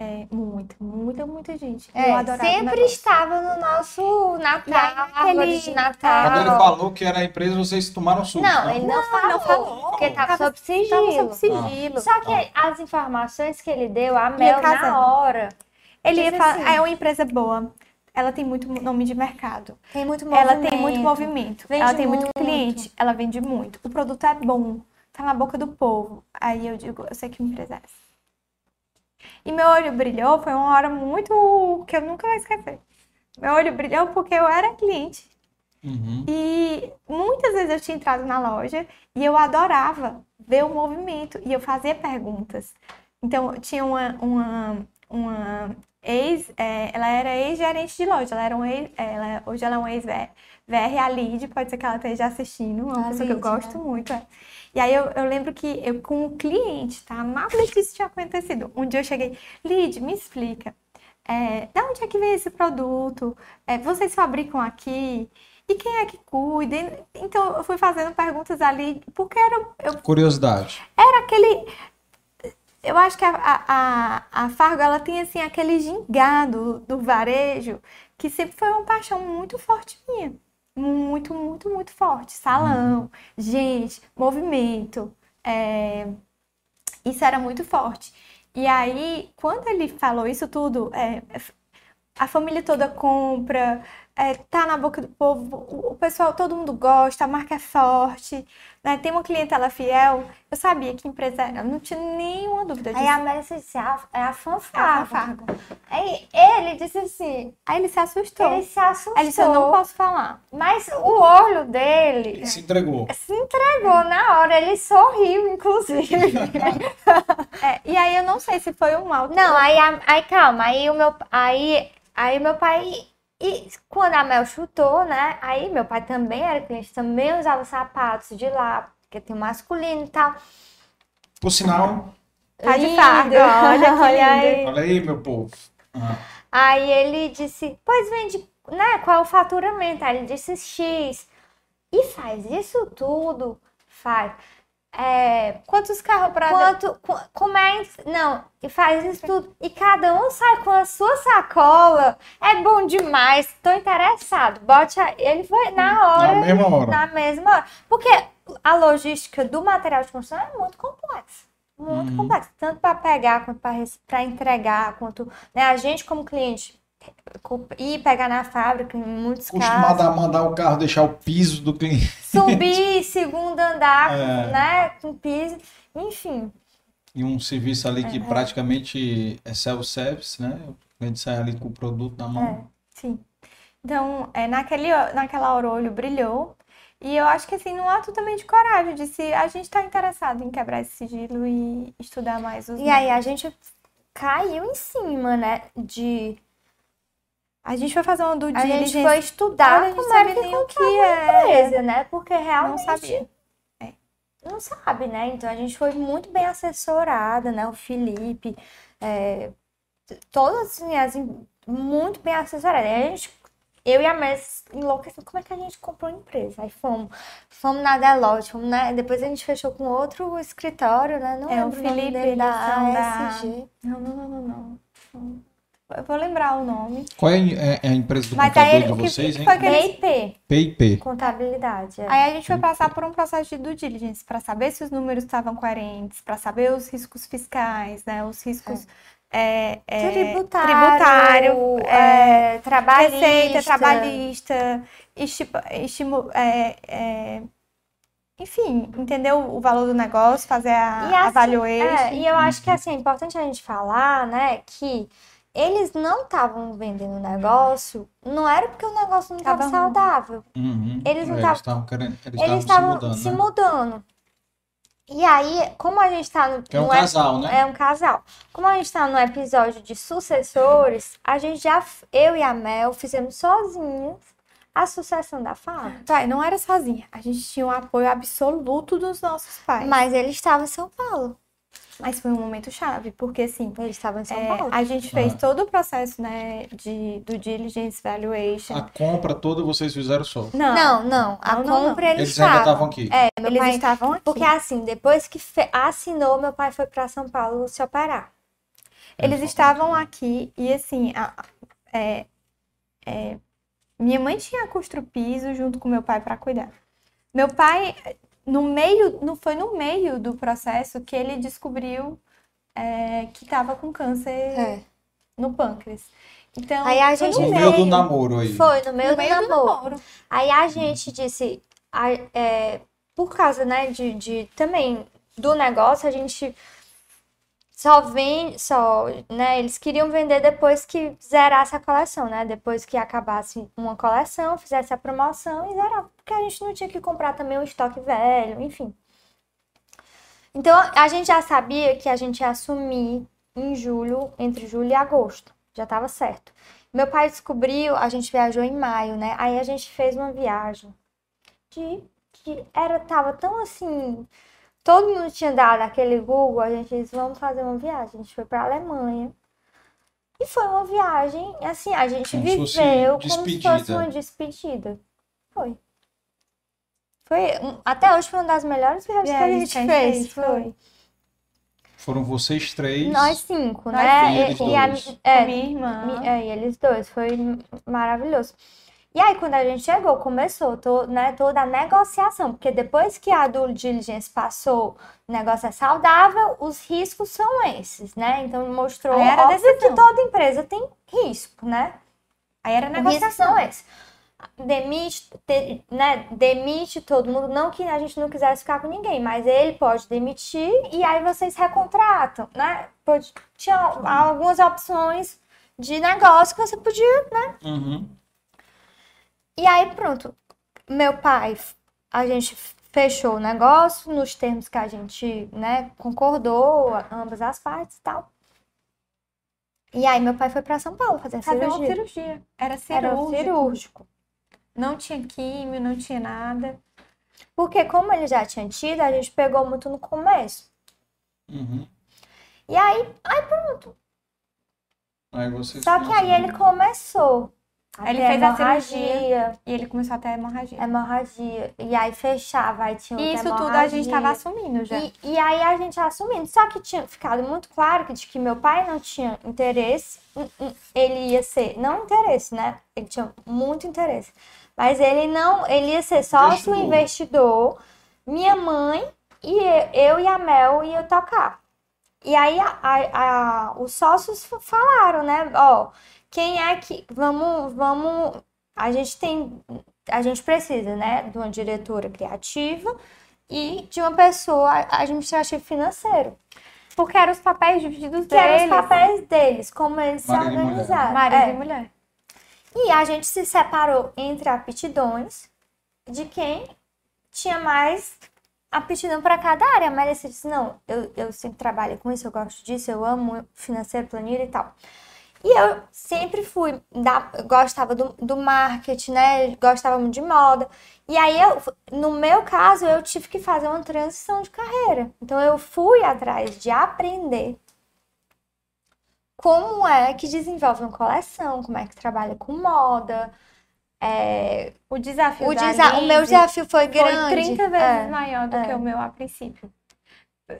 É, muita, muita, muita gente. É, eu adorava sempre estava no nosso Natal, Naquele- árvore de Natal. Quando ele falou que era a empresa, vocês tomaram susto. Não, né? ele não, falou, não falou. porque estava Tava- sob sigilo. Tava sob sigilo. Só que as informações que ele deu, a Mel, na hora, Ele ia falar, assim. "Ah, é uma empresa boa. Ela tem muito nome de mercado. tem muito Ela movimento. tem muito movimento. Vende ela tem muito, muito. cliente. Ela vende muito. O produto é bom. Tá na boca do povo. Aí eu digo, eu sei que empresa é essa. E meu olho brilhou, foi uma hora muito que eu nunca vou esquecer. Meu olho brilhou porque eu era cliente. Uhum. E muitas vezes eu tinha entrado na loja e eu adorava ver o movimento e eu fazia perguntas. Então, tinha uma, uma, uma ex, é, ela era ex-gerente de loja, ela era um ex, ela, hoje ela é uma ex-VR, a Lid, pode ser que ela esteja assistindo, uma A pessoa que eu Lid, gosto né? muito. é. E aí eu, eu lembro que eu com o cliente, tá? Nada disso tinha acontecido. Um dia eu cheguei, Lid, me explica. É, da onde é que vem esse produto? É, vocês fabricam aqui? E quem é que cuida? Então, eu fui fazendo perguntas ali, porque era, eu, Curiosidade. era aquele... Eu acho que a, a, a, a Fargo, ela tem, assim, aquele gingado do varejo, que sempre foi uma paixão muito forte minha. Muito, muito, muito forte. Salão, gente, movimento. é, Isso era muito forte. E aí, quando ele falou isso tudo, é, a família toda compra, é, tá na boca do povo, o, pessoal, todo mundo gosta, a marca é forte, né? Tem uma clientela fiel. Eu sabia que empresa era, não tinha nenhuma dúvida disso. Aí a Mel disse, "Ah, é a É a fanfarra. Aí ele disse assim, Aí ele se assustou. ele se assustou, Aí ele disse, eu não posso falar. mas o olho dele Se entregou. se entregou na hora, ele sorriu, inclusive. É, e aí eu não sei se foi um mal. Não, aí, aí calma, aí o meu, aí, aí meu pai, e quando a Mel chutou, né, aí meu pai também era cliente, também usava sapatos de lá, porque tem o masculino e tal. Por sinal, Tá de Lindo, fardo, olha olha aí. olha aí, meu povo. Ah, Aí ele disse, pois vende, né, qual é o faturamento? Aí ele disse X. E faz isso tudo? Faz. É, Quantos carros pra... quanto, qu- não, e faz isso tudo. E cada um sai com a sua sacola. É bom demais, tô interessado. Bote a, ele foi na hora. na mesma hora. Na mesma hora. Porque a logística do material de construção é muito complexa. Muito Uhum. complexa. Tanto para pegar, quanto para entregar, quanto né, a gente como cliente ir pegar na fábrica, em muitos Costumado casos. a mandar o carro deixar o piso do cliente. Subir segundo andar, É. né? Com piso. Enfim. E um serviço ali que praticamente é self-service, né? O cliente sai ali com o produto na mão. Sim. Então, é, naquele, naquela hora o olho brilhou. E eu acho que, assim, num ato também de coragem, de se a gente tá interessado em quebrar esse sigilo e estudar mais os E aí a gente caiu em cima, né? De. A gente foi fazer uma do A gente foi estudar Olha, como era sabia que nem o que é. empresa, né? Porque realmente. Não sabia. Não sabe, né? Então a gente foi muito bem assessorada, né? O Felipe, é, todas assim, as, muito bem assessoradas. Aí a gente, eu e a Messi enlouquecendo, como é que a gente comprou a empresa? Aí fomos, fomos na Deloitte, fomos, né? Depois a gente fechou com outro escritório, né? Não É, o Felipe, dele, da- ASG. Não, não, não, não, não. Eu vou lembrar o nome. Qual é, é- é a empresa do Mas contador aí, de vocês, que hein? foi PIP, PIP. contabilidade. é. Aí a gente foi passar por um processo de due diligence para saber se os números estavam coerentes, para saber os riscos fiscais, né? Os riscos é, é, Tributário, tributário, é, é, trabalhista. receita trabalhista, é, é, enfim, entender o valor do negócio, fazer a, E assim, valuation. é, e eu acho que assim, é importante a gente falar, né, que eles não estavam vendendo o negócio, não era porque o negócio não estava saudável. Uhum. Eles não É, tavam- estavam querendo, eles estavam se se mudando, né? mudando. E aí, como a gente tá no. É um no casal, né? É um casal. Como a gente tá no episódio de sucessores, a gente já. Eu e a Mel fizemos sozinhas a sucessão da fábrica. Tá, não era sozinha. A gente tinha o apoio absoluto dos nossos pais. Mas ele estava em São Paulo. Mas foi um momento chave, porque assim, Ele estava em São é, Paulo. a gente fez Ah. todo o processo, né, de, do diligence valuation. A compra toda vocês fizeram só. Não, Não, não. A Não, não, não. compra eles, Eles ainda estavam. estavam aqui. É, meu eles pai. estavam aqui. Porque assim, depois que fe- assinou, meu pai foi para São Paulo se operar. Eles estavam aqui e assim, a- é, é, minha mãe tinha custo piso junto com meu pai para cuidar. Meu pai, no meio, não foi no meio do processo que ele descobriu é, que estava com câncer É. no pâncreas. Então, Aí a foi gente no meio do namoro aí. Foi, no meio, no do, meio do namoro. namoro. Aí a gente disse, a- é, por causa, né, de, de também do negócio, a gente só vende, só, né, eles queriam vender depois que zerasse a coleção, né, depois que acabasse uma coleção, fizesse a promoção e zerava, porque a gente não tinha que comprar também um estoque velho, enfim. Então, a gente já sabia que a gente ia assumir em julho, entre julho e agosto, já estava certo. Meu pai descobriu, a gente viajou em maio, né? Aí a gente fez uma viagem de que era tava tão assim, todo mundo tinha dado aquele Google, a gente disse, vamos fazer uma viagem. A gente foi para Alemanha. E foi uma viagem, assim, a gente Como viveu como se fosse uma despedida. Foi. Foi, um- até hoje foi uma das melhores viagens que a gente que a gente fez, fez, foi. Foram vocês três. Nós cinco, Nós né? cinco. E, e a, é, minha irmã. Mi- É, e eles dois, foi maravilhoso. E aí, quando a gente chegou, começou to- né, toda a negociação, porque depois que a due diligence passou, o negócio é saudável, os riscos são esses, né? Então, mostrou Aí era óbvio que toda empresa tem risco, né? Aí era negociação. são esses. Demite, te- né, demite todo mundo, não que a gente não quisesse ficar com ninguém, mas ele pode demitir e aí vocês recontratam, né? Pode, tinha algumas opções de negócio que você podia, né? Uhum. E aí, pronto. Meu pai, a gente fechou o negócio nos termos que a gente, né, concordou, ambas as partes e tal. E aí, meu pai foi para São Paulo fazer a Fazer uma cirurgia. cirurgia. Era Era cirúrgico. cirúrgico. Não tinha químio, não tinha nada. Porque como ele já tinha tido, a gente pegou muito no começo. Uhum. E aí, aí pronto. Aí Só que aí ele começou. Aí ele fez a hemorragia, E ele começou a ter hemorragia. hemorragia. E aí fechava, aí tinha outra E isso tudo a gente estava hemorragia. assumindo já. E, e aí a gente assumindo. Só que tinha ficado muito claro que, de que meu pai não tinha interesse, ele ia ser, não interesse, né? Ele tinha muito interesse. Mas ele não, ele ia ser sócio Investidor. investidor, minha mãe e eu, eu e a Mel ia tocar. E aí a- a- a- os sócios falaram, né? Ó, quem é que. Vamos, vamos. A gente tem. A gente precisa, né? De uma diretora criativa e de uma pessoa administrativa financeiro. Porque eram os papéis divididos Que eram os deles. papéis deles, como eles se Marido organizaram. Marido É. e mulher. E a gente se separou entre aptidões de quem tinha mais aptidão para cada área. A Maria disse, não, eu, eu sempre trabalho com isso, eu gosto disso, eu amo financeiro, planilha e tal. E eu sempre fui, da, gostava do, do marketing, né? Gostava muito de moda. E aí, eu, no meu caso, eu tive que fazer uma transição de carreira. Então, eu fui atrás de aprender como é que desenvolve uma coleção, como é que trabalha com moda. É, O desafio o, desa- o meu desafio foi foi grande. 30 vezes É. maior do é. que o meu a princípio.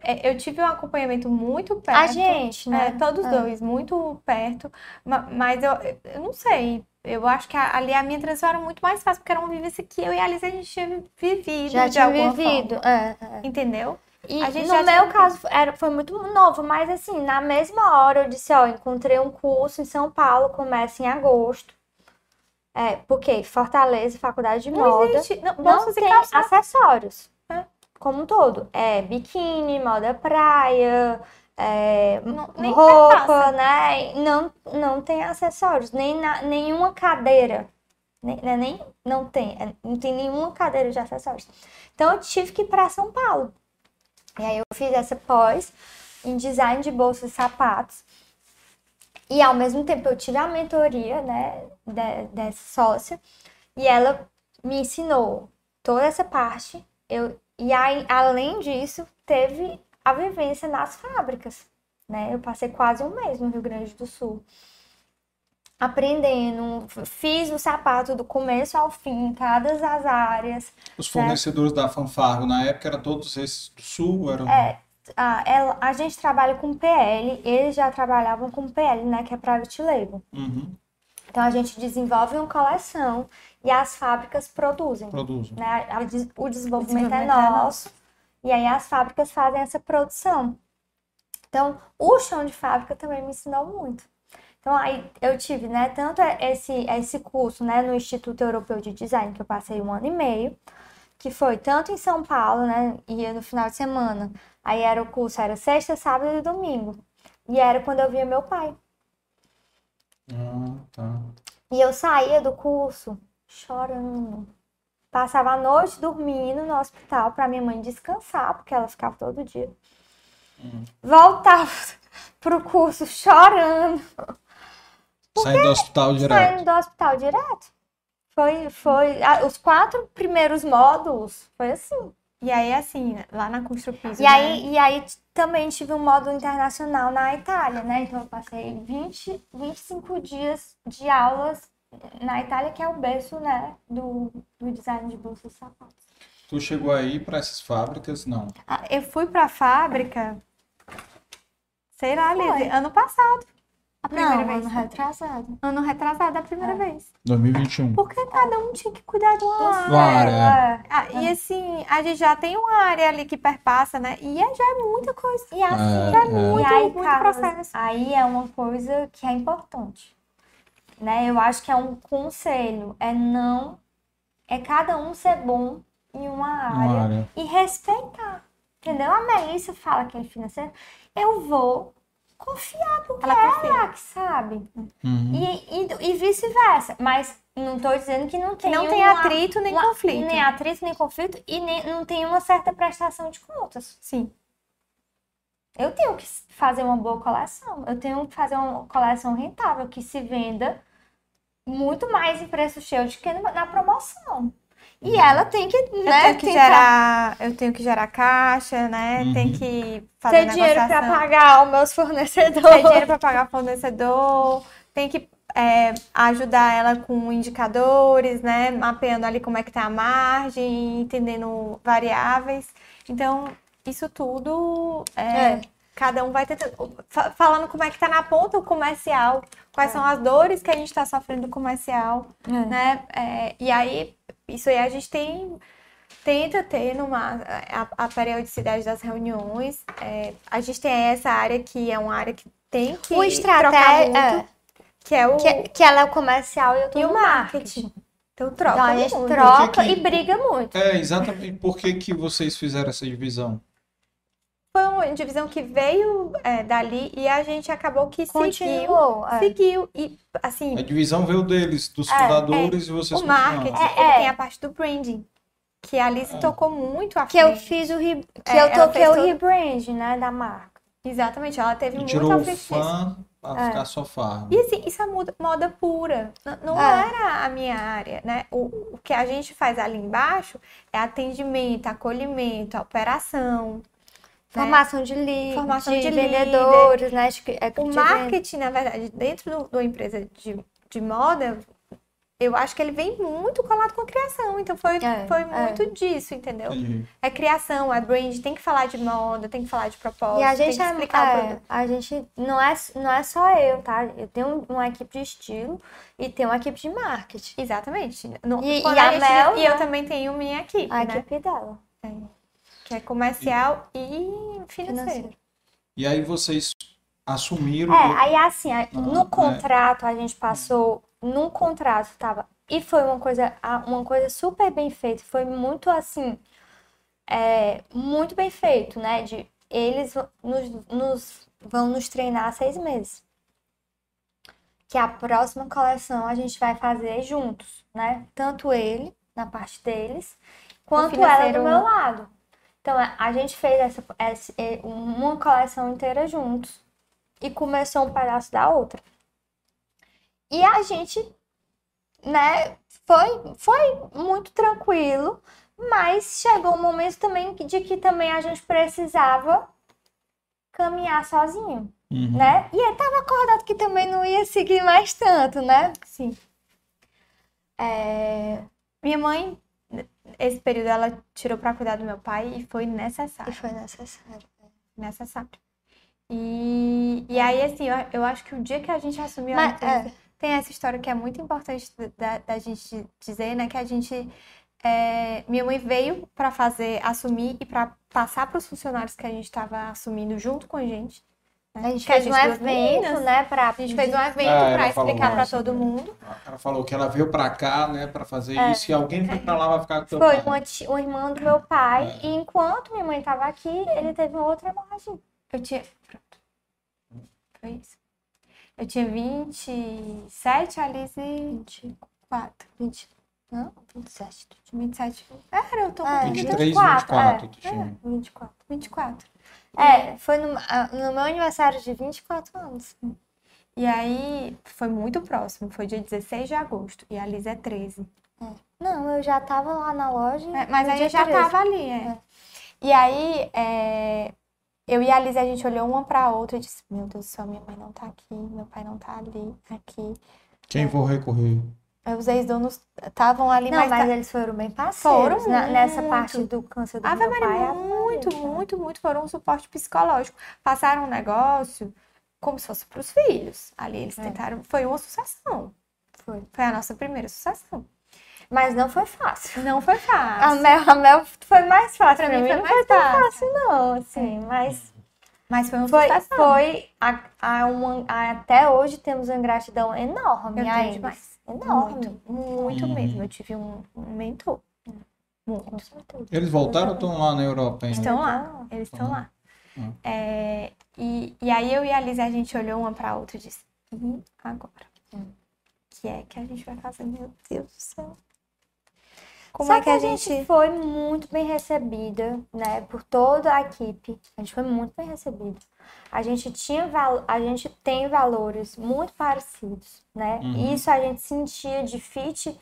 É, Eu tive um acompanhamento muito perto. A gente, né? É, todos É. dois, muito perto. ma- Mas eu, eu não sei. Eu acho que ali a minha transição era muito mais fácil, porque era uma vivência que eu e a Alice a gente tinha vivido Já de tinha alguma vivido. forma. é, é. Entendeu? E A gente no já meu tinha- caso era, foi muito novo, mas assim, na mesma hora eu disse, ó, encontrei um curso em São Paulo, começa em agosto. É, porque Fortaleza, faculdade de Não moda, existe. Não, não tem acessórios? Como um todo. É biquíni, moda praia, é, Não- roupa, perpassa. né? Não, não tem acessórios, nem na, nenhuma cadeira. Nem, né, nem, não tem, é, não tem nenhuma cadeira de acessórios. Então eu tive que ir para São Paulo. E aí eu fiz essa pós em design de bolsas e sapatos. E ao mesmo tempo eu tive a mentoria, né, de, dessa sócia, e ela me ensinou toda essa parte. Eu, e aí, além disso, teve a vivência nas fábricas, né? Eu passei quase um mês no Rio Grande do Sul aprendendo, fiz o sapato do começo ao fim, em todas as áreas. Os fornecedores né? da Fanfargo na época eram todos esses do Sul? Eram... É, a, a gente trabalha com PL, eles já trabalhavam com PL, né, que é Private Label. Uhum. Então a gente desenvolve uma coleção e as fábricas produzem. Produzem. Né? O desenvolvimento é nosso e aí as fábricas fazem essa produção. Então, o chão de fábrica também me ensinou muito. Então, aí eu tive, né, tanto esse, esse curso, né, no Instituto Europeu de Design, que eu passei um ano e meio, que foi tanto em São Paulo, né, ia no final de semana. Aí era o curso, era sexta, sábado e domingo. E era quando eu via meu pai. Ah, tá. E eu saía do curso chorando. Passava a noite dormindo no hospital para minha mãe descansar, porque ela ficava todo dia. Hum. Voltava pro curso chorando. Saindo do hospital direto. Saindo do hospital direto. Foi, foi. a- os quatro primeiros módulos foi assim. E aí, assim, lá na Construpiso, E aí, e aí t- também tive um módulo internacional na Itália, né? Então eu passei 20, 25 dias de aulas na Itália, que é o berço, né, do, do design de bolsas e sapatos. Tu chegou aí para essas fábricas? Não. Ah, Eu fui pra fábrica, sei lá, Foi. Liz, ano passado. A primeira Não, vez. ano retrasado. Ano retrasado, a primeira vez. 2021. Porque cada um tinha que cuidar de uma área. Uma área, é. Ah, e assim, a gente já tem uma área ali que perpassa, né? E é- já é muita coisa. E assim, É, já é é. muito, e aí, muito Carlos, processo. aí é uma coisa que é importante. Né? Eu acho que é um conselho, é não é cada um ser bom em uma área, Uma área. e respeitar. Entendeu? A Melissa fala que é financeiro, eu vou confiar porque Ela ela, confia. é que sabe. Uhum. E, e, e vice-versa. Mas não tô dizendo que não tem não tem uma- atrito nem uma- conflito. Nem atrito, nem conflito e nem, não tem uma certa prestação de contas. Sim. Eu tenho que fazer uma boa coleção. Eu tenho que fazer uma coleção rentável que se venda muito mais em preço cheio do que na promoção. E ela tem que, Eu né, tenho que tentar gerar, eu tenho que gerar caixa, né? Uhum. Tem que fazer ter dinheiro para pagar os meus fornecedores. ter dinheiro para pagar fornecedor, tem que é, ajudar ela com indicadores, né? Mapeando ali como é que tá a margem, entendendo variáveis. Então, isso tudo é, É. cada um vai tentando. fa- Falando como é que tá na ponta o comercial, quais são as dores que a gente está sofrendo do comercial, né? É, e aí, isso aí a gente tem tenta ter numa a, a periodicidade das reuniões. É, a gente tem essa área que é uma área que tem que O trocar estratégia, muito, que é o que, que ela é o comercial e eu tô e o marketing. Então troca Então a gente muito. troca que- e briga muito. É, exatamente. Por que, que vocês fizeram essa divisão? Foi uma divisão que veio é, dali e a gente acabou que Continuou, é. seguiu, seguiu e assim A divisão veio deles, dos É, fundadores, e vocês o marketing. É, ele é. tem a parte do branding que a Alice tocou muito à Que eu frente. fiz o re... que É, eu toquei o todo- rebrand, né, da marca. Exatamente, ela teve E muito tirou o frente fã pra É. ficar só farm. E assim, isso é moda, moda pura. N- Não É. era a minha área, né? O, o que a gente faz ali embaixo é atendimento, acolhimento, operação. Né? Formação de lead, Formação de, de vendedores, né? De, é, O de marketing, na verdade, dentro do- da empresa de, de moda, eu acho que ele vem muito colado com a criação. Então foi, É, foi é. muito disso, entendeu? Entendi. É criação, é brand, tem que falar de moda, tem que falar de propósito, E a tem gente que é, explicar o é, produto. a gente não é, não é só eu, tá? Eu tenho uma equipe de estilo e tenho uma equipe de marketing. Exatamente. No- E- e a gente- Mel, e eu né? também tenho minha equipe, A né? equipe dela. Que é comercial e financeiro. Financeiro. E aí vocês assumiram. É, aí assim, Ah, no é. contrato a gente passou, num contrato tava, e foi uma coisa, a- uma coisa super bem feita, foi muito assim, é, muito bem feito, né? De eles vão nos, nos- vão nos treinar seis meses. Que a próxima coleção a gente vai fazer juntos, né? Tanto ele, na parte deles, quanto ela do meu lado. Então a a gente fez essa, essa- uma coleção inteira juntos e começou um pedaço da outra. E a gente, né, foi, foi muito tranquilo, mas chegou um momento também de que também a gente precisava caminhar sozinho, Uhum. né? E ele tava acordado que também não ia seguir mais tanto, né? Sim. É, Minha mãe, esse período, ela tirou pra cuidar do meu pai e foi necessário. E foi necessário. Necessário. E, e aí, assim, eu, eu acho que o dia que a gente assumiu a Mas, empresa, tem essa história que é muito importante da, da gente dizer, né? Que a gente. é, minha mãe veio pra fazer, assumir e pra passar pros funcionários que a gente estava assumindo junto com a gente. Né? A gente Que fez um duas evento, meninas, né, pra A gente fez um evento Ah, pra ela falou explicar pra todo mundo. Ela falou que ela veio pra cá, né, pra fazer É. isso. E alguém foi pra lá vai ficar com teu Foi pai. uma, ti- uma irmã do meu pai, É. e enquanto minha mãe tava aqui, ele teve uma outra hemorragia. Eu tinha. Pronto. Foi isso. Eu tinha 27, a Alice 24. 20, não, 27. 27. Era, eu tô com É, 23, 24, 24, é. tu tinha. 24. 24. É, foi no, ah, no meu aniversário de 24 anos. E aí foi muito próximo, foi dia 16 de agosto. E a Liz é 13. Não, eu já tava lá na loja. É, mas aí eu já 13. tava ali, é. E aí, é, eu e a Liz, a gente olhou uma pra outra e disse: Meu Deus do céu, minha mãe não tá aqui, meu pai não tá ali, aqui. Quem vou recorrer? Os ex-donos estavam ali, Não, mas, mas tá- eles foram bem parceiros Foram na- nessa muito. parte do câncer do Ave meu Maria, pai. Muito, Maria. muito, muito foram um suporte psicológico. Passaram um negócio como se fosse pros filhos. Ali eles É. tentaram, foi uma sucessão. Foi. Foi a nossa primeira sucessão. Mas não foi fácil. Não foi A fácil. Mel, a Mel foi mais fácil. Pra mim foi não mais foi tão fácil. fácil, não, assim, mas Mas foi uma foi, sucessão. foi a, a uma, a- até hoje temos uma gratidão enorme Eu a eles. demais. Enorme. Muito, muito Uhum. mesmo. Eu tive um, um mentor. Certeza. Eles voltaram ou estão lá na Europa ainda? Estão lá, eles estão lá. Uhum. É, e, e aí eu e a Liz, a gente olhou uma pra outra e disse, e agora? O que é que a gente vai fazer? Meu Deus do céu. Como Só é que a gente... gente foi muito bem recebida, né, por toda a equipe. A gente foi muito bem recebida. A gente tinha val... a gente tem valores muito parecidos, né? Uhum. E Isso a gente sentia de fit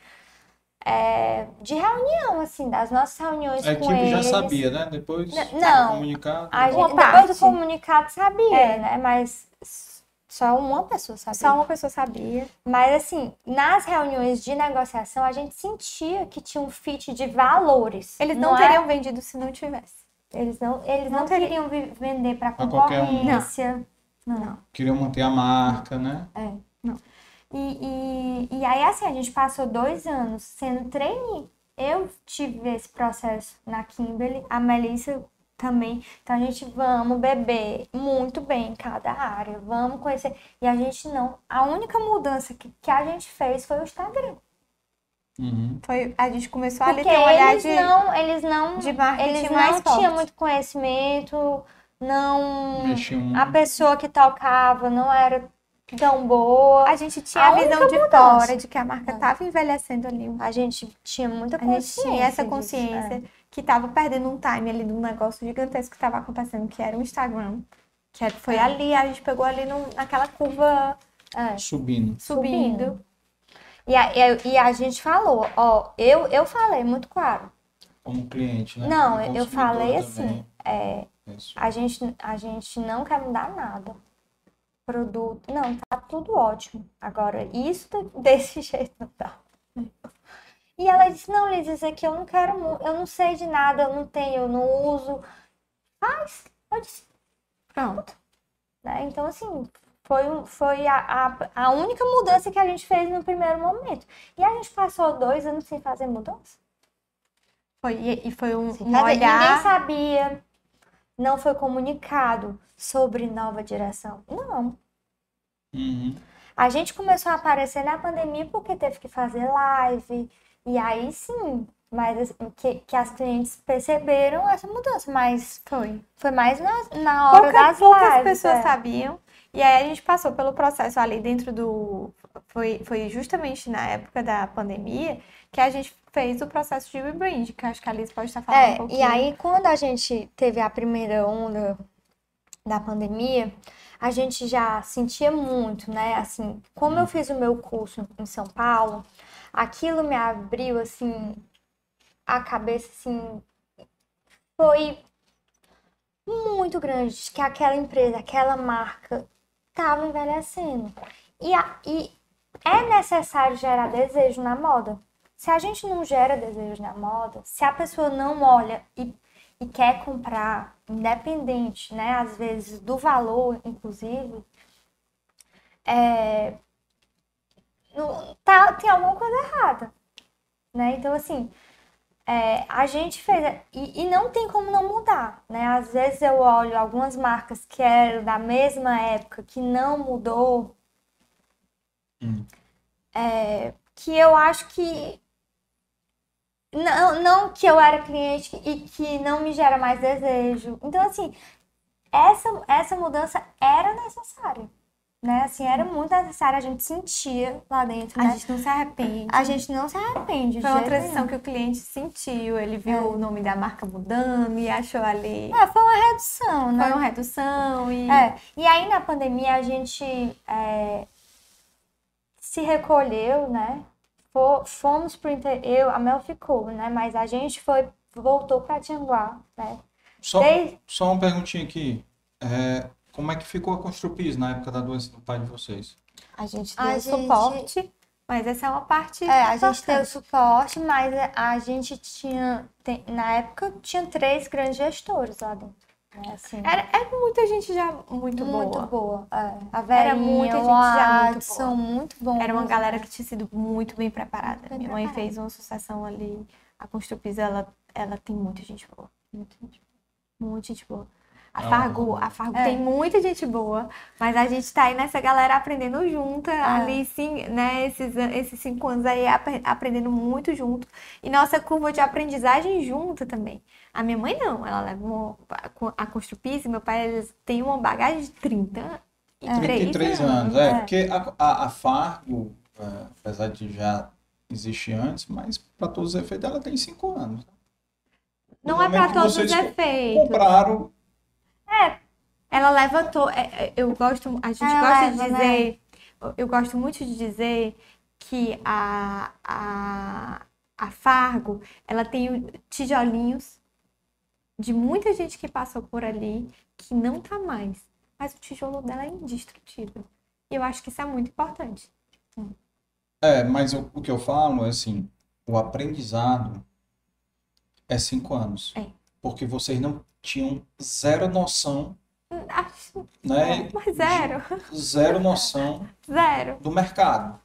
é, de reunião, assim, das nossas reuniões A com equipe já eles. sabia, né? Depois N- do não. comunicado. A gente, depois do comunicado sabia, É. né? Mas só uma pessoa sabia. Só uma pessoa sabia. Mas assim, nas reuniões de negociação, a gente sentia que tinha um fit de valores. Eles não, é- teriam vendido se não tivesse. Eles não, eles não, Não teria- queriam vender para qualquer um. concorrência. Não. Queriam manter a marca, né? E, e, e aí, assim, a gente passou dois anos sendo trainee. Eu tive esse processo na Kimberly, a Melissa também. Então, a gente vamos beber muito bem em cada área, vamos conhecer. E a gente não. A única mudança que, que a gente fez foi o Instagram. Uhum. Foi, a gente começou a Porque ter um olhar eles de... não, eles não, de marketing eles mais não forte. tinham muito conhecimento, não, Mexiam a pessoa que tocava não era tão boa. A gente tinha A a, visão de mudança. fora de que a marca estava envelhecendo ali. A gente tinha muita A gente consciência. tinha essa disso, consciência que estava perdendo um time ali de um negócio gigantesco que estava acontecendo, que era o Instagram. Que era- foi ali, a gente pegou ali no- naquela curva é. É. Subindo. subindo. E a, e a- e a gente falou, ó, eu, eu falei muito claro. Como cliente, né? Não, Como eu falei também. assim, é, a gente, a gente não quer mudar nada. Produto, não, tá tudo ótimo. Agora, isso desse jeito não dá. E ela disse, não, Liz, isso aqui eu não quero, eu não sei de nada, eu não tenho, eu não uso. Faz. Eu disse, Pronto. né? Então, assim, foi, foi a, a, a única mudança que a gente fez no primeiro momento. E a gente passou dois anos sem fazer mudança. Foi, e, e foi um, Sem um fazer- Ninguém olhar. sabia, não foi comunicado sobre nova direção. Não. Uhum. A gente começou a aparecer na pandemia porque teve que fazer live. E aí sim, mas assim, que, que as clientes perceberam essa mudança. Mas Foi. foi mais na, na hora Pouca- das poucas lives. pessoas é. sabiam. E aí a gente passou pelo processo ali dentro do. Foi, foi justamente na época da pandemia que a gente fez o processo de rebrand, que acho que a Liz pode estar falando um É, pouquinho. e aí quando a gente teve a primeira onda da pandemia, a gente já sentia muito, né? Assim, como eu fiz o meu curso em São Paulo, aquilo me abriu assim a cabeça assim, foi muito grande que aquela empresa, aquela marca estava envelhecendo. E, a- e é necessário gerar desejo na moda. Se a gente não gera desejo na moda, se a pessoa não olha e, e quer comprar, independente, né, às vezes do valor, inclusive, é, não- tá, tem alguma coisa errada, né? Então, assim, é, a gente fez, e, e não tem como não mudar, né? Às vezes eu olho algumas marcas que eram da mesma época, que não mudou, é, que eu acho que não, não que eu era cliente e que não me gera mais desejo. Então, assim, essa, essa mudança era necessária. Né? Assim, era muito necessária, a gente sentia lá dentro. A né? gente não se arrepende. A gente não se arrepende. Foi uma transição nenhum. que o cliente sentiu, ele viu o nome da marca mudando e achou ali. É, foi uma redução, né? Foi uma redução e. É, e aí na pandemia a gente é, se recolheu, né? Fo- Fomos pro inter... eu, a Mel ficou, né? Mas a gente foi, voltou pra Tianguá, né? Só, Desde- só uma perguntinha aqui. É, como é que ficou a Construpis na época da doença do pai de vocês? A gente A deu gente- suporte, mas essa é uma parte. É, a gente teve suporte, mas a gente tinha, tem- na época, tinha três grandes gestores lá dentro. Né? Assim, Era, é muita gente já muito, muito boa. boa. é. A Era Verinha, muita o gente já muito Adson, boa. muito bom. Era uma galera que tinha sido muito bem preparada. Bem Minha mãe preparada. fez uma sucessão ali. A Construpisa, ela, ela tem muita gente boa. Muita gente boa. Muita gente boa. A Ah. Fargo, a Fargo É. tem muita gente boa, mas a gente tá aí nessa galera aprendendo junta, É. ali sim, né, esses, esses cinco anos aí ap- aprendendo muito junto. E nossa curva de aprendizagem junta também. A minha mãe não, ela leva uma, a Construpisa, meu pai, eles têm uma bagagem de 30 e 33 anos, é, porque a, a, a Fargo, é, apesar de já existir antes, mas para todos os efeitos ela tem 5 anos. Não é para todos os efeitos. Compraram, Ela levantou. é, é, Eu gosto, a gente Ela gosta leva, de dizer, eu gosto muito de dizer que a, a, a Fargo, ela tem tijolinhos de muita gente que passou por ali que não tá mais, mas o tijolo dela é indestrutível. E eu acho que isso é muito importante. É, mas o, o que eu falo é assim, o aprendizado é cinco anos. É. Porque vocês não tinham zero noção, Acho- né? Mas zero, Zero noção zero. do mercado,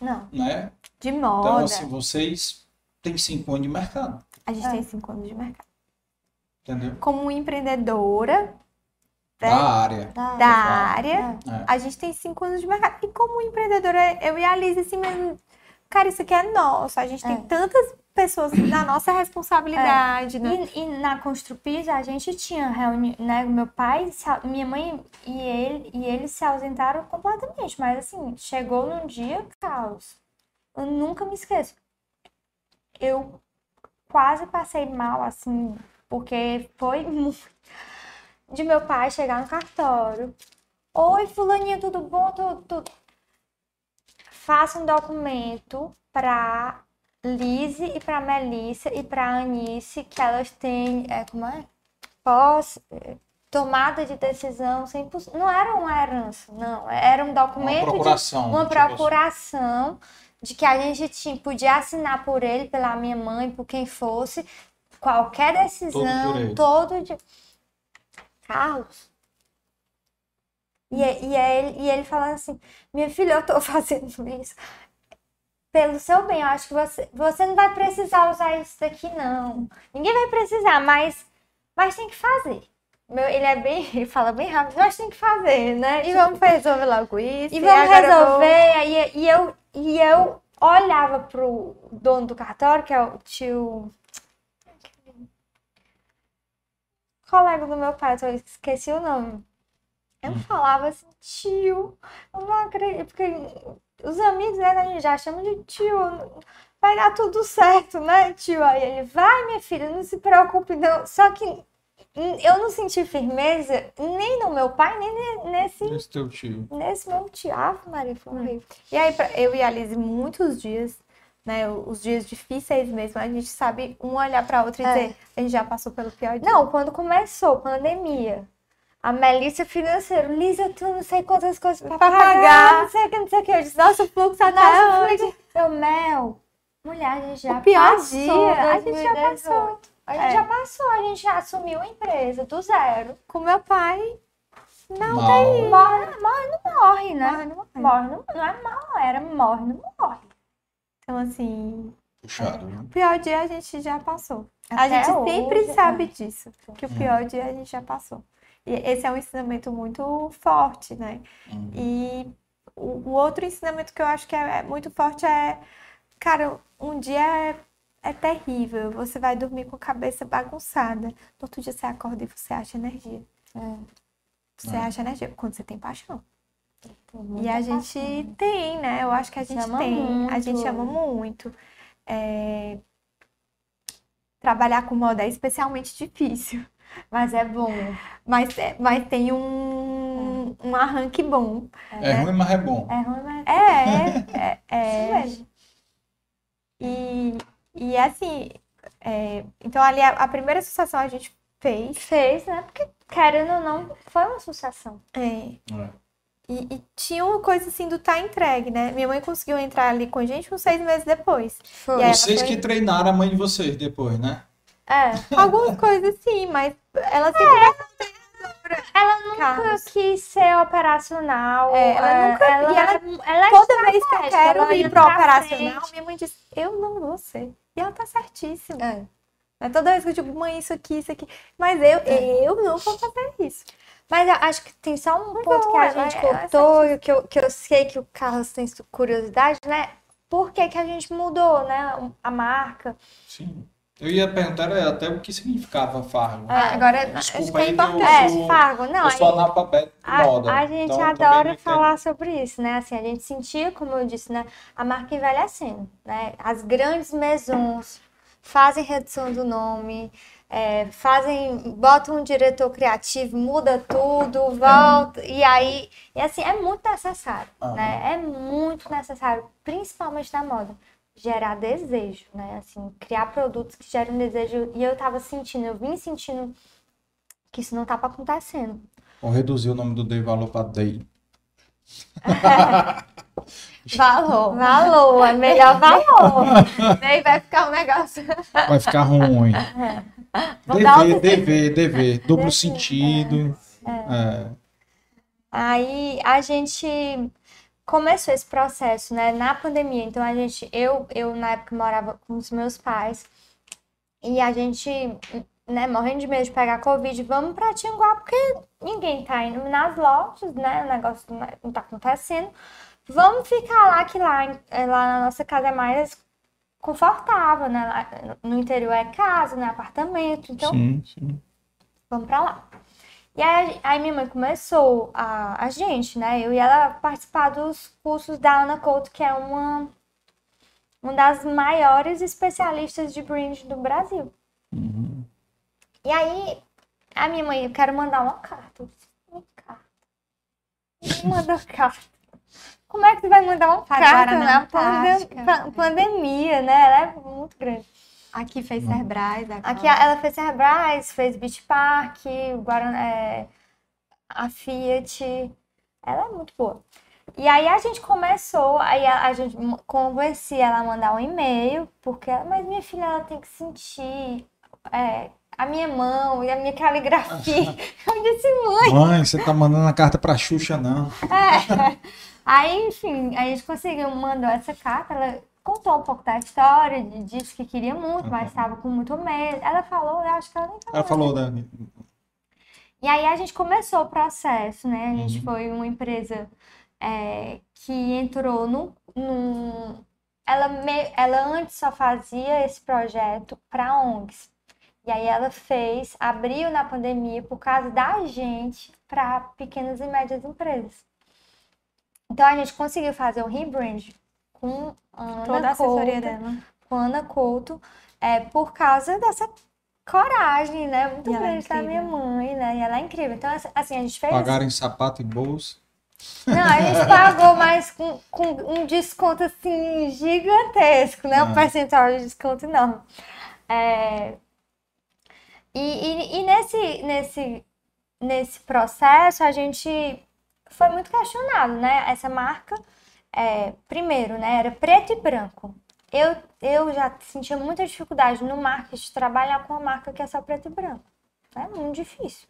Não. né? De moda. Então, assim, vocês têm cinco anos de mercado, a gente tem cinco anos de mercado. entendeu? Como empreendedora né, Da área. Tá. da área, É. A gente tem cinco anos de mercado. E como empreendedora, eu e a Liz, assim mesmo, cara, isso aqui é nosso. A gente É. tem tantas pessoas na nossa responsabilidade, né? E, e na Construpisa a gente tinha reunião, né? Meu pai, minha mãe e ele e eles se ausentaram completamente, mas assim, chegou num dia caos. Eu nunca me esqueço. Eu quase passei mal assim, porque foi muito de meu pai chegar no cartório. Oi, fulaninha, tudo bom? Tudo, tudo. Faça um documento para Lise e para Melissa e para Anice, que elas têm, é, como é? Pós, é, tomada de decisão 100%. Não era uma herança, não. Era um documento Uma procuração, de uma tipo assim. procuração de que a gente tinha, podia assinar por ele, pela minha mãe, por quem fosse, qualquer decisão, direito. todo de Carlos. E, e, é ele, e ele falando assim, minha filha, eu tô fazendo isso pelo seu bem. Eu acho que você, você não vai precisar usar isso daqui, não. Ninguém vai precisar, mas, mas tem que fazer. Meu, ele é bem, ele fala bem rápido, mas tem que fazer, né? E vamos resolver logo isso. E vamos eu vou- resolver. Aí, e, eu, e eu olhava pro dono do cartório, que é o tio. Colega do meu pai, eu esqueci o nome. Eu falava assim, tio, eu não acredito, porque os amigos, né, a gente já chamam de tio, vai dar tudo certo, né, tio? Aí ele, vai, minha filha, não se preocupe, não. Só que eu não senti firmeza nem no meu pai, nem nesse. Esse teu tio. Nesse meu tio. Ah, Maria, foi horrível. E aí, eu e a Liz, muitos dias, né, os dias difíceis mesmo, a gente sabe um olhar pra outra e É. dizer, a gente já passou pelo pior dia. Não, quando começou a pandemia, a Melissa financeiro, Liz, eu tenho não sei quantas coisas pra, Pra pagar, pagar. não sei o que, não sei o que. Eu disse, nossa, o fluxo até Nossa, hoje. Eu, Mel, mulher, a gente já O pior passou dia, a gente já 2018. A gente É. já passou, a gente já assumiu a empresa do zero. Com meu pai, não Mal. tem. Morre, morre, não morre, né? Morre, não morre. Morre, não, não é mal, era morre, não morre. Então, assim, Puxado, né? o pior dia a gente já passou. a Até gente hoje, sempre né? sabe disso, que o pior dia a gente já passou. Esse é um ensinamento muito forte, né? Uhum. E o, o outro ensinamento que eu acho que é, é muito forte é, cara, um dia é, é terrível, você vai dormir com a cabeça bagunçada. No outro dia você acorda e você acha energia. Você É. acha energia quando você tem paixão. E a gente paixão. tem, né? Eu acho que a gente ama tem. A muito. gente ama muito. É, Trabalhar com moda é especialmente difícil. Mas é bom. Mas, é- mas tem um, um arranque bom. É ruim, mas é bom. É ruim, mas É, é, é. Isso mesmo. E, e assim, é, então ali a, a primeira associação a gente fez. fez, né? Porque, querendo ou não, foi uma sucessão. É, É. e, e tinha uma coisa assim do tá entregue, né? Minha mãe conseguiu entrar ali com a gente uns seis meses depois. Foi. E Vocês foi- que treinaram a mãe de vocês depois, né? É. Algumas coisas sim, mas ela sempre Ela nunca Carlos. quis ser operacional. É, ela é, nunca- ela, e ela- ela é Toda vez que eu quero ir ia pro operacional, frente. minha mãe diz, eu não vou ser. E ela tá certíssima. É. Né? Toda vez que eu digo, mãe, isso aqui, isso aqui. Mas eu, eu não vou fazer isso. Mas eu acho que tem só um ponto que a gente ela é cortou, e que eu, que eu sei que o Carlos tem curiosidade, né? Por que, que a gente mudou, né? A marca. Sim. Eu ia perguntar é, até o que significava Fargo. Ah, agora, acho Desculpa que é aí que eu importante. sou- É, Fargo, não. eu sou analfabeto A, moda. a gente então adora não entendo. falar sobre isso, né? Assim, a gente sentia, como eu disse, né? A marca envelhecendo, né? As grandes maisons fazem redução do nome, é, fazem, botam um diretor criativo, muda tudo, volta, e aí, e assim, é muito necessário, Aham. né? É muito necessário, principalmente na moda, gerar desejo, né? Assim, criar produtos que gerem desejo, e eu tava sentindo, eu vim sentindo que isso não tava acontecendo. Vou reduzir o nome do Dei Valor para Dei. Valor. Valor, é melhor valor. Daí vai ficar um negócio. Vai ficar ruim. Outro- DV, DV. Duplo sentido. É. Aí a gente começou esse processo, né, na pandemia. Então a gente, eu, eu na época morava com os meus pais e a gente, né, morrendo de medo de pegar Covid, vamos pra Tianguá porque ninguém tá indo nas lojas, né, o negócio não- não tá acontecendo. Vamos ficar lá, que lá, lá na nossa casa é mais confortável, né, lá no interior é casa, né, apartamento, então Sim, sim. vamos pra lá. E aí, aí minha mãe começou, a, a gente, né, eu e ela, participar dos cursos da Ana Couto, que é uma, uma das maiores especialistas de brand do Brasil. Uhum. E aí, a minha mãe, eu quero mandar uma carta. Eu disse, uma carta? Manda uma carta. Como é que você vai mandar uma carta Guaraná na pandemia, né? Ela é muito grande. Aqui fez Cerbrais. Aqui ela fez Cerbrais, fez Beach Park, o Guaraná, é, a Fiat. Ela é muito boa. E aí a gente começou, aí a, a gente convencia ela a mandar um e-mail, porque ela, mas minha filha ela tem que sentir é, a minha mão e a minha caligrafia. Eu disse, mãe. Mãe, você tá mandando a carta pra Xuxa, não. É. Aí, enfim, a gente conseguiu, mandou essa carta, ela contou um pouco da história, de- disse que queria muito, mas estava com muito medo. Ela falou, eu acho que ela nem falou. Ela falou da. E aí a gente começou o processo, né? A gente Uhum. foi uma empresa é, que entrou num. num- ela, me- ela antes só fazia esse projeto para ONGs. E aí ela fez, abriu na pandemia por causa da gente, para pequenas e médias empresas. Então a gente conseguiu fazer um rebrand com a Ana Toda a assessoria Couto, dela. com a Ana Couto, é, por causa dessa coragem, né? Muito é grande da minha mãe, né? E ela é incrível. Então, assim, a gente fez. Pagaram em sapato e bolsa. Não, a gente pagou, mas com, com um desconto assim gigantesco, né? Um Ah. percentual de desconto enorme. É, E, e, e nesse, nesse, nesse processo a gente foi muito questionado, né? Essa marca, é, primeiro, né? Era preto e branco. Eu, eu já sentia muita dificuldade no marketing de trabalhar com uma marca que é só preto e branco. É muito difícil.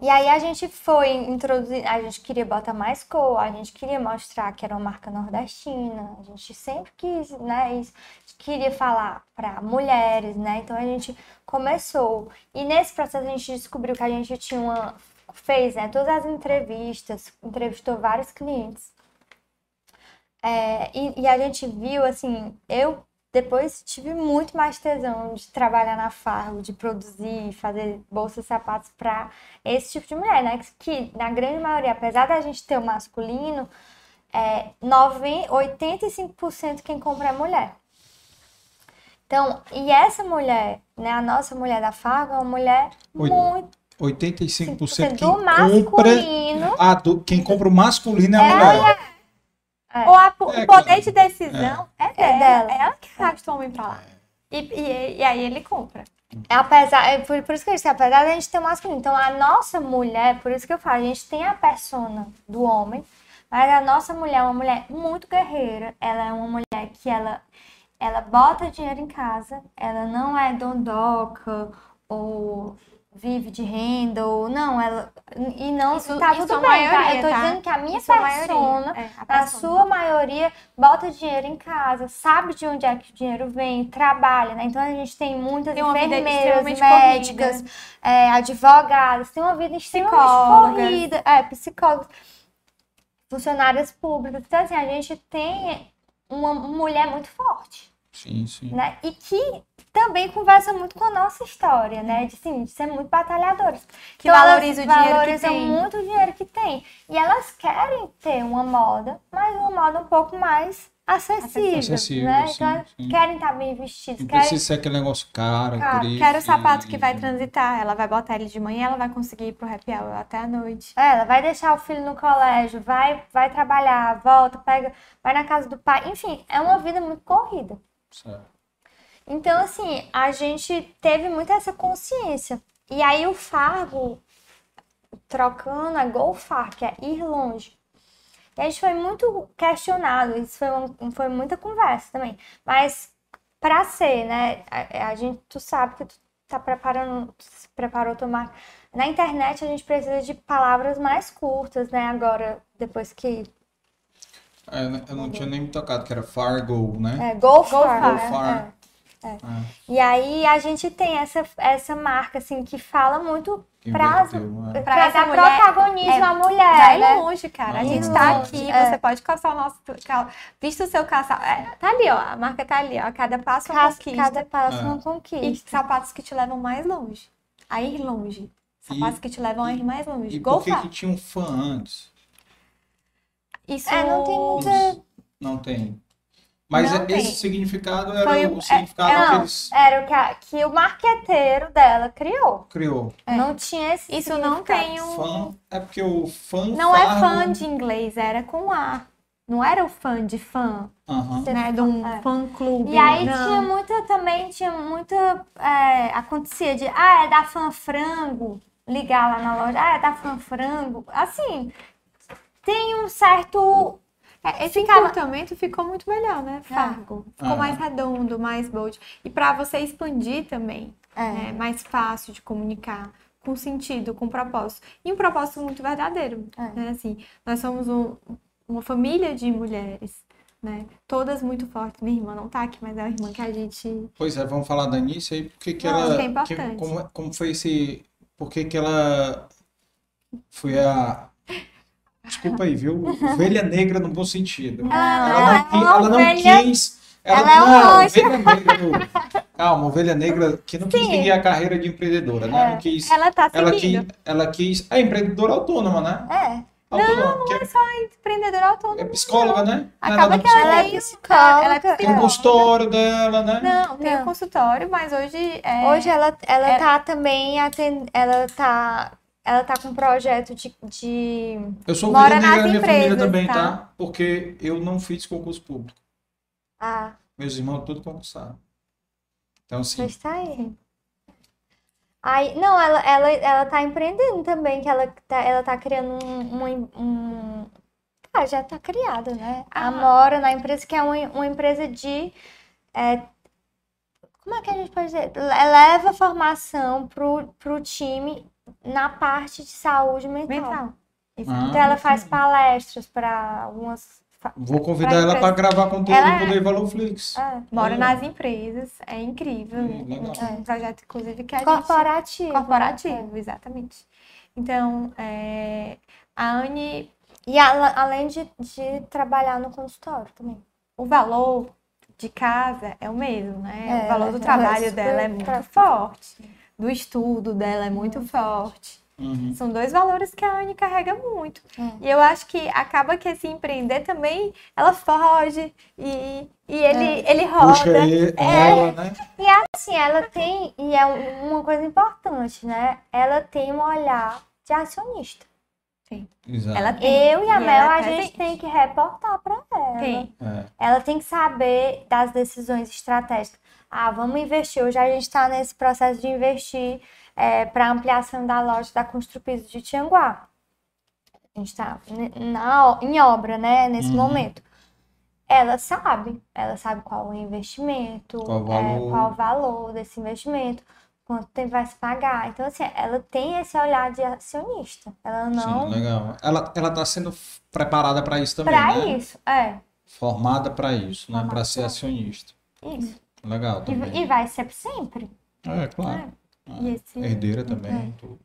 E aí a gente foi introduzir, a gente queria botar mais cor, a gente queria mostrar que era uma marca nordestina, a gente sempre quis, né, isso, queria falar para mulheres, né? Então a gente começou. E nesse processo a gente descobriu que a gente tinha uma fez, né, todas as entrevistas, entrevistou vários clientes. É, e, e a gente viu, assim, eu depois tive muito mais tesão de trabalhar na Fargo, de produzir, fazer bolsas e sapatos para esse tipo de mulher, né? Que na grande maioria, apesar da gente ter o masculino, é, 90, 85% quem compra é mulher. Então, e essa mulher, né, a nossa mulher da Fargo é uma mulher Oi. muito 85% quem do compra. masculino. Ah, do- quem compra o masculino é a É, mulher. Ou a- o É, poder claro. de decisão é, É dela. dela. É ela que arrasta o homem pra lá. E, e, e aí ele compra. É Apesar, é por, por isso que eu disse, apesar da gente ter o masculino. Então, a nossa mulher, por isso que eu falo, a gente tem a persona do homem, mas a nossa mulher é uma mulher muito guerreira. Ela é uma mulher que ela, ela bota dinheiro em casa, ela não é dondoca ou vive de renda, ou não, ela. E não, Isso- tá isso tudo bem, tá? maioria, Eu tô tá? dizendo que a minha Isso persona, é, a persona. sua maioria, bota dinheiro em casa, sabe de onde é que o dinheiro vem, trabalha, né? Então a gente tem muitas Tem enfermeiras, médicas, é, advogadas, tem uma vida extremamente corrida, é, psicólogos, funcionárias públicas. Então, assim, a gente tem uma mulher muito forte, Sim, sim. né? E que também conversa muito com a nossa história, né? De, assim, de ser muito batalhadoras. Que Então, valoriza o dinheiro que valorizam tem. muito o dinheiro que tem. E elas querem ter uma moda, mas uma moda um pouco mais acessível, Acessível, né? sim, então, sim. querem estar bem vestidas, Não querem... precisa ser aquele negócio caro, Ah, grife, quero o sapato que vai transitar. Ela vai botar ele de manhã, ela vai conseguir ir pro happy hour até a noite. É, ela vai deixar o filho no colégio, vai, vai trabalhar, volta, pega, vai na casa do pai. Enfim, é uma vida muito corrida. Então, assim, a gente teve muito essa consciência. E aí o Fargo, trocando, é golfar, que é ir longe. E a gente foi muito questionado, isso foi, um- foi muita conversa também. Mas pra ser, né, a, a gente, tu sabe que tu tá preparando, se preparou tomar. Na internet a gente precisa de palavras mais curtas, né, agora, depois que... É, eu não tinha nem me tocado, que era Fargo, né? É, golfar. Golfar. é, Golfar. é, é. E aí a gente tem essa, essa marca, assim, que fala muito inverteu, é. pra, Pra dar essa mulher, protagonismo é, à mulher, Vai né? longe, cara. A gente longe. tá aqui, É. você pode calçar o nosso. cal- Vista o seu calçado. É, tá ali, ó. A marca tá ali, ó. Cada passo é uma Cada, conquista. cada passo É. uma E conquista. sapatos que te levam mais longe. A ir longe. Sapatos E- que te levam a ir mais longe. E por que que tinha um fã antes? Isso É, não tem muita... Não tem. Mas Não é- tem. esse significado era Foi o o- significado É, que não, eles era o que, a- que o marqueteiro dela criou. criou. Não tinha esse Isso não significado. tem um. Fã, é porque o fã Não é fã de inglês, era com A. Não era o fã de fã, Aham. né? De um É. fã clube. E aí não. tinha muita também, tinha muita. é, acontecia de, ah, é da fã frango, ligar lá na loja, ah, é da fã frango. Assim, tem um certo. É, esse Ficava- encurtamento ficou muito melhor, né? Fargo. Ficou Ah. mais redondo, mais bold. E pra você expandir também, É. é mais fácil de comunicar, com sentido, com propósito. E um propósito muito verdadeiro, É. né? Assim, nós somos um- uma família de mulheres, né? Todas muito fortes. Minha irmã não tá aqui, mas é uma irmã que a gente... Pois é, vamos falar da Anice aí, porque que Não, ela. que é importante. como, como foi esse. Por que que ela foi a. Desculpa aí, viu? Ovelha negra no bom sentido. Ela, Ela não, ela é ela não ovelha- quis. Ela, ela é não, ovelha negra no- Calma, ovelha negra que não quis Sim. seguir a carreira de empreendedora, né? É, Não quis, ela tá ela quis, ela quis. É empreendedora autônoma, né? É. Autônoma, Não, não que é só empreendedora autônoma. é psicóloga, né? Não é Acaba que ela psicóloga. tem, psicóloga. ela é Tem um psicóloga. consultório dela, né? Não, tem Não. um consultório, mas hoje é... Hoje ela, ela é- tá também atend... ela tá ela tá com um projeto de, de... Eu sou Mora nas da minha família empresas, também, tá? tá? Porque eu não fiz concurso público. Ah, Meus irmãos tudo concursaram. Então, assim, mas tá aí. Aí, não, ela, ela, ela tá empreendendo também, que ela tá, ela tá criando um, um, um- Ah, já tá criada, né? A Ah. Mora na empresa, que é uma, uma empresa de... é, como é que a gente pode dizer? Le- Leva formação pro, pro time na parte de saúde mental. mental. Isso. Ah, Então ela faz palestras para algumas... vou convidar pra ela para gravar conteúdo Ela no é- Valorflix. É, Mora Legal. nas empresas, é incrível. É um projeto, inclusive, que a gente... corporativo. Corporativo, exatamente. Então, é, a Anne, E ela, além de, de trabalhar no consultório também. o valor de casa é o mesmo, né? É, o valor do é trabalho dela é muito pra- forte. Do estudo dela é muito forte. Uhum. São dois valores que a Anne carrega muito. É. E eu acho que acaba que esse empreender também, ela foge e, e ele, ele roda. Puxa aí, É. ela, né? E assim, ela tem, e é um- uma coisa importante, né? Ela tem um olhar de acionista. Exato. Ela tem. Eu e a E Mel, ela a é gente presente. tem que reportar para ela. Tem. É. Ela tem que saber das decisões estratégicas. Ah, vamos investir. Hoje a gente está nesse processo de investir para ampliação da loja da Construpiso de Tianguá. A gente está em obra, né, nesse Uhum. momento. Ela sabe, ela sabe qual o investimento, Qual o é, valor. qual o valor desse investimento, quanto tempo vai se pagar. Então, assim, ela tem esse olhar de acionista. Ela não. Sim, legal. Ela, ela tá sendo preparada para isso também, Para né? isso, é. Formada para isso, né? Para ser acionista. Isso. Legal E, também. e vai ser sempre. É, claro. É. Ah, E esse- Herdeira também, É. tudo.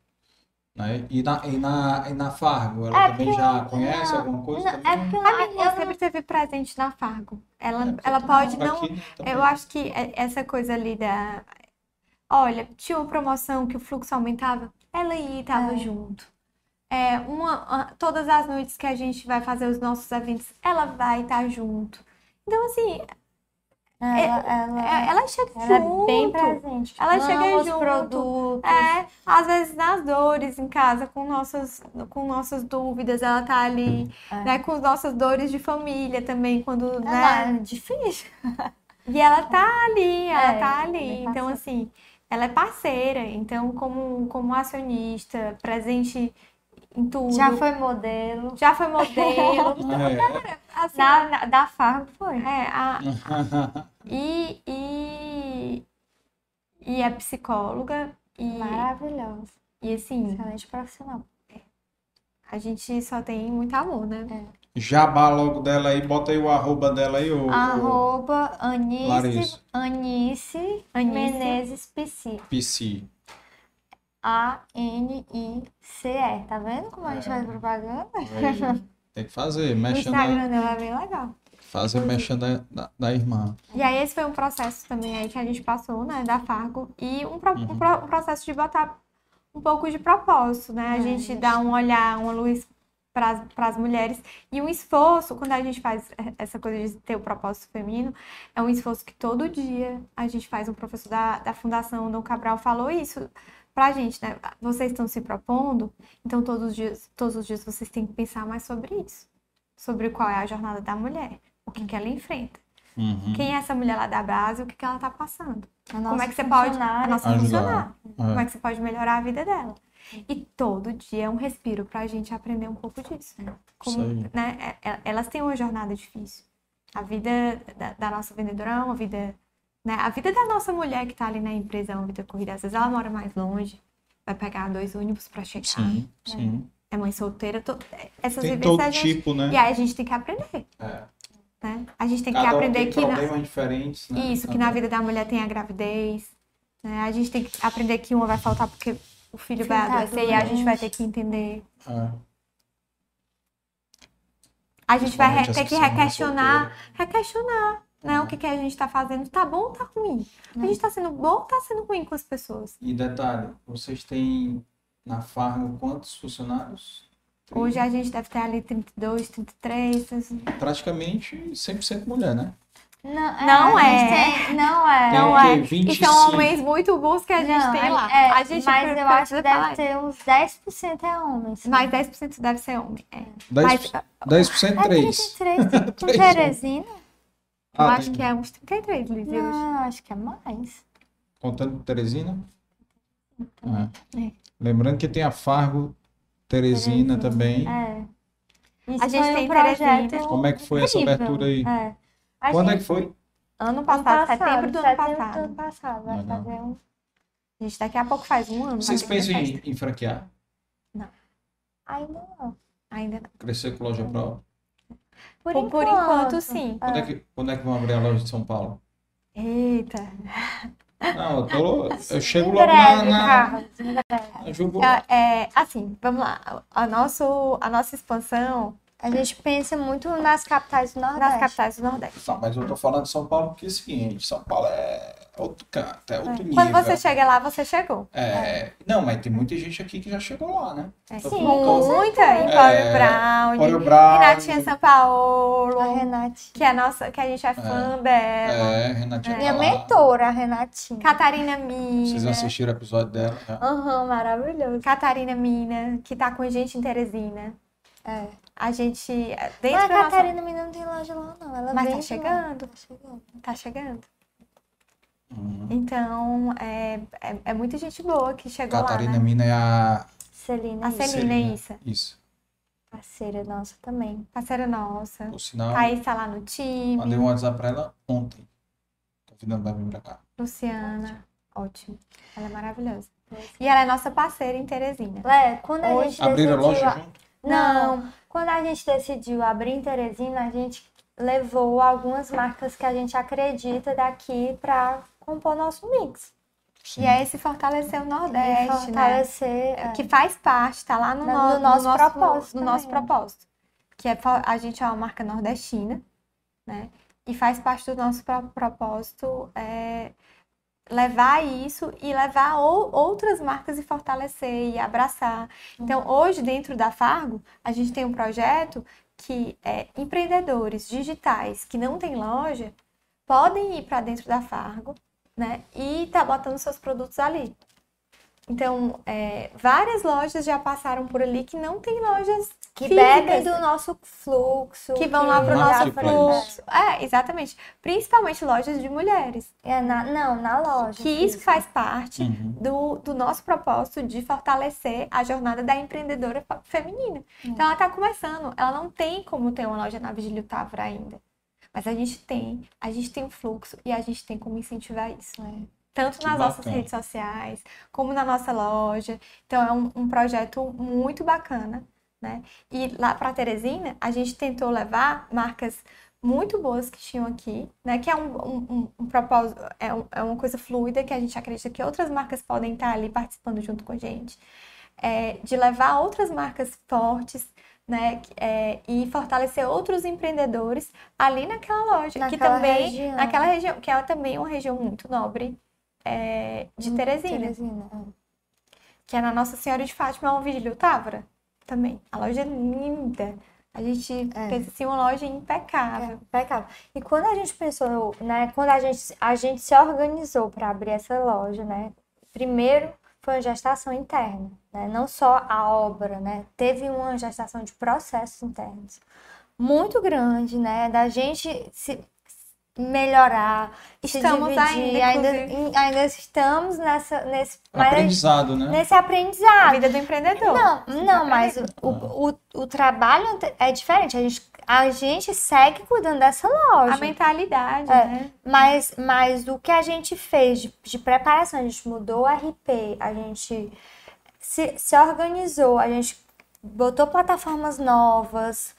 Né? E, na, e, na, e na Fargo, ela É também já conhece não, alguma coisa? não, é porque A minha eu sempre esteve presente na Fargo. Ela, É, ela pode tá não. aqui, né. Eu acho que é- essa coisa ali da. Olha, tinha uma promoção que o fluxo aumentava, ela ia e estava É. junto. É, uma, todas as noites que a gente vai fazer os nossos eventos, ela vai estar junto. Então, assim, Ela, ela, é- ela chega ela junto. é bem presente. Ela chega os junto. produtos. É, às vezes nas dores em casa, com nossas, com nossas dúvidas, ela tá ali, É. né, com as nossas dores de família também, quando, Ela né, é difícil. e ela tá ali, ela É, tá ela ali. é Então, assim, ela é parceira. Então, como, como acionista, presente em tudo. Já foi modelo. Já foi modelo. É. assim, Na, na- da Farm foi. é, a- e, e, e é psicóloga. E, Maravilhosa. e assim, Excelente profissional. a gente só tem muito amor, né? Jabá logo dela aí, bota aí o arroba dela aí, o, o Arroba Anice, Larissa. Anice, Anice. Menezes PC. PC. A-N-I-C-E. Tá vendo como a gente faz propaganda? Aí, tem que fazer, O mexendo, Instagram dela é bem legal. Fazer mexendo da, da, da irmã. E aí esse foi um processo também aí que a gente passou, né, da Fargo, e um, pro- um Uhum. pro- um processo de botar um pouco de propósito, né? A É, gente gente. dá um olhar, uma luz para as mulheres e um esforço, quando a gente faz essa coisa de ter o propósito feminino, é um esforço que todo dia a gente faz. Um professor da, da Fundação Dom Cabral falou isso pra gente, né? Vocês estão se propondo, então todos os dias, todos os dias vocês têm que pensar mais sobre isso. Sobre qual é a jornada da mulher, o que, que ela enfrenta. Uhum. Quem é essa mulher lá da base, o que, que ela tá passando. A Como é que você pode. A nossa Ajudar. funcionária. Como é É. que você pode melhorar a vida dela. E todo dia é um respiro pra gente aprender um pouco disso. Como, Isso aí. né, é- é- elas têm uma jornada difícil. A vida da, da nossa vendedora é uma vida. Né, a vida da nossa mulher que tá ali na empresa é uma vida corrida. Às vezes ela mora mais longe, vai pegar dois ônibus pra chegar. Sim, sim. É mãe solteira. to- essas Tem vivências todo a gente- tipo, né? E aí a gente tem que aprender. É. Né? A gente tem que Cada um aprender tem que. na- problemas diferentes, né? isso, que na vida da mulher tem a gravidez. né? A gente tem que aprender que uma vai faltar porque o filho vai Filho tá adoecer e a gente vai ter que entender. É. A gente vai ter que que requestionar, requestionar né? O que, que a gente tá fazendo, tá bom ou tá ruim? A gente tá sendo bom ou tá sendo ruim com as pessoas? E detalhe, vocês têm na Fargo quantos funcionários? Hoje a gente deve ter ali 32, 33. assim. Praticamente 100% mulher, né? Não, Não a é. tem- não é. Não é. 25? E são homens muito bons que a gente Não, tem lá. é, a gente mas eu acho que deve ter uns 10% é homens. sim. Mais 10% deve ser homem. É. 10%, Mas, 10% É 3. 33, tem com Três Teresina? eu Ah, acho tem- que é uns 33, Liz, hoje. Não, acho que é mais. Contando com Teresina? É. É. Lembrando que tem a Fargo Teresina também. É. Isso A gente foi tem um projeto Teresina. Como é que foi essa incrível. abertura aí? É. Quando é gente- que foi? Ano Ano passado, passado, setembro do ano setembro passado. do ano passado. Vai Legal. fazer um... A gente daqui a pouco faz um ano. Vocês pensam em, em franquear? Ainda não. Ainda não. Crescer com loja própria? Por, Por- por enquanto, sim. Quando é, que, quando é que vão abrir a loja de São Paulo? Eita. Não, eu, tô, eu chego Em logo na, breve, na, Carlos, em breve. Jubu. É, é, assim, vamos lá. A, nosso, a nossa expansão A gente pensa muito nas capitais do Nordeste. nas capitais do Nordeste. Tá, mas eu tô falando de São Paulo porque é o seguinte, São Paulo é outro canto, é outro nível. Quando você chega lá, você chegou. É, Não, mas tem muita gente aqui que já chegou lá, né? É, Tô sim, muita. Em É, Paulo Brown, Paulo Brown. Renatinha São Paulo, A Renate. que, é nossa, que a gente é fã dela. É, Renatinha Minha tá mentora, a Renatinha. Catarina Mina. Vocês assistiram o episódio dela? já? Aham, maravilhoso. Catarina Mina, que tá com a gente em Teresina. É. A gente, Mas dentro a da nossa... Catarina Mina não tem loja lá, não. Ela Mas vem tá chegando. Tá chegando. Tá chegando. Uhum. Então, é, é, é muita gente boa que chegou Catarina lá, né? Mina é a. Celina, A isso. Celina, isso. Isso. parceira nossa também. Parceira nossa. Por sinal, Thaís tá lá no time. mandei um WhatsApp pra ela ontem. Convidando pra vir pra cá. Luciana. Ótimo. Ela é maravilhosa. E ela é nossa parceira em Teresina. Lé, quando a Hoje- gente Abriram a decidiu... loja junto? Não, quando a gente decidiu abrir em Teresina, a gente levou algumas marcas que a gente acredita daqui para compor nosso mix. E é esse fortalecer o Nordeste, E fortalecer, né? é. Que faz parte, tá lá no, No- no- no nosso no propósito No nosso né? propósito. Que é, a gente é uma marca nordestina, né? E faz parte do nosso pro- propósito é, levar isso e levar ou- outras marcas e fortalecer e abraçar. Então, hoje, dentro da Fargo, a gente tem um projeto que é empreendedores digitais que não têm loja podem ir para dentro da Fargo, né? E tá botando seus produtos ali. Então, é, várias lojas já passaram por ali que não tem lojas Que físicas, bebem do nosso fluxo. que vão lá para o nosso fluxo. É, exatamente. Principalmente lojas de mulheres. É na, não, na loja. Que isso faz parte Uhum. do, do nosso propósito de fortalecer a jornada da empreendedora fe- feminina. Então, ela está começando. Ela não tem como ter uma loja na Vigílio Távora ainda. Mas a gente tem. A gente tem um fluxo e a gente tem como incentivar isso. né? Tanto Que nas nossas bacana. redes sociais, como na nossa loja. Então, é um, um projeto muito bacana. Né? E lá para Teresina, a gente tentou levar marcas muito boas que tinham aqui, né? Que é um, um, um- propósito, é, um- é uma coisa fluida que a gente acredita que outras marcas podem estar ali participando junto com a gente. É, de levar outras marcas fortes, né? que- é, e fortalecer outros empreendedores ali naquela loja, que Naquela também, região. naquela região, que é também uma região muito nobre é, de Teresina Teresina. é. que é na Nossa Senhora de Fátima, é um Vigílio Távora também. A loja é linda. A gente É. fez assim uma loja impecável. Impecável. E quando a gente pensou, né, quando a gente, a gente se organizou para abrir essa loja, né, primeiro foi uma gestação interna, né, não só a obra, né, teve uma gestação de processos internos muito grande, né, da gente se melhorar, Estamos se dividir, ainda, ainda, ainda estamos nessa, nesse, mas- Aprendizado, né? nesse A aprendizado. vida do empreendedor. Não, não, tá mas o, o, o trabalho é diferente. A gente, a gente segue cuidando dessa loja. A mentalidade, É. né? Mas, mas o que a gente fez de, de preparação, a gente mudou o RP, a gente se, se organizou, a gente botou plataformas novas,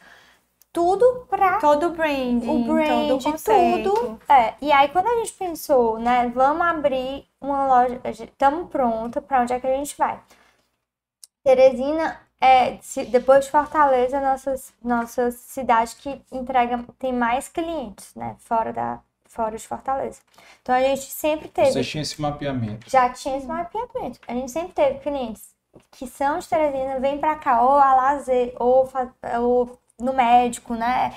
tudo para Todo o branding, o brand, todo o conceito. tudo. É, e aí quando a gente pensou, né, vamos abrir uma loja, estamos pronta, para onde é que a gente vai? Teresina é, depois de Fortaleza, nossa, nossa cidade que entrega, tem mais clientes, né, fora da, fora de Fortaleza. Então a gente sempre teve. Você tinha esse mapeamento. Já tinha esse mapeamento. A gente sempre teve clientes que são de Teresina, vêm pra cá ou a lazer, ou, ou no médico, né?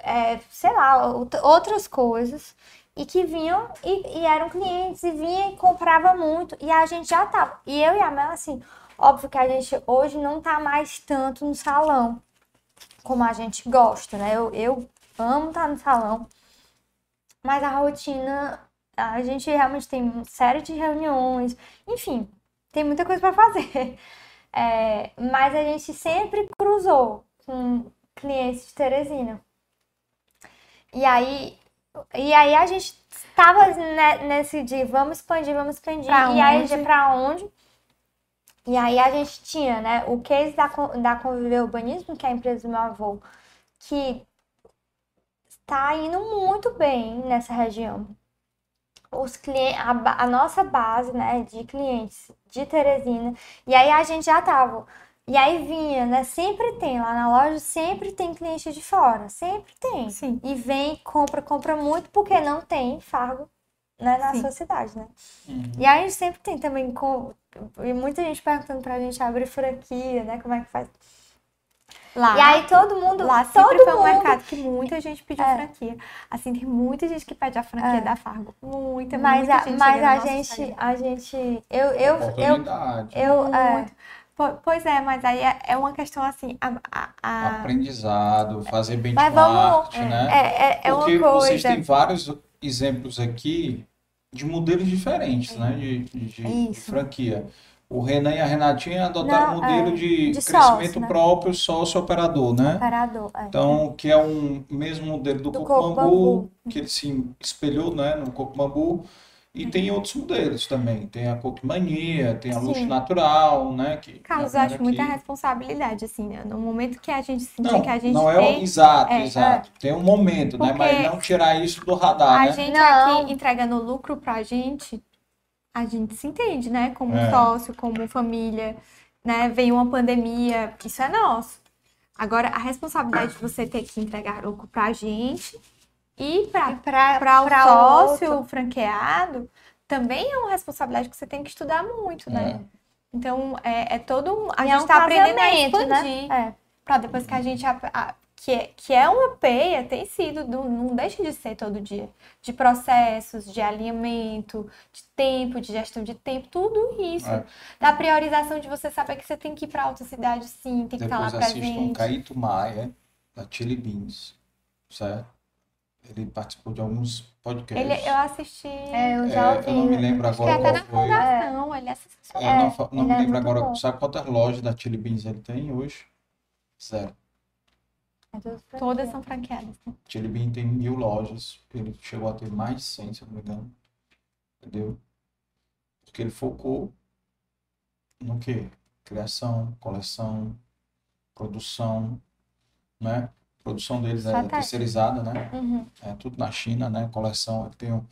É, sei lá, out- outras coisas. E que vinham e, e eram clientes e vinham e comprava muito. E a gente já tava. E eu e a Mel, assim, óbvio que a gente hoje não tá mais tanto no salão como a gente gosta, né? Eu, eu amo estar no salão, mas a rotina, a gente realmente tem série de reuniões, enfim, tem muita coisa para fazer. É, mas a gente sempre cruzou com clientes de Teresina. E aí, e aí a gente estava nesse de vamos expandir, vamos expandir. Pra e aí onde? para onde? E aí a gente tinha, né, o case da, da Conviver Urbanismo, que é a empresa do meu avô, que está indo muito bem nessa região. Os clientes, a, a nossa base, né, de clientes de Teresina. E aí a gente já tava. E aí vinha, né? Sempre tem lá na loja, sempre tem cliente de fora, sempre tem. Sim. E vem, compra, compra muito porque não tem Fargo, né, na Sim. sua cidade, né? E aí a gente sempre tem também com e muita gente perguntando pra gente abrir franquia, né? Como é que faz? Lá, E aí todo mundo, lá todo sempre foi um mundo- mercado que muita gente pediu É. franquia. Assim, tem muita gente que pede a franquia É. da Fargo. Muita, Mas muita a, gente mas a gente, a gente, eu, eu, eu, Oportunidade. eu, é, Muito. Po- Pois é, mas aí é, é uma questão assim, a, a- a- Aprendizado, fazer Mas benchmark, vamos, né? é, é, é Porque vocês coisa. têm vários exemplos aqui de modelos diferentes, né? De, de- de franquia. O Renan e a Renatinha adotaram um Não, modelo é, de, de crescimento sócio, né? próprio, sócio-operador, né? Operador, é. Então, que é um mesmo modelo do, Do Coco Bambu. que ele se espelhou, né, no Coco Bambu. E tem outros modelos também. Tem a Coco Mania, tem a Luxo Sim. Natural, né? Que Carlos, eu acho muita aqui- responsabilidade, assim, né? No momento que a gente sentir Não, que a gente não é tem... o exato, é, exato. Tem um momento, né? Mas não tirar isso do radar, A né? gente Não. aqui entregando lucro pra gente, a gente se entende, né? Como É. sócio, como família, né? Veio uma pandemia, isso é nosso. Agora, a responsabilidade de você ter que entregar lucro pra gente e pra o sócio outro. franqueado, também é uma responsabilidade que você tem que estudar muito, né? Então, é, é todo um... A E gente é um tá aprendendo a né? expandir. É. Pra depois que a gente... ap- a- que, é, que é uma peia, tem sido, não, não deixa de ser todo dia. De processos, de alinhamento, de tempo, de gestão de tempo, tudo isso. É. Da priorização de você saber que você tem que ir pra outra cidade, sim, tem que estar lá Depois assistam presente. Caíto Maia, da Chili Beans, certo? Ele participou de alguns podcasts. Ele, eu assisti. É, eu É, já eu ouvi. não me lembro é agora até qual na foi. fundação, ele é Eu sensacional. não, não ele me é lembro agora. bom. Sabe quantas lojas da Chili Beans ele tem hoje? Zero. Todas são franqueadas. né? Chili Bean tem mil lojas. Ele chegou a ter mais de 100, se eu não me engano. Entendeu? Porque ele focou no quê? Criação, coleção, produção, né? A produção deles é Estratégia. terceirizada, né? Uhum. É tudo na China, né? Coleção, ele tem, um-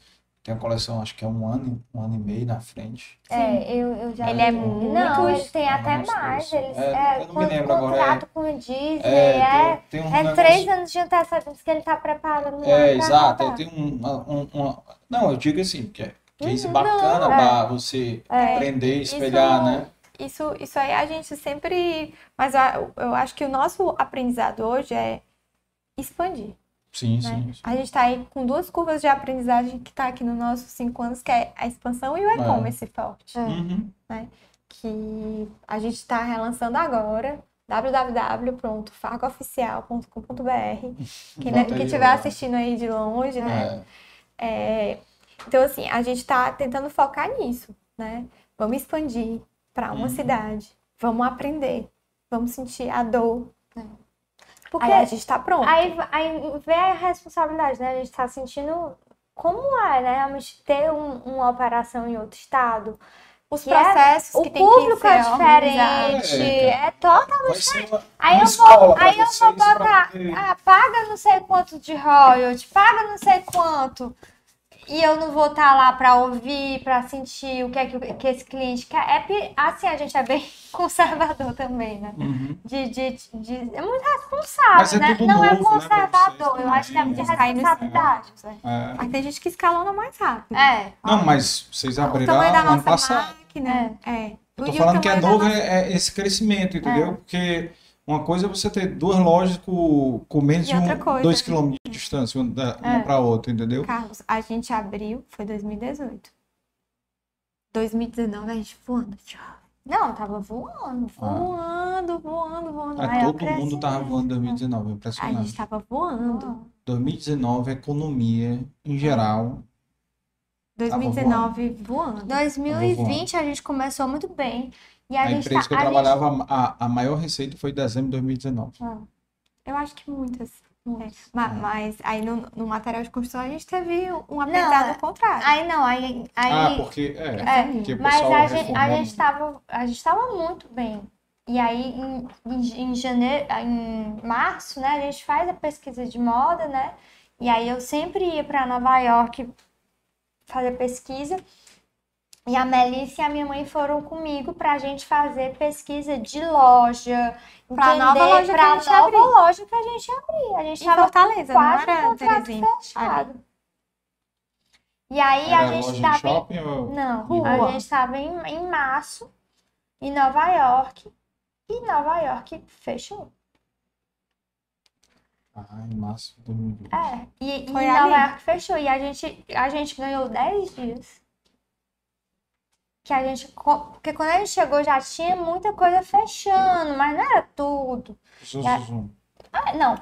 tem uma coleção, acho que é um ano, um ano e meio na frente. É, eu, eu já Ele é muito- Não, ele tem É um até mais. Eles, É, é, eu não me lembro agora, contrato com o Disney, É, é, tem, tem um é negócio... três anos de antecedência que ele tá preparando É, pra exato. rodar. Ele tem um, um, uma- Não, eu digo assim, que é case Uhum, bacana pra você É. aprender, espelhar, Isso- né? Isso, isso aí a gente sempre. Mas eu, eu acho que o nosso aprendizado hoje é expandir. Sim, né? sim. sim. A gente está aí com duas curvas de aprendizagem que está aqui nos nossos cinco anos, que é a expansão e o e-commerce forte. Uhum. Que a gente está relançando agora www.fargooficial.com.br Quem, quem aí, estiver assistindo aí de longe, né? É. É, então, assim, a gente está tentando focar nisso, né? Vamos expandir para uma Uhum. cidade, vamos aprender, vamos sentir a dor. Porque Aí a gente está pronto. aí, aí vê a responsabilidade, né? A gente tá sentindo como é, né? Realmente ter um- uma operação em outro estado. Os que é- processos o que tem que público é ser diferente, organizados. é totalmente ser uma, Aí uma eu vou, aí eu vou botar, ah, paga não sei quanto de royalty, paga não sei quanto. E eu não vou estar lá para ouvir, para sentir o que é que, que esse cliente quer. É, assim, a gente é bem conservador também, né? Uhum. De, de, de- é muito responsável, Mas é né? tudo não é novo, né, pra conservador, vocês eu acho que é também, de né? responsabilidade. É. Aí tem gente que escalona mais rápido. É. Não, mas vocês O abriram tamanho da ano nossa passado. máquina. É. Eu tô o falando que é novo nossa- é, é esse crescimento, entendeu? Porque uma coisa é você ter duas lojas com, com menos de um, coisa. dois quilômetros de distância uma, da- uma É. para outra, entendeu? Carlos, a gente abriu, foi 2018. 2019 a gente voando. tchau. Não, tava voando. Voando, voando, voando. Ah, todo mundo tava voando em 2019, é A impressionante. gente tava voando. 2019, a economia, em geral, 2019 voando. 2020 a gente começou muito bem. E a, a gente empresa tá, que eu a gente- trabalhava, a, a maior receita foi em dezembro de 2019. Eu acho que muitas. É. Ma- Mas, aí no, no material de construção a gente teve um aprendizado Não, ao contrário. Aí não, aí. aí Ah, porque, é, É, porque o mas a gente, a gente tava, a gente tava muito bem. E aí, em, em, em janeiro, em março, né, a gente faz a pesquisa de moda, né? E aí eu sempre ia para Nova York fazer pesquisa. E a Melissa e a minha mãe foram comigo pra gente fazer pesquisa de loja, Pra entender nova loja que pra a gente nova abrir. loja que a gente abrir. A gente Em tava Fortaleza, com não quase era, Terezinha? fechado. E aí Era a gente loja em tava shopping ou não, em a rua? gente estava em, em março, em Nova York, e Nova York fechou. Ah, em março de 2020. É, e, e Nova ali. York fechou. E a gente, a gente ganhou 10 dias. Que a gente. Porque quando a gente chegou já tinha muita coisa fechando, mas não era tudo. Ah, não,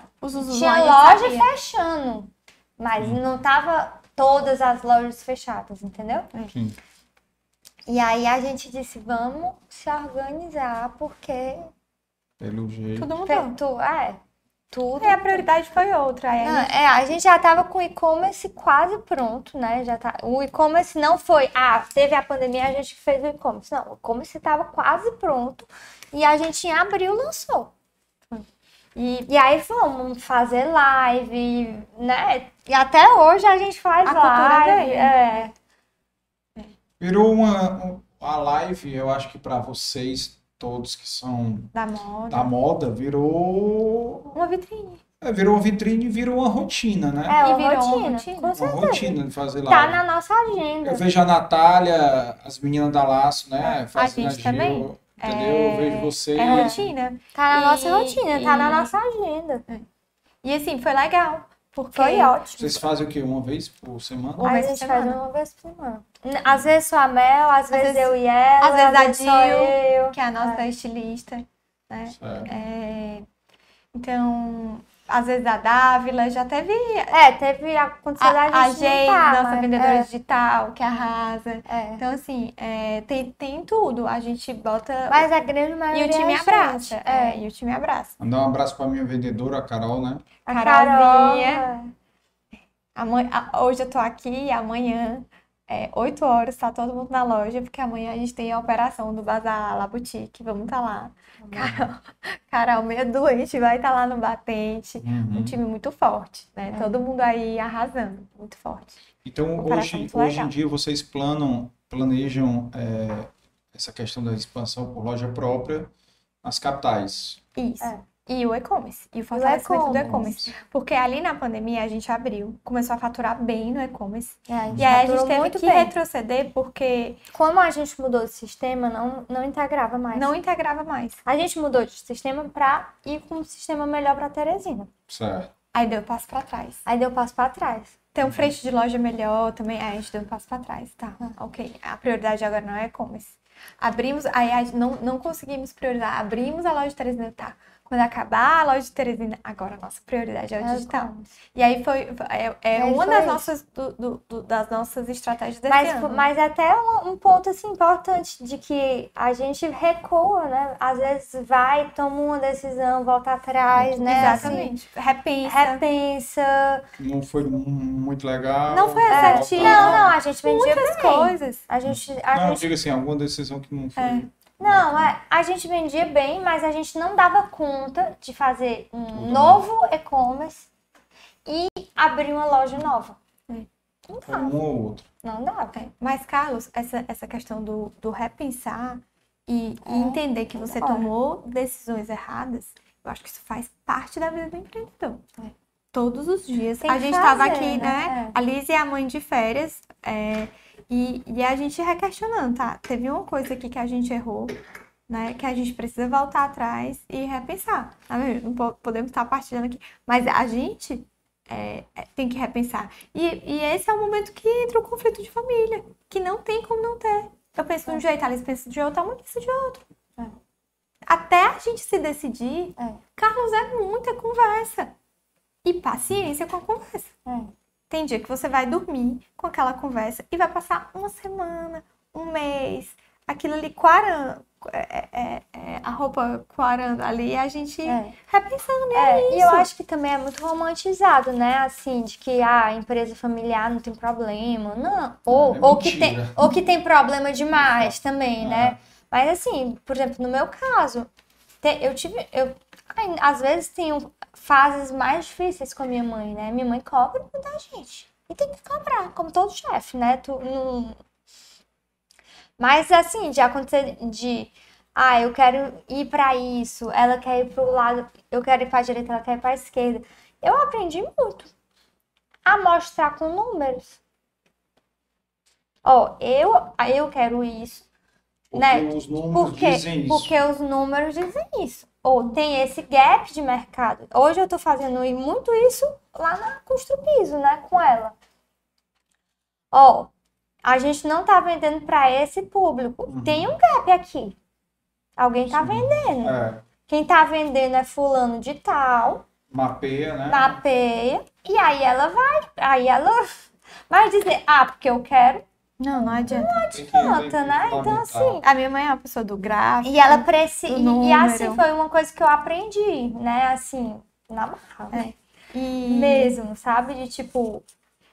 tinha loja sabia. fechando. Mas não tava todas as lojas fechadas, entendeu? Sim. E aí a gente disse, vamos se organizar, porque Pelo jeito. Tudo mudou. Tu- é, tudo. E a prioridade foi outra. Aí a Não, gente- é, a gente já tava com o e-commerce quase pronto, né? Já tá, o e-commerce não foi, ah, teve a pandemia, a gente fez o e-commerce. Não, o e-commerce estava quase pronto e a gente em abril lançou. E, e aí vamos fazer live, né? E até hoje a gente faz A cultura live. É. Virou uma, um- a live, eu acho que para vocês todos que são da moda. da moda, virou Uma vitrine. é, virou uma vitrine, virou uma rotina, né? É, E uma virou uma rotina, rotina. com Uma rotina de fazer Tá live. na nossa agenda. Eu vejo a Natália, as meninas da Laço, né? Fazendo gente Gil, também. Entendeu? Eu vejo você. É rotina. Tá na E- nossa rotina, tá na e- nossa agenda. E assim, foi legal. Porque Foi ótimo. Vocês fazem o quê? Uma vez por semana? Uma a vez por gente faz semana. uma vez por semana. Às vezes sou a Mel, às, vezes, vezes- eu e ela, às vezes a Dil, eu. que é a nossa estilista. Né? É, então, às vezes a Dávila já teve É, teve a condição da a, a gente tá, nossa mas- vendedora é, digital, que arrasa. é. Então, assim, é, tem, tem tudo. A gente bota. Mas a grande e maioria o time é abraça. É, É. e o time abraça. Mandar um abraço pra minha vendedora, a Carol, né? A Carolzinha. Carol, Amanhã, a- hoje eu tô aqui e amanhã, é, 8 horas, tá todo mundo na loja, porque amanhã a gente tem a operação do Bazar La Boutique. Vamos estar lá. Carol, Carol, meia doente, vai estar lá no batente. Uhum. Um time muito forte, né? É. Todo mundo aí arrasando, muito forte. Então, hoje, muito hoje em dia, vocês planam, planejam é, essa questão da expansão por loja própria nas capitais. Isso. É. E o e-commerce. E o fortalecimento do e-commerce. e-commerce. Porque ali na pandemia a gente abriu, começou a faturar bem no e-commerce. É, E aí a gente teve muito que bem. retroceder porque Como a gente mudou de sistema, não, não integrava mais. não integrava mais. A gente mudou de sistema pra ir com um sistema melhor pra Teresina. Certo. Aí deu passo pra trás. Aí deu passo pra trás. Tem um frente de loja melhor também. Aí a gente deu um passo pra trás. Tá, ok. A prioridade agora não é e-commerce. Abrimos, aí não, não conseguimos priorizar. Abrimos a loja de Teresina, tá. Quando acabar a loja de Teresina, agora a nossa prioridade é o É digital. E aí foi, é, é aí uma foi das isso. nossas, do- do- do- das nossas estratégias desse Mas, ano. mas até um, um ponto assim, importante de que a gente recua, né? Às vezes vai, toma uma decisão, volta atrás, né? Exatamente. Repensa. Assim, repensa. Não foi mu- muito legal. Não foi voltar. assertivo. Não, não, a gente vendia Muitas bem. coisas. A gente, a Não, eu gente digo assim, alguma decisão que não foi. Não, é, a gente vendia bem, mas a gente não dava conta de fazer um novo e-commerce e abrir uma loja nova. Não Ou um ou outro. Não dá. É. Mas, Carlos, essa, essa questão do, do repensar e, e É, entender que você tomou decisões erradas, eu acho que isso faz parte da vida do empreendedor. Todos os dias. Tem a gente estava aqui, né? né? A Liz é a mãe de férias. é, e, e a gente requestionando, tá? Teve uma coisa aqui que a gente errou, né? Que a gente precisa voltar atrás e repensar. Tá vendo? Não po- podemos estar partilhando aqui. Mas a gente é, é, tem que repensar. E, e esse é o momento que entra o conflito de família, que não tem como não ter. Eu penso de um jeito, a Alice pensa de outro, a mãe pensa de outro. Até a gente se decidir, Carlos, é muita conversa. E paciência com a conversa. Tem dia que você vai dormir com aquela conversa e vai passar uma semana, um mês, aquilo ali quarando, é, é, é, a roupa quarando ali e a gente repensando, né? É, isso. e eu acho que também é muito romantizado, né? Assim, de que ah, a empresa familiar não tem problema. Não. Ou, É ou, que, tem, ou que tem problema demais também, né? Mas assim, por exemplo, no meu caso, eu tive. Eu, às vezes tenho fases mais difíceis com a minha mãe, né? Minha mãe cobra da gente. E tem que cobrar, como todo chefe, né? Tu, não... Mas assim, de acontecer de. Ah, eu quero ir pra isso, ela quer ir pro lado, eu quero ir pra direita, ela quer ir pra esquerda. Eu aprendi muito a mostrar com números. Ó, eu, eu quero isso, Porque né? os números Porque, dizem isso. porque os números dizem isso. Ou tem esse gap de mercado. Hoje eu tô fazendo muito isso lá na Construpiso, né, com ela. Ó, a gente não tá vendendo para esse público. Uhum. Tem um gap aqui. Alguém tá vendendo. É, Quem tá vendendo é fulano de tal, mapeia, né? mapeia, e aí ela vai, aí ela vai dizer, ah, porque eu quero. Não, não adianta. Não adianta, né? Então, assim. A minha mãe é uma pessoa do gráfico. E ela precisa. E, e assim foi uma coisa que eu aprendi, né? Assim, na marra. É. E... Mesmo, sabe? De tipo.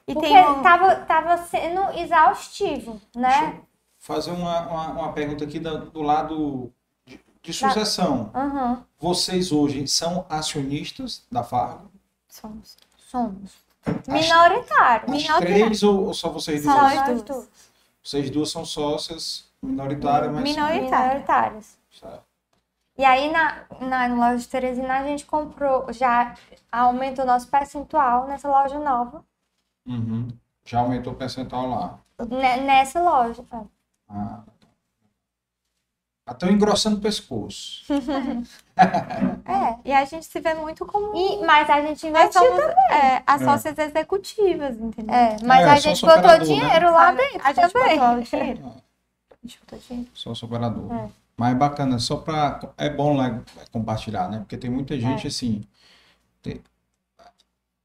E porque tem um- tava, tava sendo exaustivo, né? Fazer uma, uma, uma pergunta aqui da- do lado de, de sucessão. Aham. Vocês hoje são acionistas da Fargo? Somos. Somos. Minoritário. As três ou, ou só vocês duas? Só nós duas. Vocês duas são sócias minoritárias, mas Minoritárias. Certo. E aí na, na loja de Teresina a gente comprou, já aumentou nosso percentual nessa loja nova. Uhum. Já aumentou o percentual lá. ne- Nessa loja. é. Ah, Estão engrossando o pescoço. É, e a gente se vê muito como. E, mas a gente investiu também. é, as É. sócias executivas, entendeu? É, mas a gente botou dinheiro lá dentro A gente também. botou o dinheiro. A gente botou dinheiro. Sócio operador. É. Mas é bacana, só para. É bom lá compartilhar, né? Porque tem muita gente É. assim. tem-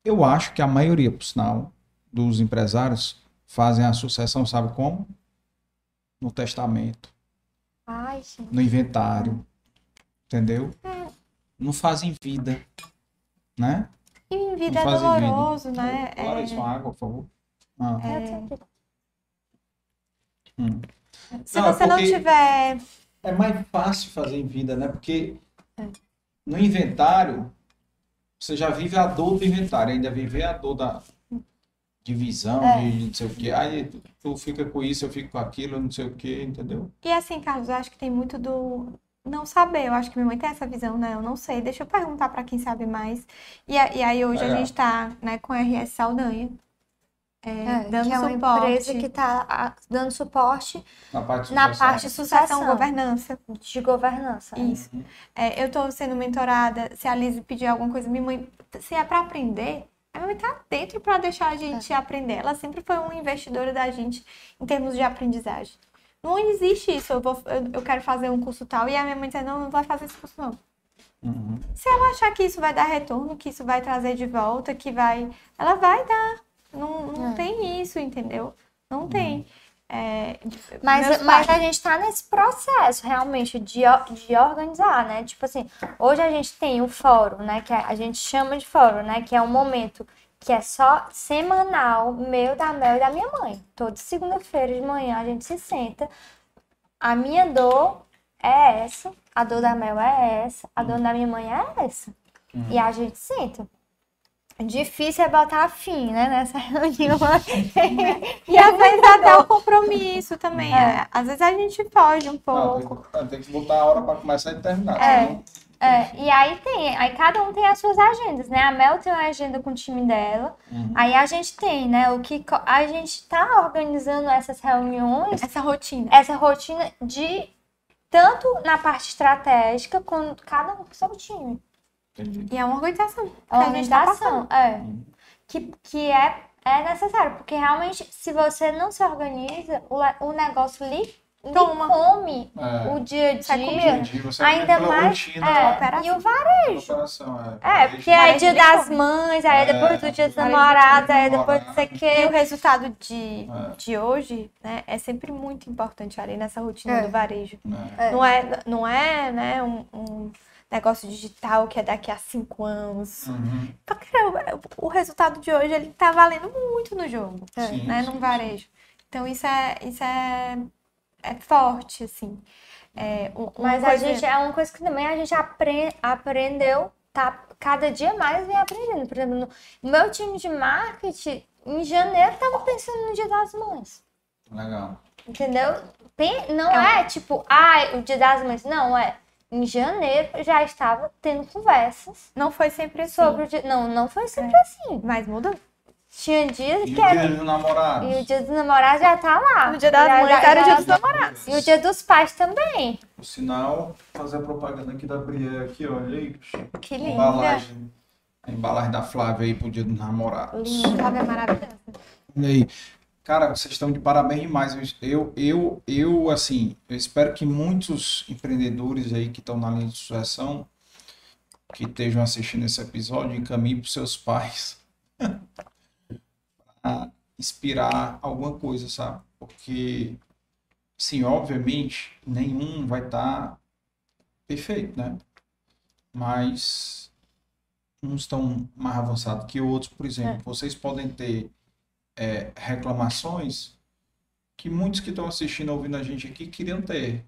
Eu acho que a maioria, por sinal, dos empresários fazem a sucessão, sabe como? No testamento, Ai, gente. no inventário. Entendeu? É. Não fazem vida. Né? E em vida é Não fazem vida. doloroso, né? Agora É, isso, água, por favor. Ah. é, Hum. se Não, é você não tiver. É mais fácil fazer em vida, né? Porque É. no inventário, você já vive a dor do inventário, ainda viver a dor da divisão, É. de não sei o quê. Aí tu- tu fica com isso, eu fico com aquilo, não sei o quê, entendeu? E assim, Carlos, eu acho que tem muito do não saber. Eu acho que minha mãe tem essa visão, né? Eu não sei. Deixa eu perguntar pra quem sabe mais. E, a- e aí hoje a Legal. gente tá né, com a RS Saldanha. é, É, dando que é uma suporte empresa que está dando suporte Na parte de na sucessão. parte de sucessão, governança. de governança. Isso. É, eu tô sendo mentorada. Se a Liz pedir alguma coisa, minha mãe, se é pra aprender, a minha mãe tá dentro pra deixar a gente aprender. Ela sempre foi uma investidora da gente em termos de aprendizagem. Não existe isso. Eu, vou, eu, eu quero fazer um curso tal e a minha mãe diz: não, não vai fazer esse curso não. Uhum. Se ela achar que isso vai dar retorno, que isso vai trazer de volta, que vai. Ela vai dar. Não, não É. tem isso, entendeu? Não tem. É, Mas, mas a gente tá nesse processo realmente de, de organizar, né? Tipo assim, hoje a gente tem o fórum, né? Que a gente chama de fórum, né? Que é um momento que é só semanal, meu, da Mel e da minha mãe. Toda segunda-feira de manhã a gente se senta. A minha dor é essa, a dor da Mel é essa, a dor da minha mãe é essa. E a gente senta. Difícil é botar fim, né, nessa reunião. E às vezes até o compromisso também. É. é. Às vezes a gente foge um Não, pouco. tem, tem que botar a hora para começar e terminar. É. É, e aí tem, aí cada um tem as suas agendas, né? A Mel tem uma agenda com o time dela. Uhum. Aí a gente tem, né? O que a gente tá organizando essas reuniões, Essa rotina. essa rotina de tanto na parte estratégica quanto cada um com seu time. E é uma organização. É uma gente tá organização, é. Que, que é, é necessário, porque realmente, se você não se organiza, o, o negócio lhe, lhe Toma. come É. o dia a dia. Sai comida. Dia Ainda mais. rotina é, operação. e o varejo. operação, é. É, porque aí é dia das mães, aí é depois do dia dos namorados, é aí é depois não sei o E o quê. resultado de, É. de hoje, né, é sempre muito importante ali nessa rotina É. do varejo. É. Não é, não é, né, um, um negócio digital que é daqui a cinco anos. Uhum. Caramba, o resultado de hoje ele tá valendo muito no jogo, Sim, né, sim, num varejo. Então isso é, isso é, é forte, assim. É, um- Mas a gente, é uma coisa que também a gente apre- aprendeu, tá cada dia mais vem aprendendo. Por exemplo, no no meu time de marketing, em janeiro, tava pensando no Dia das Mães. Legal. Entendeu? Não é, tipo, ah, o Dia das Mães. Não, é. Em janeiro já estava tendo conversas Não foi sempre assim, sobre o dia. Não, não foi sempre assim. mas mudou. Tinha dias E que o era. dia dos namorados? E o dia dos namorados já tá lá. No Dia Mães já- era o Dia dos Namorados. E o dia dos pais também. Por sinal, fazer a propaganda aqui da Brié aqui, olha aí. Que linda. embalagem. A embalagem da Flávia aí pro dia dos namorados. Linda, Flávia é maravilhosa. Olha aí. Cara, vocês estão de parabéns demais. Eu, eu, eu, assim, eu espero que muitos empreendedores aí que estão na linha de sucessão, que estejam assistindo esse episódio, encaminhem para seus pais a inspirar alguma coisa, sabe? Porque, sim, obviamente, nenhum vai estar perfeito, né? Mas uns estão mais avançados que outros. Por exemplo, vocês podem ter é, reclamações que muitos que estão assistindo, ouvindo a gente aqui, queriam ter.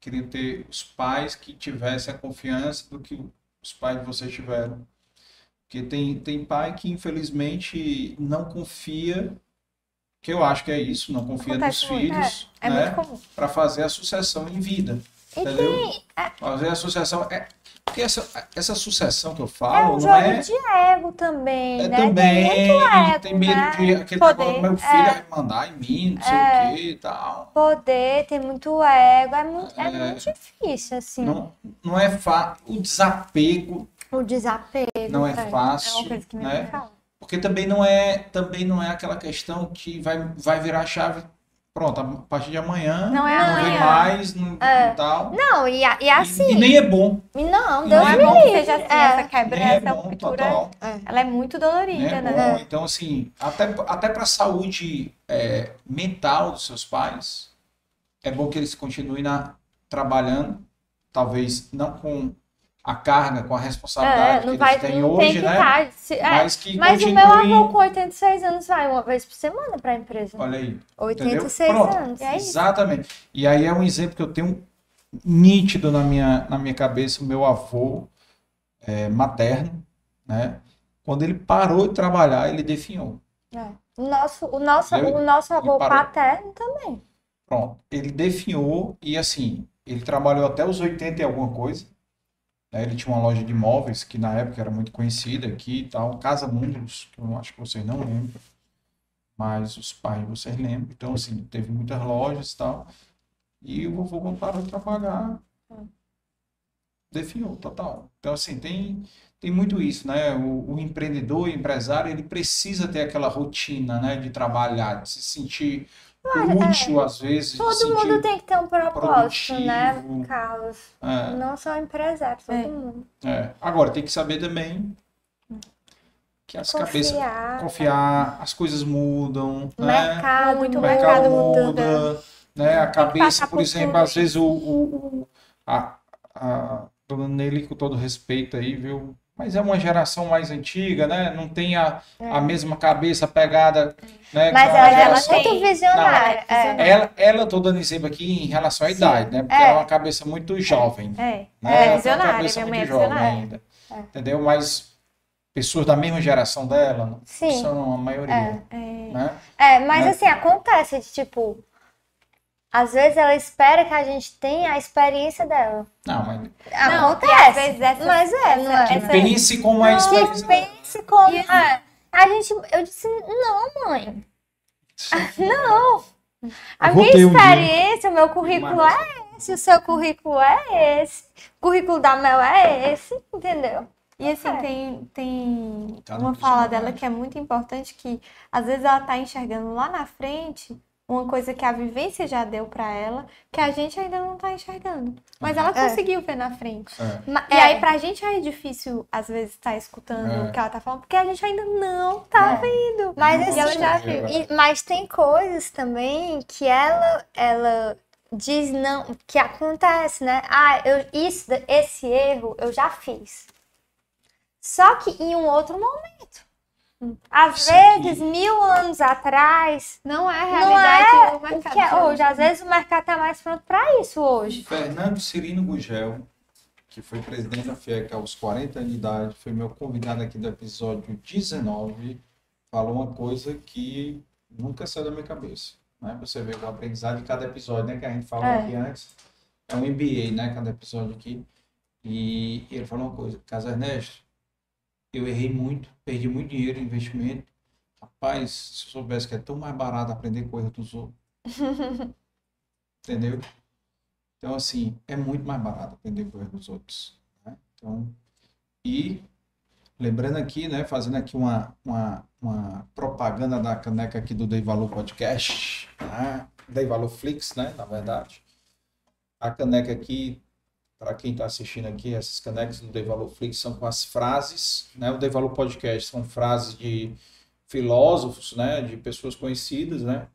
Queriam ter os pais que tivessem a confiança do que os pais de vocês tiveram. Porque tem, tem pai que, infelizmente, não confia, que eu acho que é isso, não confia nos Acontece muito, filhos, É né? muito comum. para fazer a sucessão em vida. E Entendeu? É, Fazer a sucessão. É, porque essa, essa sucessão que eu é falo um não jogo é. de ego também, É né? também, Tem ego, tem medo né? de aquele Poder, negócio, meu filho vai mandar em mim, não sei É. o que e tal. Poder, tem muito ego, é muito, é É. muito difícil, assim. Não, não é fácil. O desapego O desapego. não é É uma fácil, coisa que mãe né? fala. Porque também não é, também não é aquela questão que vai, vai virar a chave. Pronto, a partir de amanhã Não é não vem amanhã. mais, não, É. e tal. Não, e, a- e assim. E, e nem é bom. não, Deus nem é me bom. Seja assim, É. essa quebra, Nem é essa bom, ruptura, total. ela é muito dolorida, né? né? Bom, Então, assim, até, até para a saúde é, mental dos seus pais, é bom que eles continuem na, trabalhando, talvez não com a carga, com a responsabilidade É, que não eles vai, têm hoje, né? estar. se- é, Mas que Mas o meu avô com 86 anos vai uma vez por semana para a empresa. Olha aí. 86 entendeu? Pronto, anos. É. Exatamente. E aí é um exemplo que eu tenho nítido na minha, na minha cabeça, o meu avô é, materno, né? Quando ele parou de trabalhar, ele definhou. É. O nosso, o nosso, o nosso avô paterno também. Pronto. Ele definhou e assim, ele trabalhou até os 80 e alguma coisa. Né? Ele tinha uma loja de imóveis que na época era muito conhecida aqui e tal, Casa Mundos, que eu acho que vocês não lembram, mas os pais vocês lembram. Então, assim, teve muitas lojas e tal. E o vovô, parou de trabalhar, definhou total. Então, assim, tem, tem muito isso, né? O, o empreendedor, o empresário, ele precisa ter aquela rotina, né, de trabalhar, de se sentir útil, às vezes, Todo mundo tem que ter um propósito, né, produtivo. Carlos? É. Não só empresário, todo É. mundo. É. Agora, tem que saber também que as cabeças. Confiar. Confiar, as coisas mudam, O né? mercado, Muito O muda. mercado mercado muda, né? A cabeça, por por exemplo, às vezes o, o- o- a, a dona Nelly, com todo respeito aí, viu? Mas é uma geração mais antiga, né? Não tem a, a mesma cabeça pegada, né? É. Mas ela, ela é muito visionária. Não, é. Ela, ela, tô dando exemplo aqui em relação à idade, né? Porque É. ela é uma cabeça muito jovem. É, né? Ela é uma visionária, cabeça minha mãe é muito jovem ainda. Entendeu? Mas pessoas da mesma geração dela? Sim. São a maioria. É, Né? É, mas Né? assim, acontece de tipo. Às vezes ela espera que a gente tenha a experiência dela. Não, mas Acontece. às vezes essa- mas é, não é? que pense como é a Que experiência dela. pense como. é. A gente. Eu disse, não, mãe. não. A Eu minha ter um experiência, o meu currículo Mas- é esse, o seu currículo é esse, o currículo da Mel é esse, entendeu? E assim, É. tem, tem uma fala personagem. dela que é muito importante, que às vezes ela tá enxergando lá na frente uma coisa que a vivência já deu pra ela, que a gente ainda não tá enxergando. Mas ela É. conseguiu ver na frente. É. Ma- E é, aí, pra gente é difícil, às vezes, estar escutando É. o que ela tá falando, porque a gente ainda não tá É. vendo. Mas e ela assim, já é. viu. E- mas tem coisas também que ela, ela diz não, que acontece, né? Ah, eu, isso, esse erro eu já fiz. Só que em um outro momento. Às Isso vezes, aqui- mil anos atrás, Não é a não realidade é do o mercado. que é hoje. Às vezes o mercado tá mais pronto para isso hoje. Fernando Cirino Gugel, que foi presidente da FIEC aos 40 anos de idade, foi meu convidado aqui do episódio 19, falou uma coisa que nunca saiu da minha cabeça. Né? Você vê o aprendizado de cada episódio, né? Que a gente falou É. aqui antes. É um MBA, né? Cada episódio aqui. E ele falou uma coisa, Casa Ernesto, eu errei muito, perdi muito dinheiro em investimento. Rapaz, se eu soubesse que é tão mais barato aprender coisa dos outros. Entendeu? Então, assim, é muito mais barato aprender coisa dos outros. né? Então, e lembrando aqui, né, fazendo aqui uma, uma, uma propaganda da caneca aqui do Dei Valor Podcast, né? Dei Valor Flix, né, na verdade. A caneca aqui, para quem está assistindo aqui, essas canecas do Dei Valor Flix são com as frases, né, o Dei Valor Podcast são frases de filósofos, né, de pessoas conhecidas, né,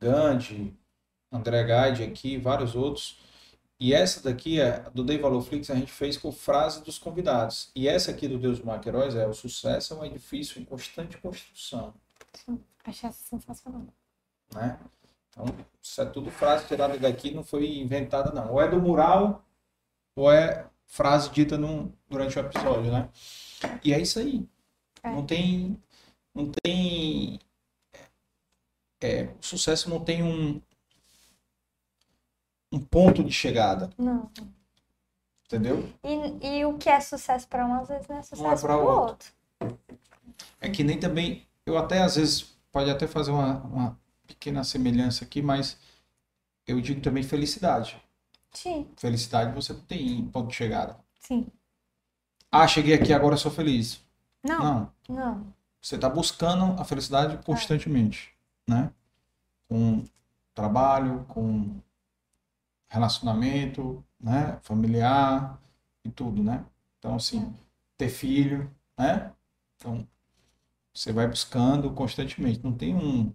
Gandhi, André Guide aqui, vários outros. E essa daqui, é, do Dei Valor Flix, a gente fez com frase dos convidados. E essa aqui do Deus Maqueróis é: o sucesso é um edifício em constante construção. Achei essa sensacional. Né? Então, isso é tudo frase tirada daqui, não foi inventada, não. Ou é do mural, ou é frase dita num, durante o episódio, né? E é isso aí. É. Não tem. Não tem. É, o sucesso não tem um, um ponto de chegada, Não. entendeu? E, e o que é sucesso para um, às vezes não é sucesso pra para o outro. outro. É que nem também, eu até às vezes, pode até fazer uma, uma pequena semelhança aqui, mas eu digo também felicidade. Sim, Felicidade você tem ponto de chegada. Sim. Ah, cheguei aqui, agora sou feliz. Não. Não, não. você está buscando a felicidade constantemente, né? Com trabalho, com relacionamento, né? Familiar e tudo, né? Então, assim, ter filho, né? Então, você vai buscando constantemente. Não tem um...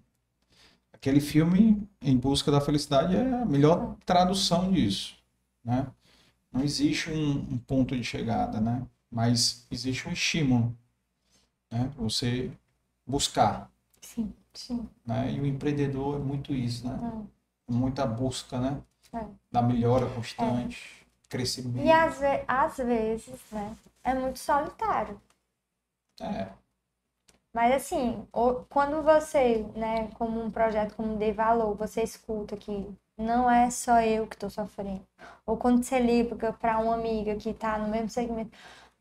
Aquele filme, Em Busca da Felicidade, é a melhor tradução disso, né? Não existe um, um ponto de chegada, né? Mas existe um estímulo, né? Pra você buscar, Sim, sim. né? E o empreendedor é muito isso, né? Muita busca, né? É. Da melhora constante, crescimento. E às, ve- às vezes, né, é muito solitário. É, Mas assim, quando você, né, como um projeto como Dei Valor, você escuta que não é só eu que estou sofrendo. Ou quando você liga para uma amiga que está no mesmo segmento,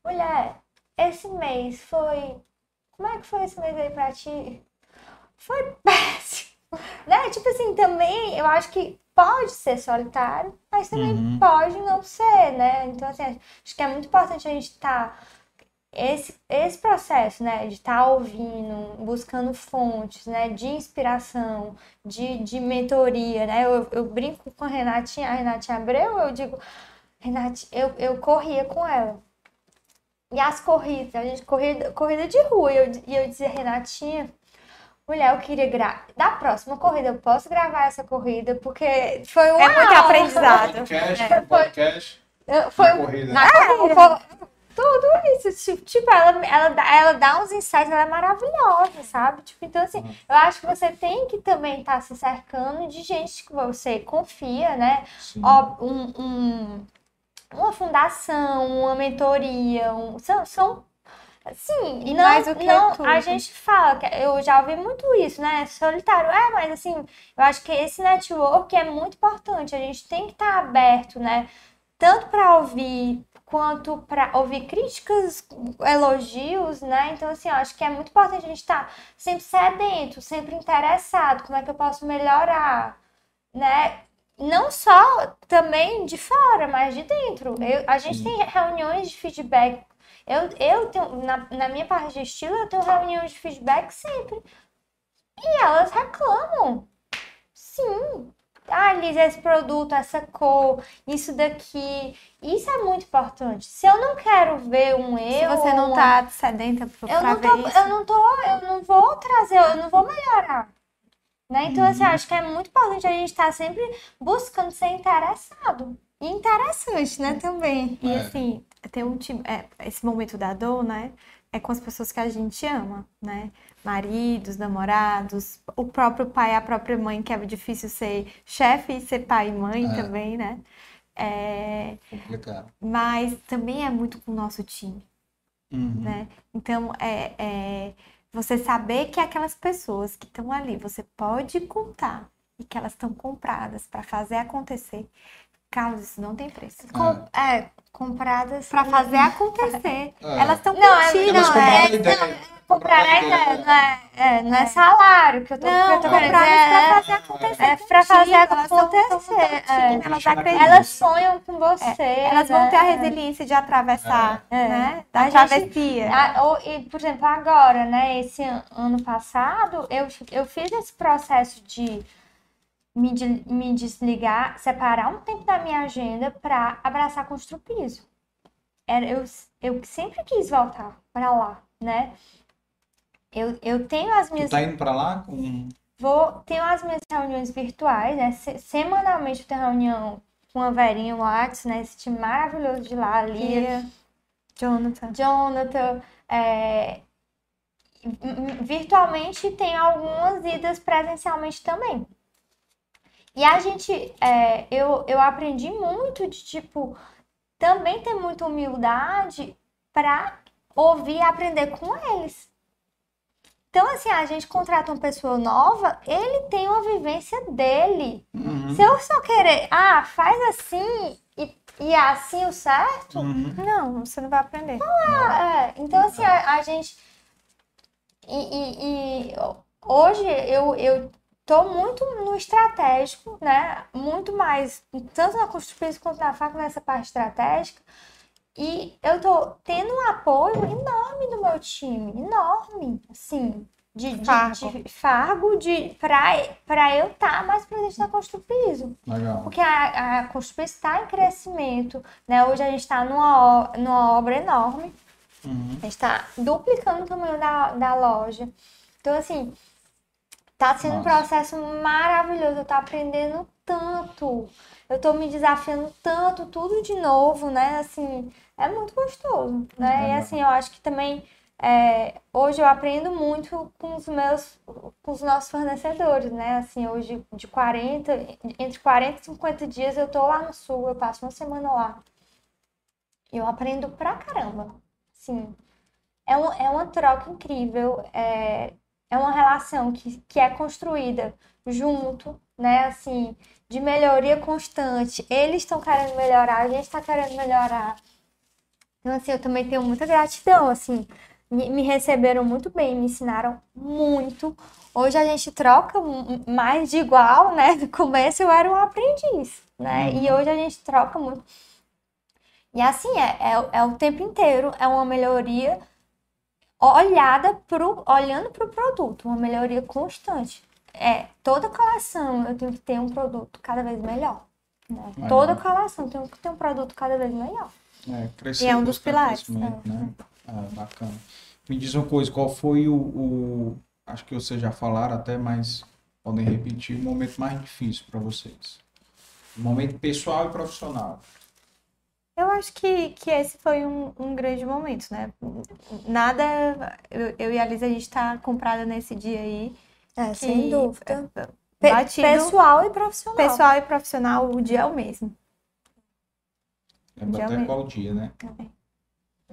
mulher, esse mês foi. Como é que foi esse mês aí pra ti? Foi péssimo. Né? Tipo assim, também eu acho que pode ser solitário, mas também Uhum. pode não ser, né? Então, assim, acho que é muito importante a gente estar esse, esse processo, né, de estar ouvindo, buscando fontes, né, de inspiração, de, de mentoria, né, eu, eu brinco com a Renatinha, a Renatinha Abreu, eu digo, Renate, eu, eu corria com ela. E as corridas, a gente corrida, corrida de rua, e eu, e eu dizia, Renatinha, mulher, eu queria gravar, da próxima corrida, eu posso gravar essa corrida, porque foi um É muito aprendizado. podcast, É, podcast, Foi na corrida. na corrida. Tudo isso. Tipo, tipo, ela, ela, dá- ela dá uns insights, ela é maravilhosa, sabe? Tipo, então, assim, eu acho que você tem que também estar se cercando de gente que você confia, né? Sim. Ó, um, um- uma fundação, uma mentoria, um- são, são Sim, E não, mais o que não, tudo. a gente fala, que eu já ouvi muito isso, né? Solitário. É, mas assim, eu acho que esse network é muito importante. A gente tem que estar aberto, né? Tanto para ouvir quanto para ouvir críticas, elogios, né? Então, assim, eu acho que é muito importante a gente estar sempre sedento, sempre interessado, como é que eu posso melhorar, né? Não só também de fora, mas de dentro. Eu- a gente tem reuniões de feedback. Eu, eu tenho, na, na minha parte de estilo, eu tenho reuniões de feedback sempre. E elas reclamam. Sim. Ah, Liz, esse produto, essa cor, isso daqui. Isso é muito importante. Se eu não quero ver um Se eu. você não uma- tá sedenta pra, eu não, ver tô, isso. eu não tô, eu não vou trazer, eu não vou melhorar. Né? Então, assim, eu acho que é muito importante a gente estar sempre buscando ser interessado. E interessante, né, também. E É. assim, tem um time, é, esse momento da dor, né, é com as pessoas que a gente ama, né? Maridos, namorados, o próprio pai, a própria mãe, que é difícil ser chefe e ser pai e mãe É. também, né? É, Complicado. mas também é muito com o nosso time, Uhum. né? Então, é, é você saber que aquelas pessoas que estão ali, você pode contar e que elas estão compradas para fazer acontecer. Carlos, isso não tem preço. Com- é, compradas. Para fazer acontecer. É. Elas estão Não, é- contigo, Elas não, compraram é-. Comprar a ideia, não é, é, não é salário que eu tô, Não, eu tô querendo compradas dizer, para fazer acontecer. é pra fazer acontecer. é. Elas. Elas sonham com você. Elas vão ter a resiliência de atravessar, né? Da travessia. Ou- e, por exemplo, agora, né, esse an- ano passado, eu, eu fiz esse processo de me, de- me desligar, separar um tempo da minha agenda para abraçar construpiso. Era, eu, eu sempre quis voltar para lá, né? Eu, eu tenho as Tu minhas tá indo pra lá com. Vou, tenho as minhas reuniões virtuais, né? Se- Semanalmente eu tenho reunião com a Verinha Watts, né? Esse time maravilhoso de lá, Lia, Jonathan. Jonathan. é, Virtualmente tem algumas idas presencialmente também. E a gente, é, eu, eu aprendi muito de, tipo, também ter muita humildade para ouvir e aprender com eles. Então, assim, a gente contrata uma pessoa nova, ele tem uma vivência dele. Uhum. Se eu só querer, ah, faz assim e, e é assim o certo, Uhum. Não, você não vai aprender. é, então, assim, a, a gente. E, e- e hoje eu, eu tô muito no estratégico, né? Muito mais, tanto na construção quanto na faca, nessa parte estratégica. E eu tô tendo um apoio enorme do meu time, enorme, assim, de, de, Fargo. de fargo, de, pra, pra eu estar mais presente na construção. Legal. Porque a, a construção está em crescimento, né? Hoje a gente está numa, numa obra enorme. Uhum. A gente está duplicando o tamanho da, da loja. Então, assim, tá sendo um Nossa. processo maravilhoso. Eu tô aprendendo tanto. Eu tô me desafiando tanto, tudo de novo, né? Assim, é muito gostoso, né? E Legal. assim, eu acho que também é, hoje eu aprendo muito com os meus, com os nossos fornecedores, né? Assim, hoje de 40, entre 40 e 50 dias eu tô lá no sul, eu passo uma semana lá. Eu aprendo pra caramba. Assim, é, um, é uma troca incrível, é, é uma relação que, que é construída junto, né? Assim, de melhoria constante. Eles estão querendo melhorar, a gente está querendo melhorar. Então, assim, eu também tenho muita gratidão, assim. Me, receberam muito bem, me ensinaram muito. Hoje a gente troca mais de igual, né? No começo eu era um aprendiz, né? E hoje a gente troca muito. E assim, é, é, é o tempo inteiro, é uma melhoria olhada pro, olhando para o produto, uma melhoria constante. É, toda coleção eu tenho que ter um produto cada vez melhor. né? Legal. Toda coleção eu tenho que ter um produto cada vez melhor. É, crescer, E é um dos pilares, crescimento, Né? Ah, bacana. Me diz uma coisa, qual foi o, o- Acho que vocês já falaram até, mas podem repetir o momento mais difícil para vocês. O momento pessoal e profissional. Eu acho que, que esse foi um, um grande momento, né? Nada. Eu, eu e a Lisa, a gente tá comprada nesse dia aí. É, que- sem dúvida. é, Pe- Batido, pessoal e profissional. pessoal e profissional, o dia é o mesmo. Lembra Já até mesmo. qual dia, né?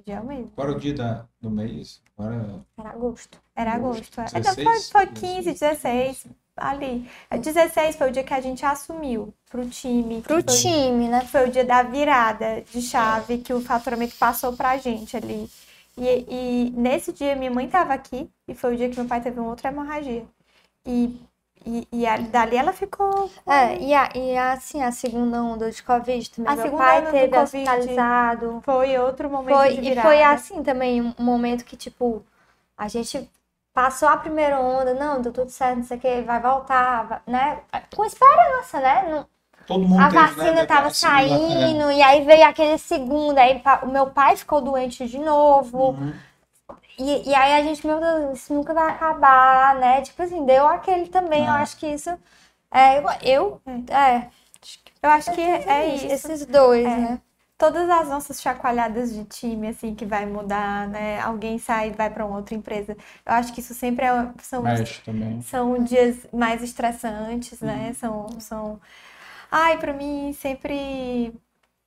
dia mesmo. Qual era o dia da, do mês? Agora... Era agosto. Era agosto. é. 16? Então, foi, foi 15, 16, ali. 16 foi o dia que a gente assumiu pro time. Pro Foi- time, né? Foi o dia da virada de chave que o faturamento passou pra gente ali. E, e nesse dia minha mãe tava aqui e foi o dia que meu pai teve uma outra hemorragia. E, e, e a- dali ela ficou. É, e, a, e a, assim, a segunda onda de Covid também. A meu segunda pai onda do teve Covid hospitalizado. Foi outro momento Foi, e foi assim também, um momento que, tipo, a gente passou a primeira onda, não, deu tudo certo, não sei o que, vai voltar, vai- né? Com esperança, né? Não- Todo mundo a teve, né, vacina tava a segunda- é. saindo, e aí veio aquele segundo, aí o meu pai ficou doente de novo. Uhum. E, e aí a gente, meu Deus, isso nunca vai acabar, né? Tipo assim, deu aquele também, eu É. acho que isso. É, eu, eu é, Eu acho que é isso. esses dois, É. né? Todas as nossas chacoalhadas de time, assim, que vai mudar, né? Alguém sai e vai para uma outra empresa. Eu acho que isso sempre é, são, são dias mais estressantes, né? Uhum. São, são... Ai, para mim, sempre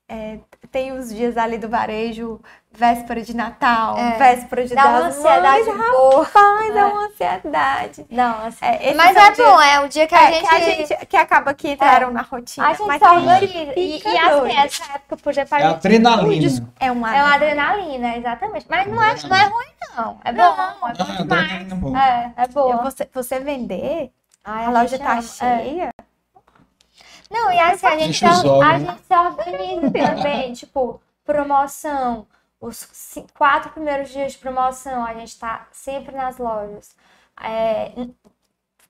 é, tem os dias ali do varejo, véspera de Natal, É. véspera de Dá uma das ansiedade Mães, boa. Rapaz, dá É. uma ansiedade. Não, assim, É, esses mas é dias- bom, é o dia que a é, gente. que a gente que acaba que entraram na rotina. A gente mas gente organiza. E, e assim, essa época, por exemplo, a É adrenalina. É uma É uma adrenalina, exatamente. Mas não é, não é ruim, não. É bom, é bom demais. adrenalina é bom. É, é boa. Você, você vender, Ai, a loja tá ama. É. cheia. Não, e assim, a gente, olhos, a né? gente se organiza também, tipo, promoção. Os quatro primeiros dias de promoção, a gente tá sempre nas lojas. É,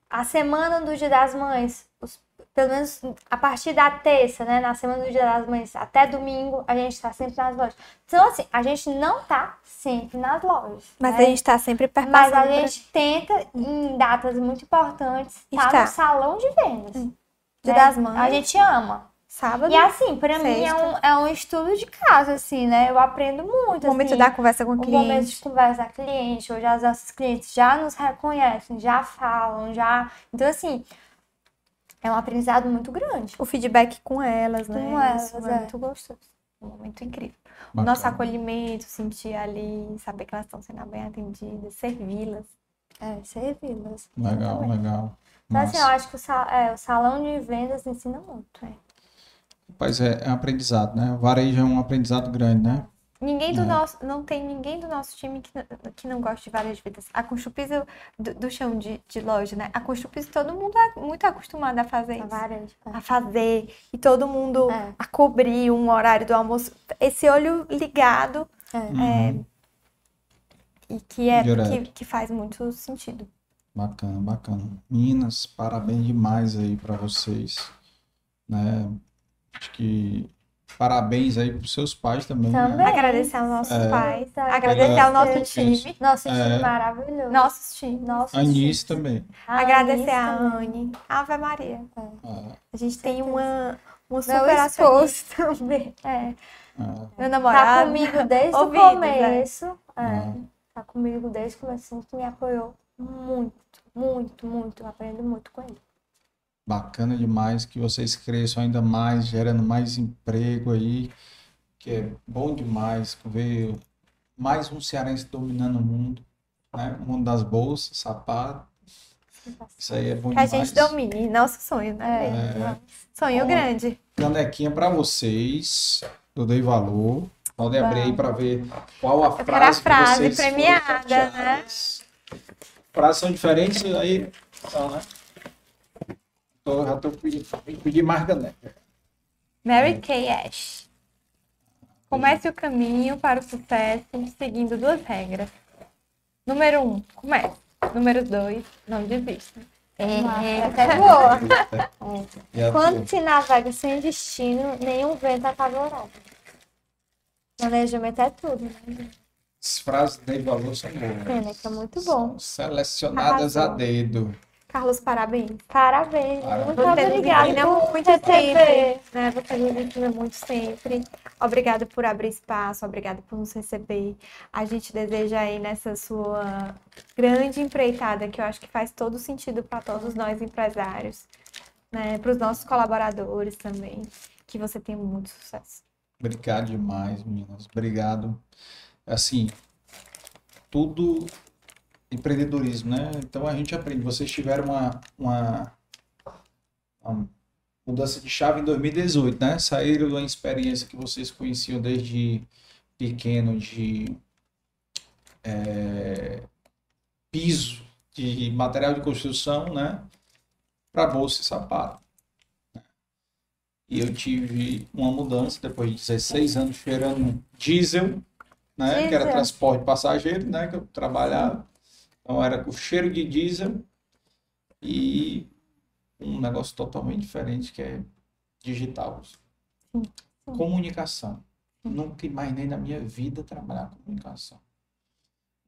a semana do Dia das Mães, os- pelo menos a partir da terça, né? Na semana do Dia das Mães até domingo, a gente tá sempre nas lojas. Então, assim, a gente não tá sempre nas lojas. Mas né? a gente tá sempre Mas perpassando. a por gente tenta, em datas muito importantes, estar Está. no salão de vendas. Dia né? das Mães. A gente ama. sábado. E assim, pra mim é sexta. um, é um estudo de casa, assim, né? Eu aprendo muito, O momento assim. da conversa com o O momento de cliente. conversa com o cliente. Hoje as nossas clientes já nos reconhecem, já falam, já... Então, assim, é um aprendizado muito grande. O feedback com elas, né? Com elas, Isso é é. muito gostoso. Um momento incrível. O Bacana. nosso acolhimento, sentir ali, saber que elas estão sendo bem atendidas, servi-las. É, servi-las. Legal, legal. Então, assim, eu acho que o, sa- é, o salão de vendas ensina muito. É. Rapaz, é, é um aprendizado, né? O varejo é um aprendizado grande, né? Ninguém do É. nosso, não tem ninguém do nosso time que, não- que não gosta de várias vidas. A Conchupis do, do chão de, de loja, né? A Conchupis todo mundo é muito acostumado a fazer A isso. varejo. é. A fazer. E todo mundo É. a cobrir um horário do almoço. Esse olho ligado É. Uhum. e que é que, que faz muito sentido. Bacana, bacana. Meninas, parabéns demais aí pra vocês, né? Acho que parabéns aí pros seus pais também, né? Também. Agradecer aos nossos É. pais, Tá. agradecer ao nosso Agradecer. time, Nosso time É. maravilhoso. nossos times. Nosso Anice também. Agradecer a Anice também. Anne, Ave Maria. Ah, A gente tem uma, uma super esposo acionista. também. É. Meu Tá namorado. comigo desde o Ouvidos, começo. É. ah. Tá comigo desde o começo, que me apoiou muito, muito, muito. Eu aprendo muito com ele. Bacana demais que vocês cresçam ainda mais, gerando mais emprego aí, que é bom demais ver mais um cearense dominando o mundo, né? O mundo das bolsas, sapato. Isso aí é bom Que a demais. gente domine. Nosso sonho, né? É. Sonho Ó, grande. Canequinha para vocês, eu dei valor. Podem abrir aí para ver qual a Eu quero a frase que frase vocês foram premiada, né? Frases são diferentes aí, são, né? Tô, já tô pedindo, tem que pedir mais caneca. Mary Kay Ash. Comece o caminho para o sucesso seguindo duas regras. Número um, comece. Número dois, não desista. É, essa é boa. E a Quando se navega sem destino, nenhum vento é favorável. Planejamento é tudo, né? As frases de valor são boas. Que é muito bom. Selecionadas a Arrasou. dedo. Carlos, parabéns. Parabéns. Parabéns. Muito obrigada por muito sempre, né? Você nos ensina muito sempre. Obrigada por abrir espaço, obrigada por nos receber. A gente deseja aí nessa sua grande empreitada, que eu acho que faz todo sentido para todos nós empresários, né? Para os nossos colaboradores também, que você tenha muito sucesso. Obrigado demais, meninas. Obrigado. Assim, tudo empreendedorismo, né? Então a gente aprende. Vocês tiveram uma, uma, uma mudança de chave em 2018, né? Saíram uma experiência que vocês conheciam desde pequeno de é, piso de material de construção, né? Para bolsa e sapato. E eu tive uma mudança depois de 16 anos cheirando diesel, né? Que era transporte passageiro, né? Que eu trabalhava. Então era com cheiro de diesel e um negócio totalmente diferente que é digital. Comunicação. Nunca imaginei na minha vida trabalhar com comunicação.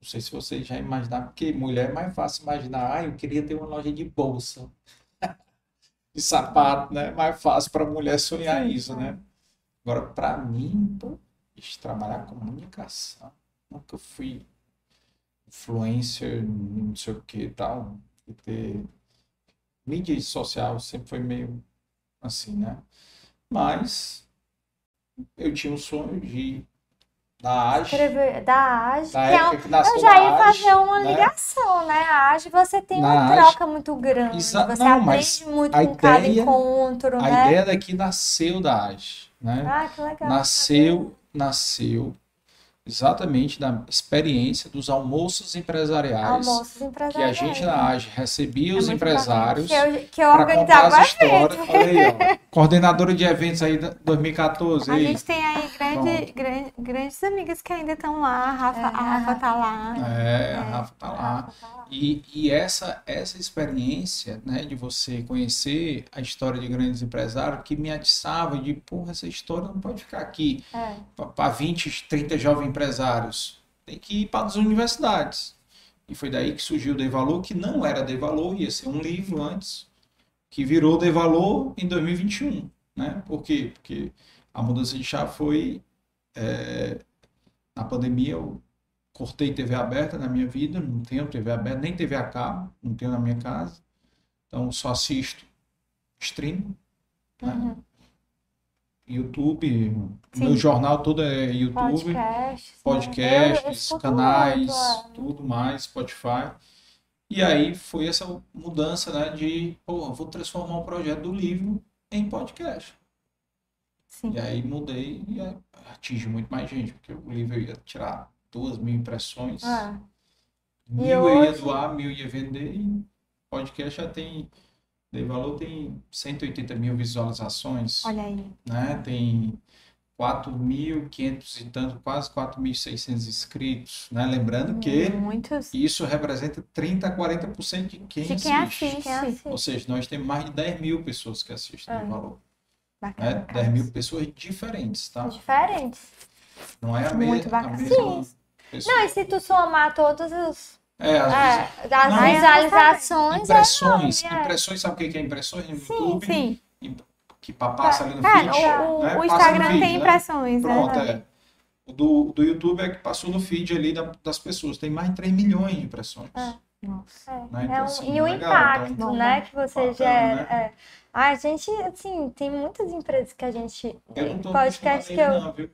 Não sei se vocês já imaginaram, porque mulher é mais fácil imaginar, ah, eu queria ter uma loja de bolsa, de sapato, né? Mais fácil para mulher sonhar isso, né? Agora, para mim, pô, isso, trabalhar com comunicação, nunca fui influencer, não sei o que e tal, e ter mídia social sempre foi meio assim, né? Mas eu tinha um sonho de da AGE, Escrever da AGE, que é um- eu já ia a AGE, fazer uma né? ligação, né? A AGE você tem Na uma AGE, troca muito grande, Exa- você não, aprende muito a com cada ideia- encontro, a né? ideia daqui nasceu da AGE, né? Ah, que legal. Nasceu, nasceu exatamente da experiência dos almoços empresariais Almoços que a empresariais. gente na AGE recebia É os empresários. Que eu- que eu para organizava contar as histórias. Olha aí, ó. Coordenadora de eventos aí da 2014. A aí. gente tem aí grande, gran- grandes amigas que ainda estão lá. A Rafa, a Rafa tá lá. É, a Rafa tá lá. E, e essa, essa experiência, né, de você conhecer a história de grandes empresários que me atiçava de, porra, essa história não pode ficar aqui É. para 20, 30 jovens empresários. Tem que ir para as universidades. E foi daí que surgiu o Dei Valor, que não era Dei Valor, ia ser um livro antes, que virou Dei Valor em 2021. Né? Por quê? Porque a mudança de chave foi é, na pandemia eu cortei TV aberta na minha vida, não tenho TV aberta, nem TV a cabo, não tenho na minha casa. Então só assisto stream, né? Uhum. YouTube, Sim. meu jornal todo é YouTube, Podcasts, né? podcasts, canais, é. tudo mais, Spotify. E aí foi essa mudança, né, de, pô, vou transformar o projeto do livro em podcast. Sim. E aí mudei e aí atinge muito mais gente, porque o livro eu ia tirar duas mil impressões. E mil eu ia hoje- doar, mil ia vender, e podcast já tem, Dei Valor tem 180 mil visualizações, Olha aí. né? Tem 4.500 e tanto, quase 4.600 inscritos, né? Lembrando que Muitos. isso representa 30 a 40% de quem De quem assiste. assiste. Ou seja, nós temos mais de 10 mil pessoas que assistem É. o valor. Bacana, Né? 10 mil pessoas diferentes, tá? Diferentes. Não é a, Muito me a bacana. mesma pessoa. Não, e se tu somar todos os. É, às É, vezes- das Não. visualizações. Impressões, é é. impressões, sabe o que é impressões no Sim, YouTube? sim. Que pa- passa ali no É, feed. o- né? o Instagram feed, tem né? impressões, né? Pronto, é. O do, do YouTube é que passou no feed ali da- das pessoas. Tem mais de 3 milhões de impressões. Nossa. Né? É Então, um- assim, e o legal, impacto, então, né, que você gera. né? é. A gente, assim, tem muitas empresas que a gente. Eu não tô podcast que eu. não, viu,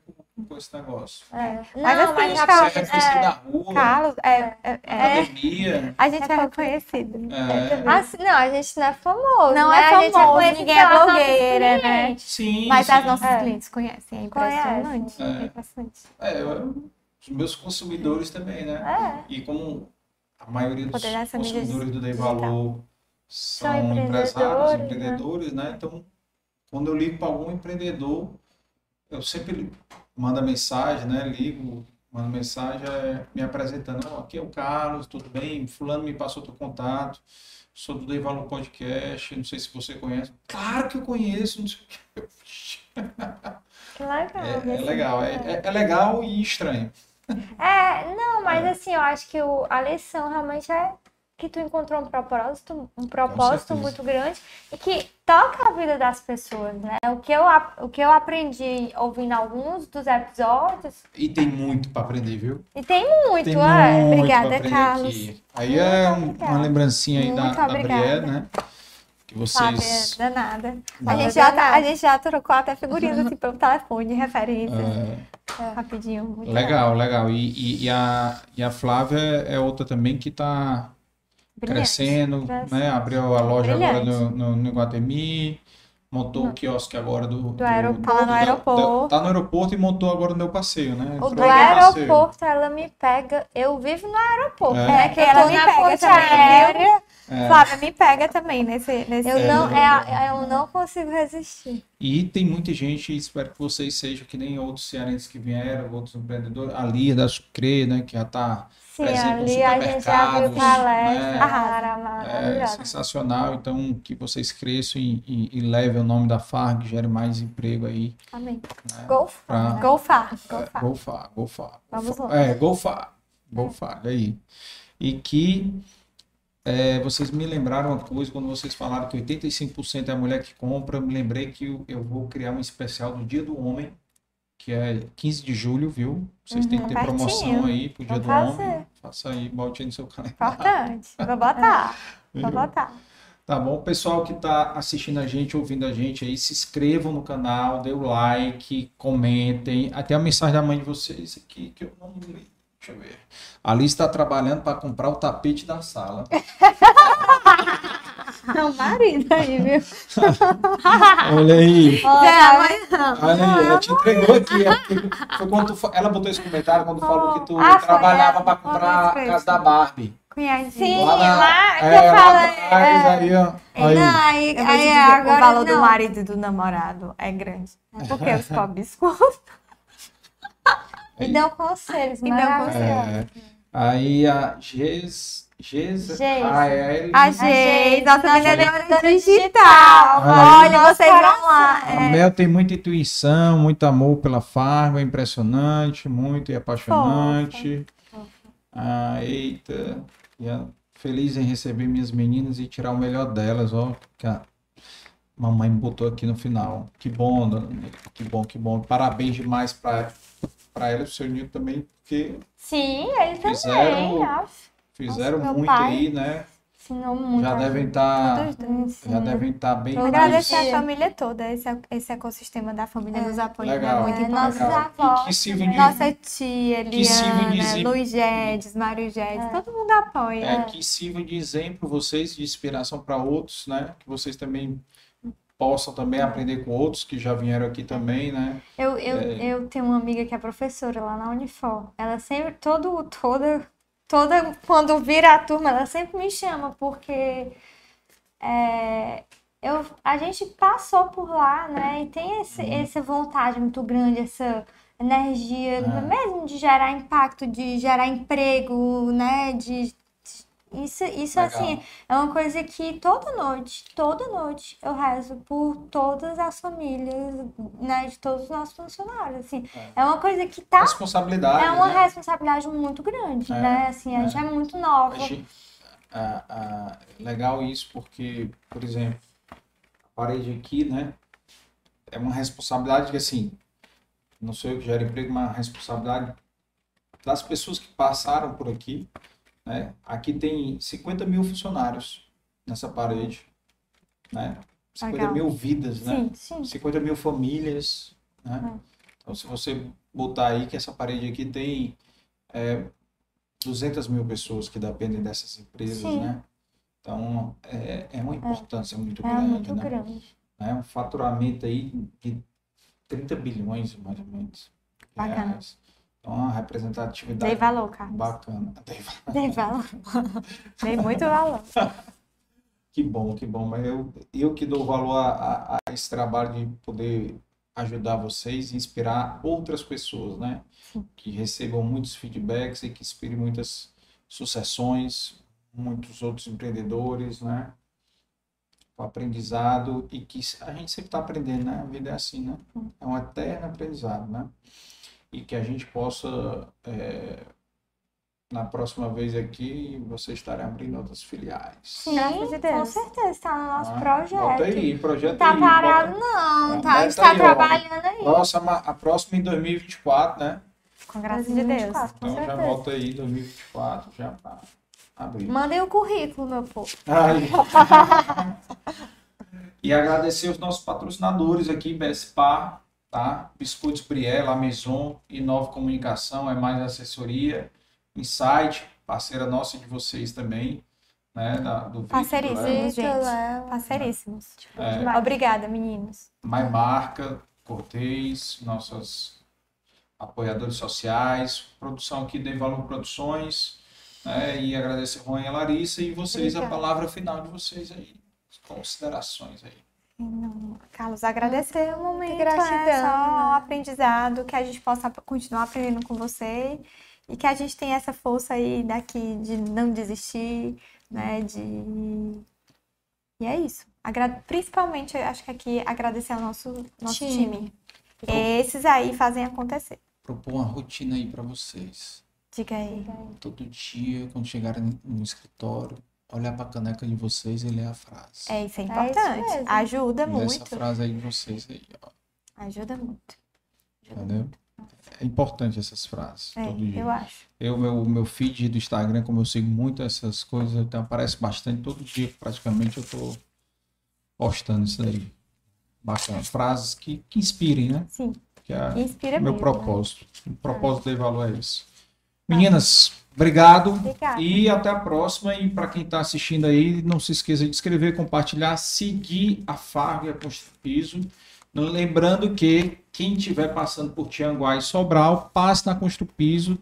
com, esse negócio. É. Mas Não, assim, mas Você Carlos, é reconhecido na rua, Carlos, é, é- é- academia. a gente é reconhecido. É, Assim, não, a gente não é famoso. Não né? é A gente famoso, conhecido ninguém é blogueira, né? sim, Mas sim. as nossas É. clientes conhecem, é impressionante. É. É impressionante. É, eu- os meus consumidores também, né? É. E como a maioria dos consumidores do Dei. Valor são, São empresários, empreendedores, né? empreendedores, né? Então, quando eu ligo para algum empreendedor, eu sempre mando a mensagem, né? Ligo, mando mensagem é, me apresentando. "Ó, aqui é o Carlos, tudo bem? Fulano me passou teu contato. Sou do Dei Valor Podcast, não sei se você conhece. Claro que eu conheço, não sei o. Que legal. É, é legal, é, é- é legal e estranho. É, não, mas assim, eu acho que o, a lição realmente é que tu encontrou um propósito, um propósito muito grande e que toca a vida das pessoas, né? O que eu, o que eu aprendi ouvindo alguns dos episódios, E tem muito para aprender, viu? e tem muito, Tem é. muito Obrigada, Carlos. aqui. Aí é um- uma lembrancinha aí da, Muito da obrigada. Brielle, né? Que vocês. Flávia, danada. A gente, já tá- a gente já trocou até figurinhas assim pelo telefone de referência. É, Rapidinho. Muito legal, legal. E, e, e a, e a Flávia é outra também que está Brilhante. crescendo, Cresce. né? Abriu a loja agora Brilhante. no, no, no Iguatemi, montou o quiosque agora do, do, aeroporto. do- Tá lá no do- aeroporto. Tá no aeroporto e montou agora no meu passeio, né? O do no meu passeio. aeroporto, ela me pega. Eu vivo no aeroporto, É. né? Que eu Ela me na pega também, aérea. É. Flávia, me pega também nesse. nesse... Eu não, é eu não consigo resistir. E tem muita gente, espero que vocês sejam que nem outros cearenses que vieram, outros empreendedores. A Lia da Sucre, né? Que já está Sim, nos ali a gente já viu palestra, né? cara, É maravilhosa. sensacional. Então, que vocês cresçam e, e, e levem o nome da FARC, gere mais emprego aí. Amém. Pra- Golfar. É, Golfar. Golfar, golfar. Vamos golfar. lá. É, golfar. Golfar, aí. E que é, vocês me lembraram uma coisa, quando vocês falaram que 85% é a mulher que compra, me lembrei que eu, eu vou criar um especial do Dia do Homem, que é 15 de julho, viu? Vocês têm que ter Uhum, promoção pertinho. aí pro Dia Vou do Homem. fazer. Faça aí, bote aí no seu calendário. Importante. Vou botar. Vou botar. Tá bom, pessoal que está assistindo a gente, ouvindo a gente aí, se inscrevam no canal, dê o like, comentem. Até a mensagem da mãe de vocês aqui, que eu não li. Deixa eu ver. A Alice está trabalhando para comprar o tapete da sala. É o marido aí, viu? Olha aí. Zé, amanhã. Olha aí, ela te entregou aqui. Ela, foi quando tu ela botou esse comentário quando falou que tu Ah, trabalhava ela. para comprar a casa da Barbie. Conhece? Sim, Lá na- lá que é, eu lá falei. é. aí, ó. Aí. Não, aí, Eu aí dizer, agora o valor não. do marido e do namorado é grande. É porque os pobres contam. Me dão conselhos, Me dão maravilhosos. É, aí a Ges, Raeli, A gente, nossa vendedora vendedora digital. Aí. Olha, vocês vão lá. A Mel tem muita intuição, muito amor pela farma, impressionante, muito e apaixonante. Ah, eita. Feliz em receber minhas meninas e tirar o melhor delas, ó. Que a mamãe botou aqui no final. Que bom, dona que bom, que bom. Parabéns demais para para ela e pro seu Nildo também, porque Sim, ele Fizeram- também. Nossa, fizeram Nossa, muito pai aí, né? ensinou muito. Já devem estar dois. já devem estar bem Vou mais- agradecer a família toda, esse, esse ecossistema da família nos apoia. Legal. É muito É, importante. nossos Legal. avós. Que sirvam de- Nossa tia, Que sirva de Eliana, exemplo. Luiz Guedes, Mário Guedes, todo mundo apoia. é, que sirva de exemplo vocês, de inspiração para outros, né? Que vocês também possam também aprender com outros que já vieram aqui também, né? Eu, eu, É. eu tenho uma amiga que é professora lá na Unifor. Ela sempre, todo, toda, toda, quando vira a turma, ela sempre me chama, porque é, eu, a gente passou por lá, né? E tem esse, Uhum. essa vontade muito grande, essa energia, É. mesmo de gerar impacto, de gerar emprego, né? De, isso, isso Legal. assim, é uma coisa que toda noite, toda noite eu rezo por todas as famílias, né, de todos os nossos funcionários, assim. É, uma coisa que tá Responsabilidade, é uma né? responsabilidade muito grande, É, né? Assim, a gente é muito nova. A gente- ah, ah, legal isso porque, por exemplo, a parede aqui, né? É uma responsabilidade que, assim, não sou eu que gero emprego, mas uma responsabilidade das pessoas que passaram por aqui, né? Aqui tem 50 mil funcionários nessa parede, né? 50 Legal. mil vidas, né? Sim, sim. 50 mil famílias, né? Então, se você botar aí que essa parede aqui tem é, 200 mil pessoas que dependem dessas empresas, Sim. né? Então, é, é uma importância muito É grande, muito né? grande. É um faturamento aí de 30 bilhões, mais ou menos, Bacana. reais. Então, uma representatividade Dei valor, Carlos. bacana. Dei valor. Dei valor. Dei muito valor. Que bom, que bom. Mas eu, eu que dou valor a, a- a esse trabalho de poder ajudar vocês e inspirar outras pessoas, né? Que recebam muitos feedbacks e que inspirem muitas sucessões, muitos outros empreendedores, né? O aprendizado e que a gente sempre está aprendendo, né? A vida é assim, né? É um eterno aprendizado, né? E que a gente possa, é, na próxima vez aqui, vocês estarem abrindo outras filiais. Sim, Graças a com certeza, está no nosso Ah, projeto. Bota aí, projeto Não tá aí. parado, bota- não, Ah, tá? A gente meta tá aí, ó. trabalhando aí. Próxima, a próxima em 2024, né? Com graça de Deus. 2024, com Então já certeza. volta aí 2024, já para abrir. Mandem o currículo, meu povo. Aí. E agradecer os nossos patrocinadores aqui, BSPA, tá? Biscoitos Brielle, La Maison, Inova Comunicação, é mais assessoria, Insight, parceira nossa de vocês também, né? Da, do Parceiríssimos, né? gente. Parceiríssimos. É. Obrigada, meninos. Mais Marca, Cortez, nossos apoiadores sociais, produção aqui da Valor Produções, né? E agradecer Juan e a Larissa e vocês, a Obrigada. palavra final de vocês aí, as considerações aí. Não, Carlos, agradecer o momento, Gratidão, é só o né? aprendizado, que a gente possa continuar aprendendo com você e que a gente tenha essa força aí daqui de não desistir, né, de... E é isso. Agra- Principalmente, eu acho que aqui, agradecer ao nosso, nosso time. Time. Esses aí fazem acontecer. Propor uma rotina aí para vocês. Diga aí. Todo dia, quando chegarem no escritório, olhar para a caneca de vocês e ler a frase. É, isso é isso importante. mesmo. Ajuda Ler muito. essa frase aí de vocês aí, ó. Ajuda muito. Entendeu? É importante essas frases. É, todo dia. eu acho. Eu, meu, meu feed do Instagram, como eu sigo muito essas coisas, então aparece bastante. Todo dia, praticamente, eu tô postando isso daí. Bacana. Frases que, que inspirem, né? Sim. Que é inspira o meu mesmo, né? propósito. O propósito de valor é esse. Meninas, obrigado. Obrigada. E até a próxima. E para quem está assistindo aí, não se esqueça de inscrever, compartilhar, seguir a Fargo e a Constru Piso. Lembrando que quem estiver passando por Tianguá e Sobral, passe na Constru Piso,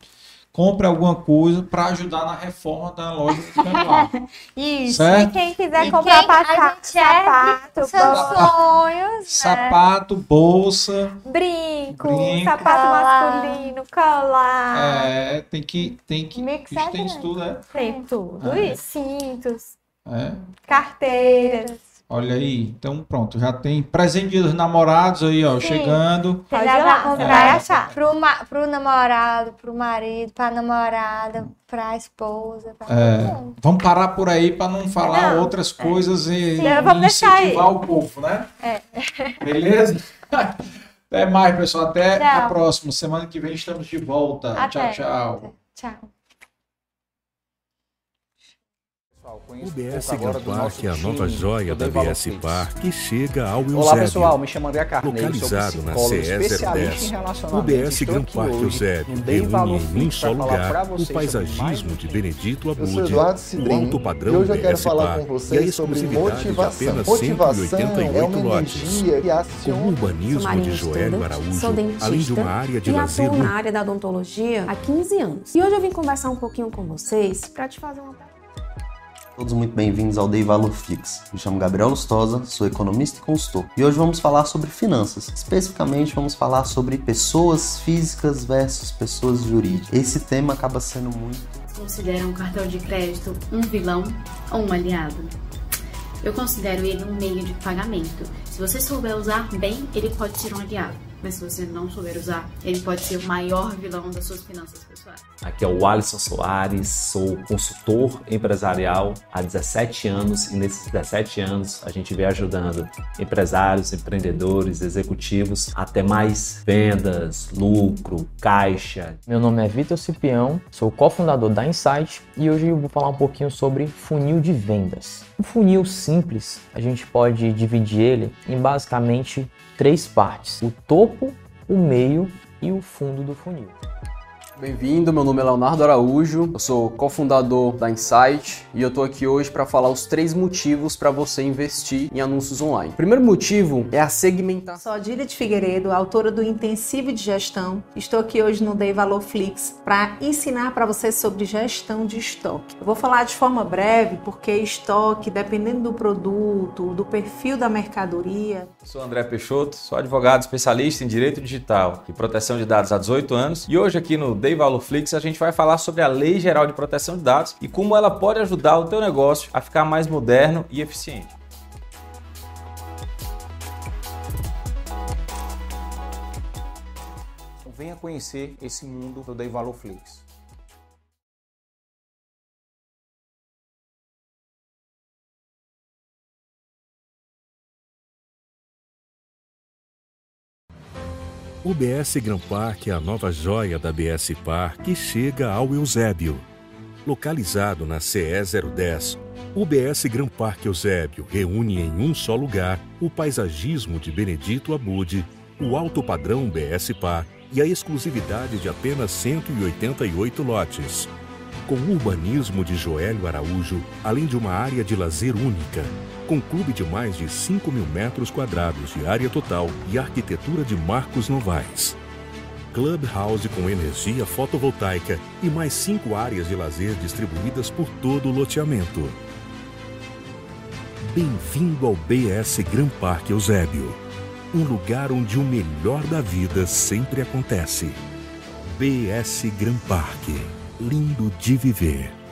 compre alguma coisa para ajudar na reforma da loja do. Isso. Certo? E quem quiser E comprar quem- a passar, gente ergue sapato, bolsa, sonhos, né? Sapato, bolsa. brinco, Brinco. sapato Colar. masculino, colar. É, tem que. Tem que. Mix bicho, é tem isso tudo, é? Tem tudo É. isso. Cintos, É. carteiras. Olha aí, então pronto, já tem presente dos namorados aí, ó, Sim. chegando. Pode Já ir vai lá, você comprar vai achar. Pro, ma- pro namorado, pro marido, pra namorada, pra esposa, pra É, vamos parar por aí para não falar Não, outras coisas e, Sim, e aí. incentivar o povo, né? É. Beleza? Até mais, pessoal. Até a Tchau. próxima. Semana que vem estamos de volta. Até. Tchau, tchau. Tchau. O BS Grand Park é a nova joia da BS Park que chega ao Eusébio. Olá pessoal, me chamo André Carneiro, Localizado na psicólogo CE especialista em 010, o. BS aqui Park Eusébio reúne Valor em um só lugar o paisagismo de Benedito Eduardo o alto padrão hoje eu quero BS falar Park com e a vocês sobre exclusividade de motivação. apenas Motivação é 188 uma lotes. Com o urbanismo de Joélio Araújo, sou dentista além de uma área de e lazer na área da odontologia há 15 anos. E hoje eu vim conversar um pouquinho com vocês para te fazer uma Todos muito bem-vindos ao Dei Valor Flix. Me chamo Gabriel Lustosa, sou economista e consultor. E hoje vamos falar sobre finanças. Especificamente, vamos falar sobre pessoas físicas versus pessoas jurídicas. Esse tema acaba sendo muito Considera um cartão de crédito um vilão ou um aliado? Eu considero ele um meio de pagamento. Se você souber usar bem, ele pode ser um aliado. Mas se você não souber usar, ele pode ser o maior vilão das suas finanças pessoais. Aqui é o Alisson Soares, sou consultor empresarial há 17 anos e nesses 17 anos a gente vem ajudando empresários, empreendedores, executivos a ter mais vendas, lucro, caixa. Meu nome é Vitor Cipião, sou cofundador da Insight e hoje eu vou falar um pouquinho sobre funil de vendas. Um funil simples, a gente pode dividir ele em basicamente três partes: o topo, o meio e o fundo do funil. Bem-vindo, meu nome é Leonardo Araújo, eu sou cofundador da Insight e eu tô aqui hoje para falar os três motivos para você investir em anúncios online. O primeiro motivo é a segmentação. Sou Adília de Figueiredo, autora do Intensivo de Gestão. Estou aqui hoje no Dei Valor Flix para ensinar para vocês sobre gestão de estoque. Eu vou falar de forma breve porque estoque, dependendo do produto, do perfil da mercadoria, Sou André Peixoto, sou advogado especialista em direito digital e proteção de dados há 18 anos. E hoje aqui no Dei Valor Flix a gente vai falar sobre a Lei Geral de Proteção de Dados e como ela pode ajudar o teu negócio a ficar mais moderno e eficiente. Venha conhecer esse mundo do Dei Valor O BS Grand Park é a nova joia da BS Park que chega ao Eusébio. Localizado na CE 010, O BS Gran Parque Eusébio reúne em um só lugar o paisagismo de Benedito Abude, o alto padrão BS Par e a exclusividade de apenas 188 lotes. Com o urbanismo de Joélio Araújo, além de uma área de lazer única, com clube de mais de 5 mil metros quadrados de área total e arquitetura de Marcos Novaes. Clubhouse com energia fotovoltaica e mais cinco áreas de lazer distribuídas por todo o loteamento. Bem-vindo ao BS Gran Parque Eusébio, um lugar onde o melhor da vida sempre acontece. BS Gran Parque, lindo de viver.